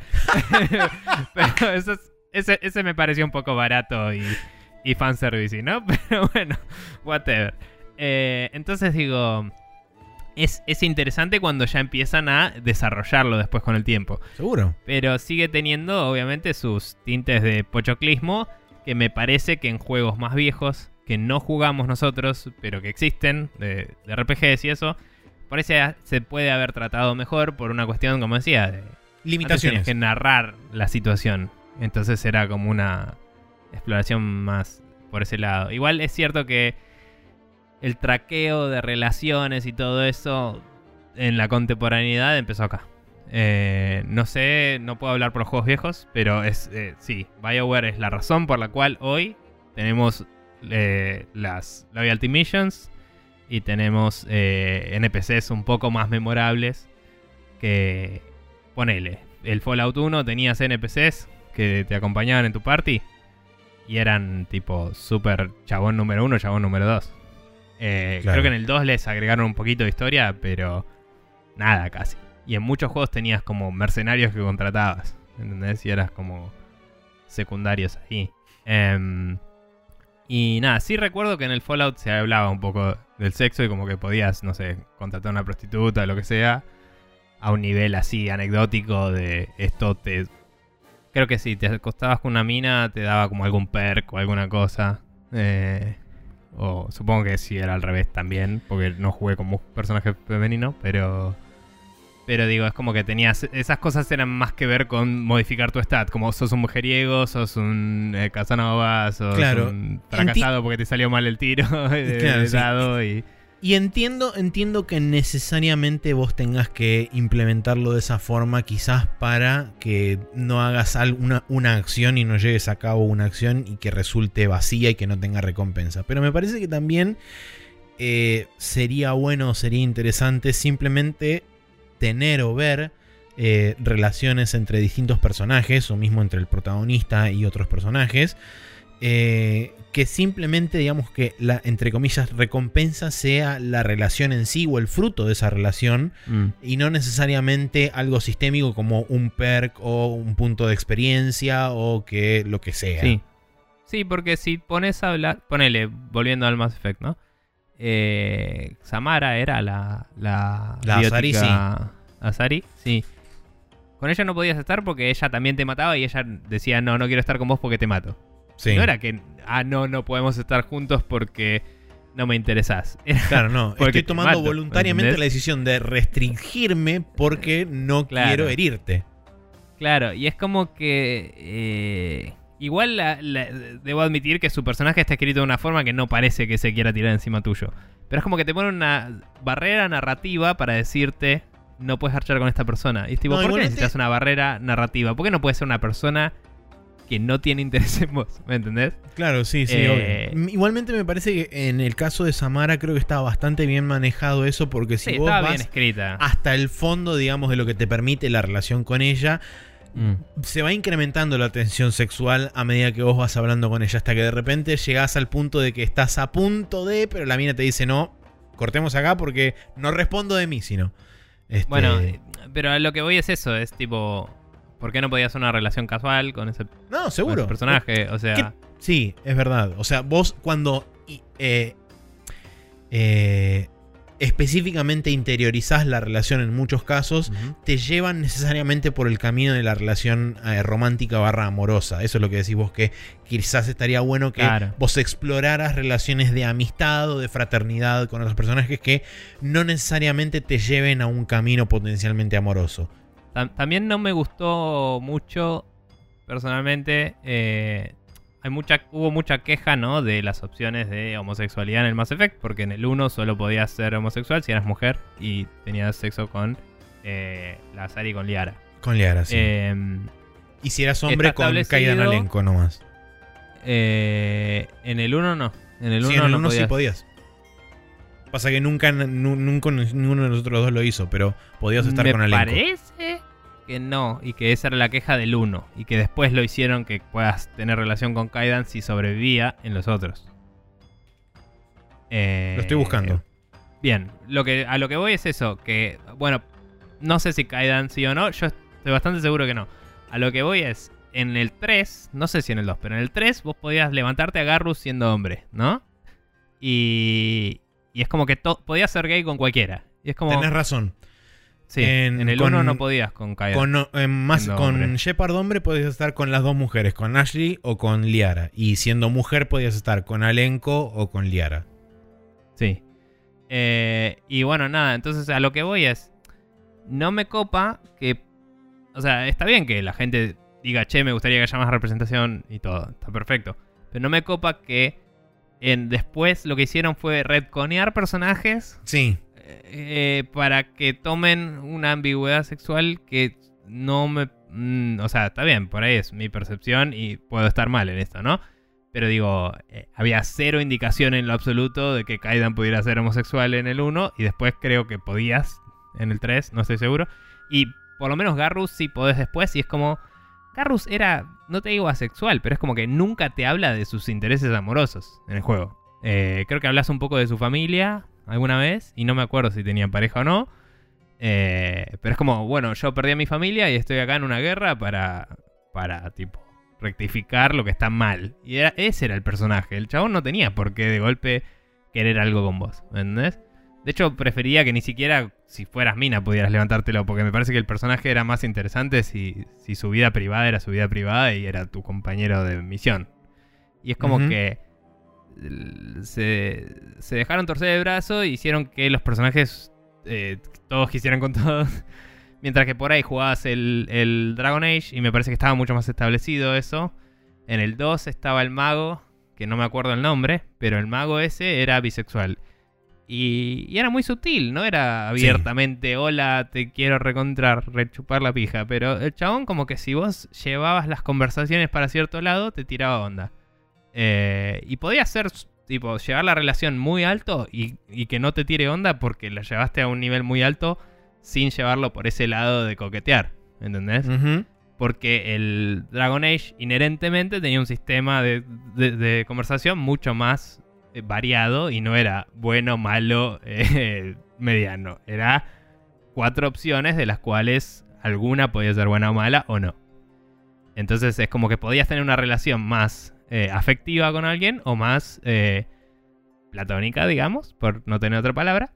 Pero eso es- ese, ese me pareció un poco barato y, y fanservice, ¿no? Pero bueno, whatever. Eh, entonces digo, es, es interesante cuando ya empiezan a desarrollarlo después con el tiempo. Seguro. Pero sigue teniendo, obviamente, sus tintes de pochoclismo. Que me parece que en juegos más viejos, que no jugamos nosotros, pero que existen, de, de RPGs y eso, parece se puede haber tratado mejor por una cuestión, como decía, de Limitaciones. que narrar la situación. Entonces era como una exploración más por ese lado. Igual es cierto que el traqueo de relaciones y todo eso en la contemporaneidad empezó acá. Eh, no sé, no puedo hablar por los juegos viejos, pero es eh, sí, BioWare es la razón por la cual hoy tenemos eh, las Loyalty Missions y tenemos NPCs un poco más memorables que, ponele, el Fallout 1 tenías NPCs que te acompañaban en tu party y eran tipo super chabón número 1, chabón número 2. Eh, Claro. Creo que en el 2 les agregaron un poquito de historia, pero nada casi. Y en muchos juegos tenías como mercenarios que contratabas, ¿entendés? Y eras como secundarios ahí. Em, y nada, sí recuerdo que en el Fallout se hablaba un poco del sexo y como que podías, no sé, contratar a una prostituta o lo que sea, a un nivel así anecdótico de esto te... Creo que si te acostabas con una mina te daba como algún perk o alguna cosa. Eh, o supongo que sí era al revés también, porque no jugué como personaje femenino, pero... Pero digo, es como que tenías. Esas cosas eran más que ver con modificar tu stat. Como sos un mujeriego, sos un eh, Casanova, sos Claro. un fracasado porque te salió mal el tiro de, Claro, de sí. dado y. Y entiendo, entiendo que necesariamente vos tengas que implementarlo de esa forma, quizás para que no hagas una, una acción y no lleves a cabo una acción y que resulte vacía y que no tenga recompensa. Pero me parece que también eh, sería bueno, sería interesante simplemente tener o ver eh, relaciones entre distintos personajes, o mismo entre el protagonista y otros personajes, eh, que simplemente, digamos que la, entre comillas, recompensa sea la relación en sí o el fruto de esa relación, y no necesariamente algo sistémico como un perk o un punto de experiencia o que lo que sea. Sí. Sí, porque si pones a hablar. Ponele, volviendo al Mass Effect, ¿no? Eh, Samara era la. La, La Azari, Azari, sí. Con ella no podías estar porque ella también te mataba y ella decía, no, no quiero estar con vos porque te mato. Sí. No era que, ah, no, no podemos estar juntos porque no me interesás. Era- Claro, no. Estoy tomando mato, voluntariamente la decisión de restringirme porque no Claro. quiero herirte. Claro, y es como que. eh, igual la- la- debo admitir que su personaje está escrito de una forma que no parece que se quiera tirar encima tuyo. Pero es como que te pone una barrera narrativa para decirte. No puedes archar con esta persona. Y es tipo, No, ¿por qué necesitas una barrera narrativa? ¿Por qué no puedes ser una persona que no tiene interés en vos? ¿Me entendés? Claro, sí, sí, Eh, obvio. Igualmente me parece que en el caso de Samara creo que estaba bastante bien manejado eso porque si sí, vos vas bien escrita. hasta el fondo, digamos, de lo que te permite la relación con ella, Mm. se va incrementando la tensión sexual a medida que vos vas hablando con ella hasta que de repente llegás al punto de que estás a punto de, pero la mina te dice no, cortemos acá porque no respondo de mí, sino. Este, Bueno, eh, pero a lo que voy es eso, es tipo, ¿por qué no podías una relación casual con ese, con no, ese seguro. personaje? O sea, ¿Qué? Sí, es verdad. O sea, vos cuando eh, eh, específicamente interiorizás la relación en muchos casos, te llevan necesariamente por el camino de la relación eh, romántica barra amorosa. Eso es lo que decís vos, que quizás estaría bueno que Claro. vos exploraras relaciones de amistad o de fraternidad con otros personajes que no necesariamente te lleven a un camino potencialmente amoroso. Tam- también no me gustó mucho, personalmente, eh, hay mucha, hubo mucha queja, ¿no? De las opciones de homosexualidad en el Mass Effect, porque en el 1 solo podías ser homosexual si eras mujer y tenías sexo con eh, la Sari y con Liara. Con Liara, sí. Em, y si eras hombre, con Kaidan Alenko nomás. eh, en el 1 no. En el 1 Sí, en el no uno sí podías. podías. Pasa que nunca, nu- nunca ninguno de nosotros dos lo hizo, pero podías estar Me con Alenko. parece que no, y que esa era la queja del 1, y que después lo hicieron que puedas tener relación con Kaidan si sobrevivía en los otros. Eh, Lo estoy buscando. Bien, lo que, a lo que voy es eso, que, bueno, no sé si Kaidan sí o no, yo estoy bastante seguro que no. A lo que voy es, en el 3, no sé si en el 2, pero en el 3 vos podías levantarte a Garrus siendo hombre, ¿no? Y, y es como que podías ser gay con cualquiera. Y es como... Tenés razón. Sí, en- en, el con- 1 no podías con Kaidan. Con, más, Siendo con hombre. Shepard hombre podías estar con las dos mujeres, con Ashley o con Liara. Y siendo mujer podías estar con Alenko o con Liara. Sí. Eh, y bueno, nada, entonces a lo que voy es, no me copa que, o sea, está bien que la gente diga, che, me gustaría que haya más representación y todo, está perfecto. Pero no me copa que en, después lo que hicieron fue redconear personajes Sí, eh, para que tomen una ambigüedad sexual que no me... mm, o sea, está bien, por ahí es mi percepción y puedo estar mal en esto, ¿no? Pero digo, eh, había cero indicación en lo absoluto de que Kaidan pudiera ser homosexual en el 1 y después creo que podías en el 3, no estoy seguro. Y por lo menos Garrus sí podés después y es como... Garrus era, no te digo asexual, pero es como que nunca te habla de sus intereses amorosos en el juego. Eh, creo que hablas un poco de su familia alguna vez y no me acuerdo si tenía pareja o no. Eh, pero es como, bueno, yo perdí a mi familia y estoy acá en una guerra para, para tipo, rectificar lo que está mal. Y era- ese era el personaje. El chabón no tenía por qué de golpe querer algo con vos, ¿me ¿entendés? De hecho, prefería que ni siquiera si fueras mina pudieras levantártelo, porque me parece que el personaje era más interesante si, si su vida privada era su vida privada y era tu compañero de misión. Y es como que se, se dejaron torcer el brazo e hicieron que los personajes eh, todos quisieran con todos. Mientras que por ahí jugabas el, el Dragon Age y me parece que estaba mucho más establecido eso. En el 2 estaba el mago, que no me acuerdo el nombre, pero el mago ese era bisexual. Y, y era muy sutil, no era abiertamente, hola, te quiero recontrar, rechupar la pija. Pero el chabón como que si vos llevabas las conversaciones para cierto lado, te tiraba onda. Eh, y podía ser, tipo, llevar la relación muy alto y, y que no te tire onda porque la llevaste a un nivel muy alto sin llevarlo por ese lado de coquetear. ¿Entendés? Porque el Dragon Age inherentemente tenía un sistema de, de- de conversación mucho más eh, variado y no era bueno, malo, eh, mediano. Era cuatro opciones de las cuales alguna podía ser buena o mala o no. Entonces es como que podías tener una relación más eh, afectiva con alguien o más eh, platónica, digamos, por no tener otra palabra.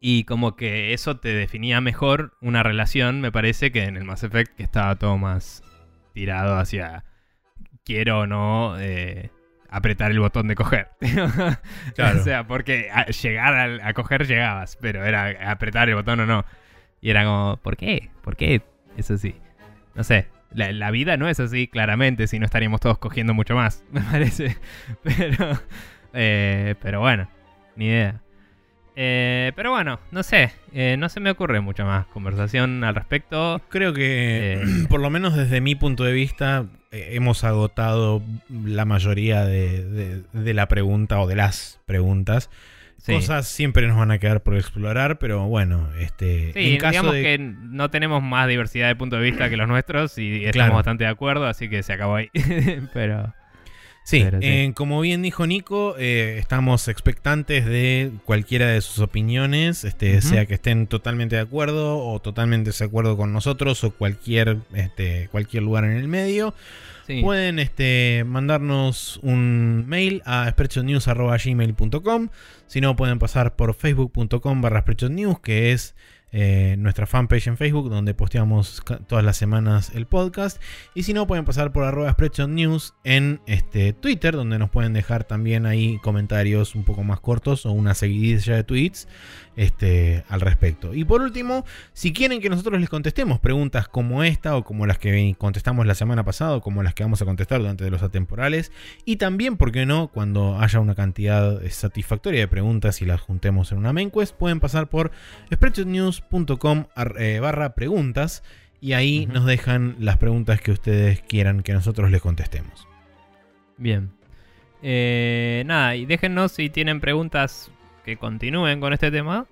Y como que eso te definía mejor una relación, me parece, que en el Mass Effect, que estaba todo más tirado hacia quiero o no eh, apretar el botón de coger. Claro. o sea, porque a- llegar al- a, coger llegabas, pero era apretar el botón o no. Y era como, ¿por qué? ¿Por qué es así? No sé. La, la vida no es así, claramente, si no estaríamos todos cogiendo mucho más, me parece. Pero, eh, pero bueno, ni idea. Eh, pero bueno, no sé, eh, no se me ocurre mucha más conversación al respecto. Creo que, Eh. por lo menos desde mi punto de vista, hemos agotado la mayoría de, de- de la pregunta o de las preguntas. Sí. Cosas siempre nos van a quedar por explorar, pero bueno, este, Sí, en caso digamos de... que no tenemos más diversidad de punto de vista que los nuestros y estamos Claro. bastante de acuerdo, así que se acabó ahí. pero Sí, Pero sí. eh, como bien dijo Nico, eh, estamos expectantes de cualquiera de sus opiniones, este, sea que estén totalmente de acuerdo o totalmente de acuerdo con nosotros o cualquier, este, cualquier lugar en el medio. Pueden este, mandarnos un mail a spreadshotnews.gmail.com Si no, pueden pasar por facebook.com barra spreadshotnews, que es eh, nuestra fanpage en Facebook, donde posteamos todas las semanas el podcast. Y si no, pueden pasar por arroba spreadshotnews en este, Twitter, donde nos pueden dejar también ahí comentarios un poco más cortos o una seguidilla de tweets este, al respecto. Y por último, si quieren que nosotros les contestemos preguntas como esta o como las que contestamos la semana pasada o como las que vamos a contestar durante los atemporales, y también, ¿por qué no?, cuando haya una cantidad satisfactoria de preguntas y las juntemos en una main quest, pueden pasar por spreadshotnews.com eh, barra preguntas y ahí nos dejan las preguntas que ustedes quieran que nosotros les contestemos. Bien. Eh, nada, y déjennos si tienen preguntas que continúen con este tema,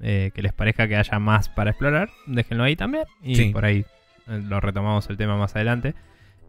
eh, que les parezca que haya más para explorar, déjenlo ahí también. Y Sí. por ahí eh, lo retomamos el tema más adelante.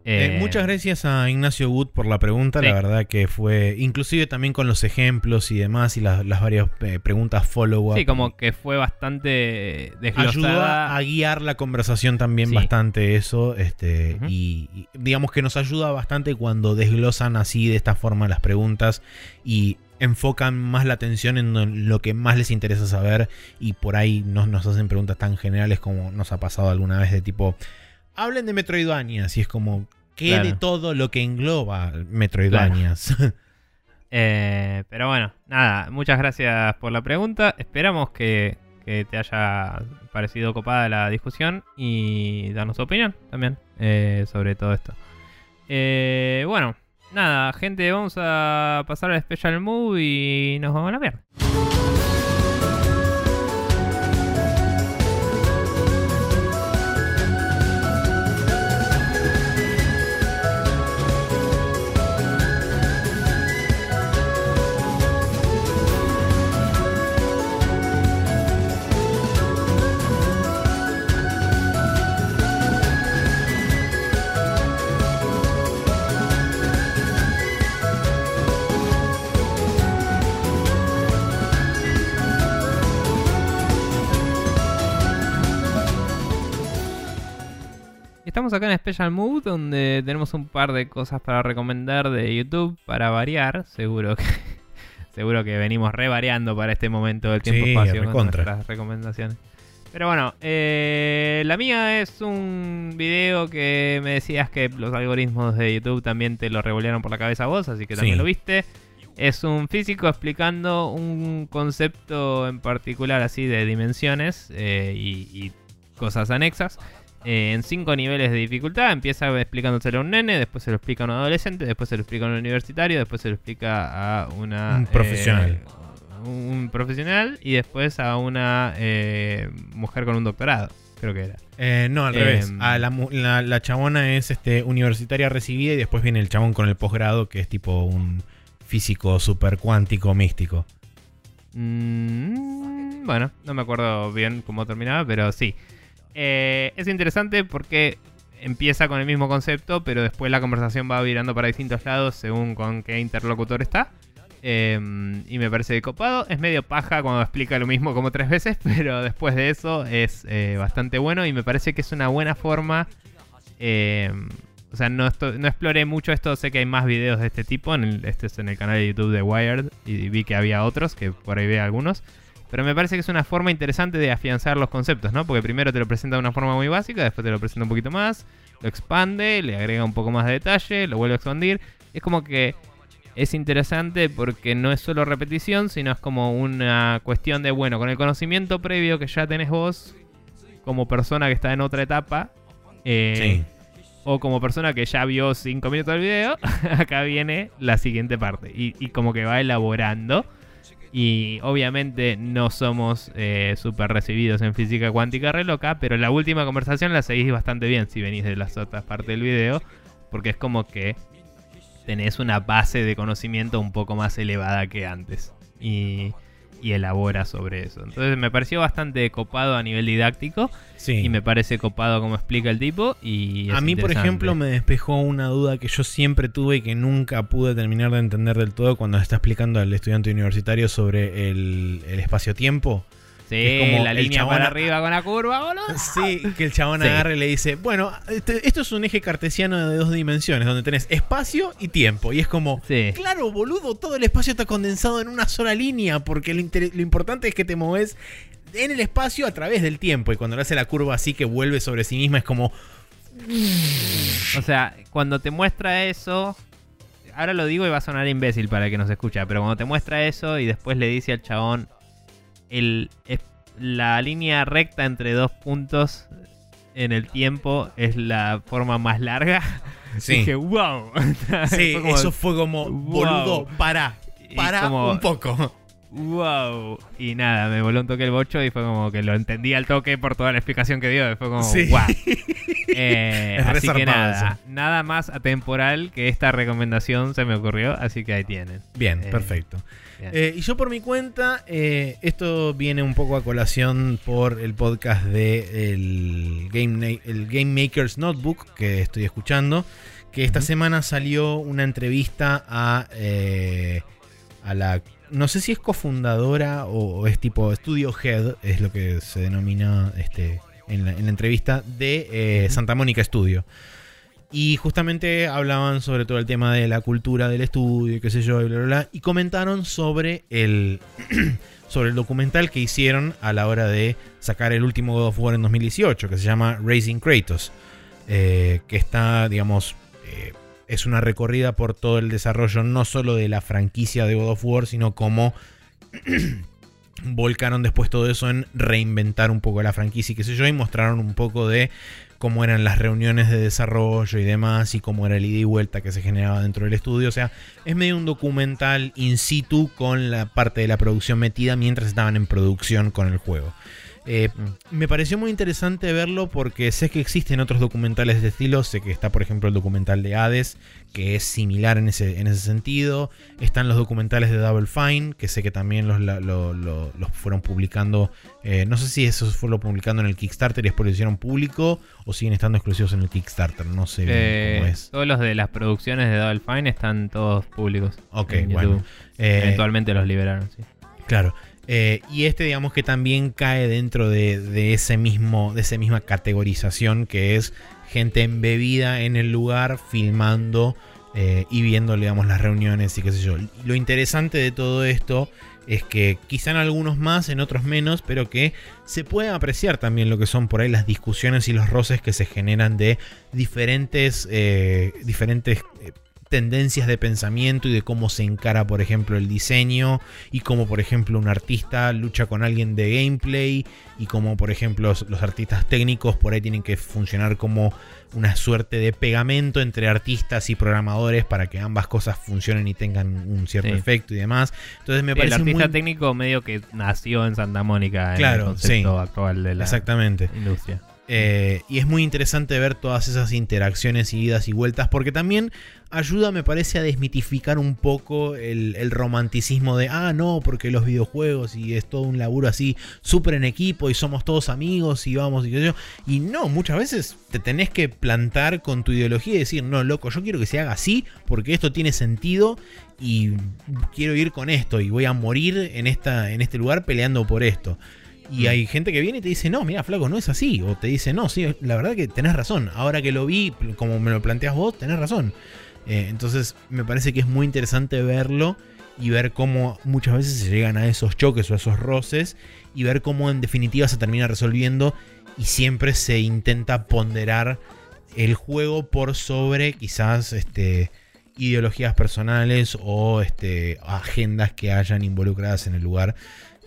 Eh, muchas gracias a Ignacio Wood por la pregunta, Sí. la verdad que fue, inclusive también con los ejemplos y demás y las, las varias eh, preguntas follow-up. Sí, como que fue bastante ayudó desglosada. a guiar la conversación también Sí. bastante eso, este, y, y digamos que nos ayuda bastante cuando desglosan así de esta forma las preguntas y enfocan más la atención en lo que más les interesa saber y por ahí no nos hacen preguntas tan generales como nos ha pasado alguna vez de tipo hablen de Metroidvanias y es como ¿qué Claro. de todo lo que engloba Metroidvanias? Eh, pero bueno, nada, muchas gracias por la pregunta. Esperamos que, que te haya parecido copada la discusión y darnos tu opinión también eh, sobre todo esto. Eh, bueno, nada, gente, vamos a pasar al Special Move y nos vamos a la mierda. Estamos acá en Special Move donde tenemos un par de cosas para recomendar de YouTube para variar. Seguro que seguro que venimos revariando para este momento del tiempo Sí, espacio con nuestras recomendaciones. Pero bueno, eh, la mía es un video que me decías que los algoritmos de YouTube también te lo revolearon por la cabeza a vos, así que también Sí. lo viste. Es un físico explicando un concepto en particular así de dimensiones eh, y, y cosas anexas eh, en cinco niveles de dificultad. Empieza explicándoselo a un nene, después se lo explica a un adolescente, después se lo explica a un universitario, después se lo explica a una... Un profesional. eh, un profesional y después a una eh, mujer con un doctorado, creo que era. Eh, no, al Em, revés. A la, la- la chabona es este, universitaria recibida y después viene el chabón con el posgrado que es tipo un físico super cuántico místico. Mm, bueno, no me acuerdo bien cómo terminaba, pero sí. Eh, es interesante porque empieza con el mismo concepto, pero después la conversación va virando para distintos lados según con qué interlocutor está. Eh, y me parece copado. Es medio paja cuando explica lo mismo como tres veces, pero después de eso es eh, bastante bueno y me parece que es una buena forma. eh, o sea, no, no exploré mucho esto, sé que hay más videos de este tipo. Este es en el canal de YouTube de Wired y vi que había otros, que por ahí ve algunos. Pero me parece que es una forma interesante de afianzar los conceptos, ¿no? Porque primero te lo presenta de una forma muy básica, después te lo presenta un poquito más, lo expande, le agrega un poco más de detalle, lo vuelve a expandir. Es como que es interesante porque no es solo repetición, sino es como una cuestión de, bueno, con el conocimiento previo que ya tenés vos, como persona que está en otra etapa, eh, Sí. o como persona que ya vio 5 minutos del video, acá viene la siguiente parte. Y, y como que va elaborando. Y obviamente no somos eh, súper recibidos en física cuántica re loca, pero la última conversación la seguís bastante bien si venís de las otras partes del video, porque es como que tenés una base de conocimiento un poco más elevada que antes. Y, y elabora sobre eso. Entonces me pareció bastante copado a nivel didáctico Sí. y me parece copado como explica el tipo. Y A mí, por ejemplo, me despejó una duda que yo siempre tuve y que nunca pude terminar de entender del todo cuando está explicando al estudiante universitario sobre el, el espacio-tiempo. Sí, es como la línea para arriba con la curva, boludo. Sí, que el chabón Sí. agarra y le dice, bueno, este- esto es un eje cartesiano de dos dimensiones, donde tenés espacio y tiempo. Y es como, Sí. claro, boludo, todo el espacio está condensado en una sola línea, porque lo, lo importante es que te moves en el espacio a través del tiempo. Y cuando le hace la curva así que vuelve sobre sí misma, es como, O sea, cuando te muestra eso. Ahora lo digo y va a sonar imbécil para el que nos escucha, pero cuando te muestra eso y después le dice al chabón el, es- la línea recta entre dos puntos en el tiempo es la forma más larga. Sí. Dije, wow. sí, Fue como, eso fue como, wow. boludo, para, para como- un poco. wow. Y nada, me voló un toque el bocho y fue como que lo entendí al toque por toda la explicación que dio. Y fue como, Sí. wow. Eh, así que nada, eso. nada más atemporal que esta recomendación se me ocurrió, así que ahí tienen. Bien, Eh, perfecto. Eh, y yo por mi cuenta, eh, esto viene un poco a colación por el podcast de el Game, el Game Maker's Notebook que estoy escuchando, que esta semana salió una entrevista a, eh, a la... No sé si es cofundadora o, o es tipo Studio Head, es lo que se denomina este, en, la, en la entrevista, de eh. Santa Mónica Studio. Y justamente hablaban sobre todo el tema de la cultura del estudio, qué sé yo, y bla, bla, bla. Y comentaron sobre el, sobre el documental que hicieron a la hora de sacar el último God of War en 2018, que se llama Raising Kratos. eh, que está, digamos, eh, es una recorrida por todo el desarrollo, no solo de la franquicia de God of War, sino cómo volcaron después todo eso en reinventar un poco la franquicia y qué sé yo, y mostraron un poco de cómo eran las reuniones de desarrollo y demás, y cómo era el ida y vuelta que se generaba dentro del estudio. O sea, es medio un documental in situ con la parte de la producción metida mientras estaban en producción con el juego. Eh, Mm. me pareció muy interesante verlo porque sé que existen otros documentales de estilo. Sé que está, por ejemplo, el documental de Hades, que es similar en ese, en ese sentido. Están los documentales de Double Fine, que sé que también los, la- lo- lo- los fueron publicando. eh, no sé si eso fue lo publicando en el Kickstarter y después lo hicieron público o siguen estando exclusivos en el Kickstarter. No sé Eh, cómo es. todos los de las producciones de Double Fine están todos públicos. Ok, en bueno. Eh, Eventualmente los liberaron, sí. Claro. Eh, y este, digamos que también cae dentro de, de ese mismo, de esa misma categorización que es gente embebida en el lugar, filmando eh, y viendo, digamos, las reuniones y qué sé yo. Lo interesante de todo esto es que quizá en algunos más, en otros menos, pero que se puede apreciar también lo que son por ahí las discusiones y los roces que se generan de diferentes, eh, diferentes eh, tendencias de pensamiento y de cómo se encara, por ejemplo, el diseño y cómo, por ejemplo, un artista lucha con alguien de gameplay y cómo, por ejemplo, los, los artistas técnicos por ahí tienen que funcionar como una suerte de pegamento entre artistas y programadores para que ambas cosas funcionen y tengan un cierto Sí. efecto y demás. Entonces me Sí, el parece artista muy... técnico medio que nació en Santa Mónica Claro, en el concepto sí. actual de la Exactamente. industria. Eh, y es muy interesante ver todas esas interacciones y idas y vueltas, porque también ayuda, me parece, a desmitificar un poco el, romanticismo de, ah, no, porque los videojuegos y es todo un laburo así, súper en equipo y somos todos amigos y vamos y qué yo. Y no, muchas veces te tenés que plantar con tu ideología y decir, no, loco, yo quiero que se haga así porque esto tiene sentido y quiero ir con esto y voy a morir en, esta, en este lugar peleando por esto. Y hay gente que viene y te dice, no, mira, flaco, no es así. O te dice, no, sí, la verdad que tenés razón. Ahora que lo vi, como me lo planteas vos, tenés razón. Eh, entonces, me parece que es muy interesante verlo y ver cómo muchas veces se llegan a esos choques o a esos roces y ver cómo en definitiva se termina resolviendo y siempre se intenta ponderar el juego por sobre quizás este ideologías personales o este agendas que hayan involucradas en el lugar.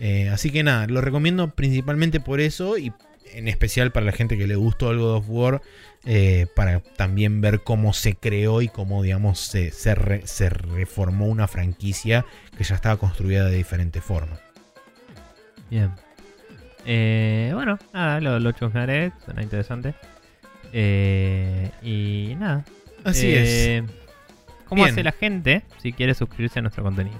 Eh, así que nada, lo recomiendo principalmente por eso y en especial para la gente que le gustó el God of War, eh, para también ver cómo se creó y cómo, digamos, se, se, re- se reformó una franquicia que ya estaba construida de diferente forma. Bien. Eh, bueno, nada, lo, lo chusmearé, suena interesante. Eh, y nada. Así Eh, ¿Cómo Bien. hace la gente si quiere suscribirse a nuestro contenido?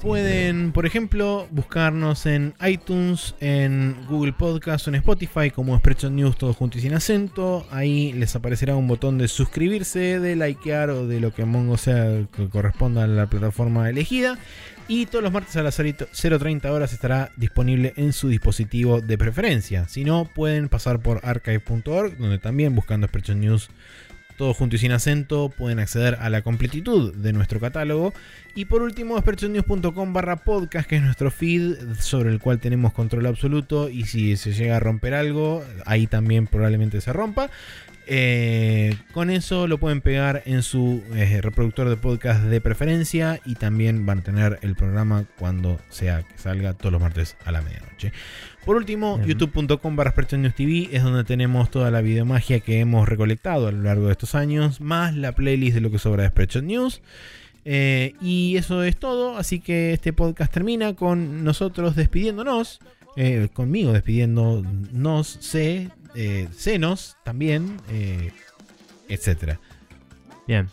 Pueden, por ejemplo, buscarnos en iTunes, en Google Podcast o en Spotify como Expression News, todo junto y sin acento. Ahí les aparecerá un botón de suscribirse, de likear o de lo que Mongo sea que corresponda a la plataforma elegida. Y todos los martes a las 0.30 horas estará disponible en su dispositivo de preferencia. Si no, pueden pasar por archive.org, donde también buscando Expression News todo junto y sin acento, pueden acceder a la completitud de nuestro catálogo. Y por último, expertsionnews.com barra podcast, que es nuestro feed sobre el cual tenemos control absoluto. Y si se llega a romper algo, ahí también probablemente se rompa. Eh, con eso lo pueden pegar en su eh, reproductor de podcast de preferencia y también van a tener el programa cuando sea que salga todos los martes a la medianoche. Por último, youtube.com barra TV es donde tenemos toda la videomagia que hemos recolectado a lo largo de estos años, más la playlist de lo que sobra de Expertos News. Eh, y eso es todo, así que este podcast termina con nosotros despidiéndonos, eh, conmigo despidiéndonos, sé, eh, senos también, eh, etcétera. Bien.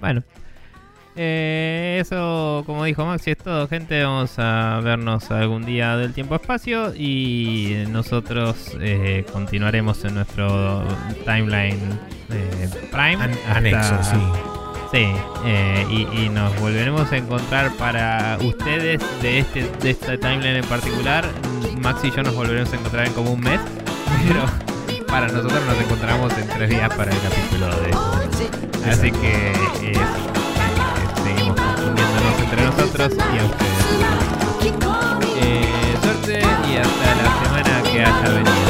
Bueno. Eh, eso, como dijo Maxi, es todo, gente. Vamos a vernos algún día del tiempo-espacio y nosotros eh, continuaremos en nuestro timeline eh, Prime. An- hasta- anexo, sí. Sí, eh, y, y nos volveremos a encontrar para ustedes de este de esta timeline en particular. Maxi y yo nos volveremos a encontrar en como un mes, pero para nosotros nos encontramos en tres días para el capítulo de esto. Así que eh, entre nosotros y a ustedes. Eh, suerte y hasta la semana que haya venido.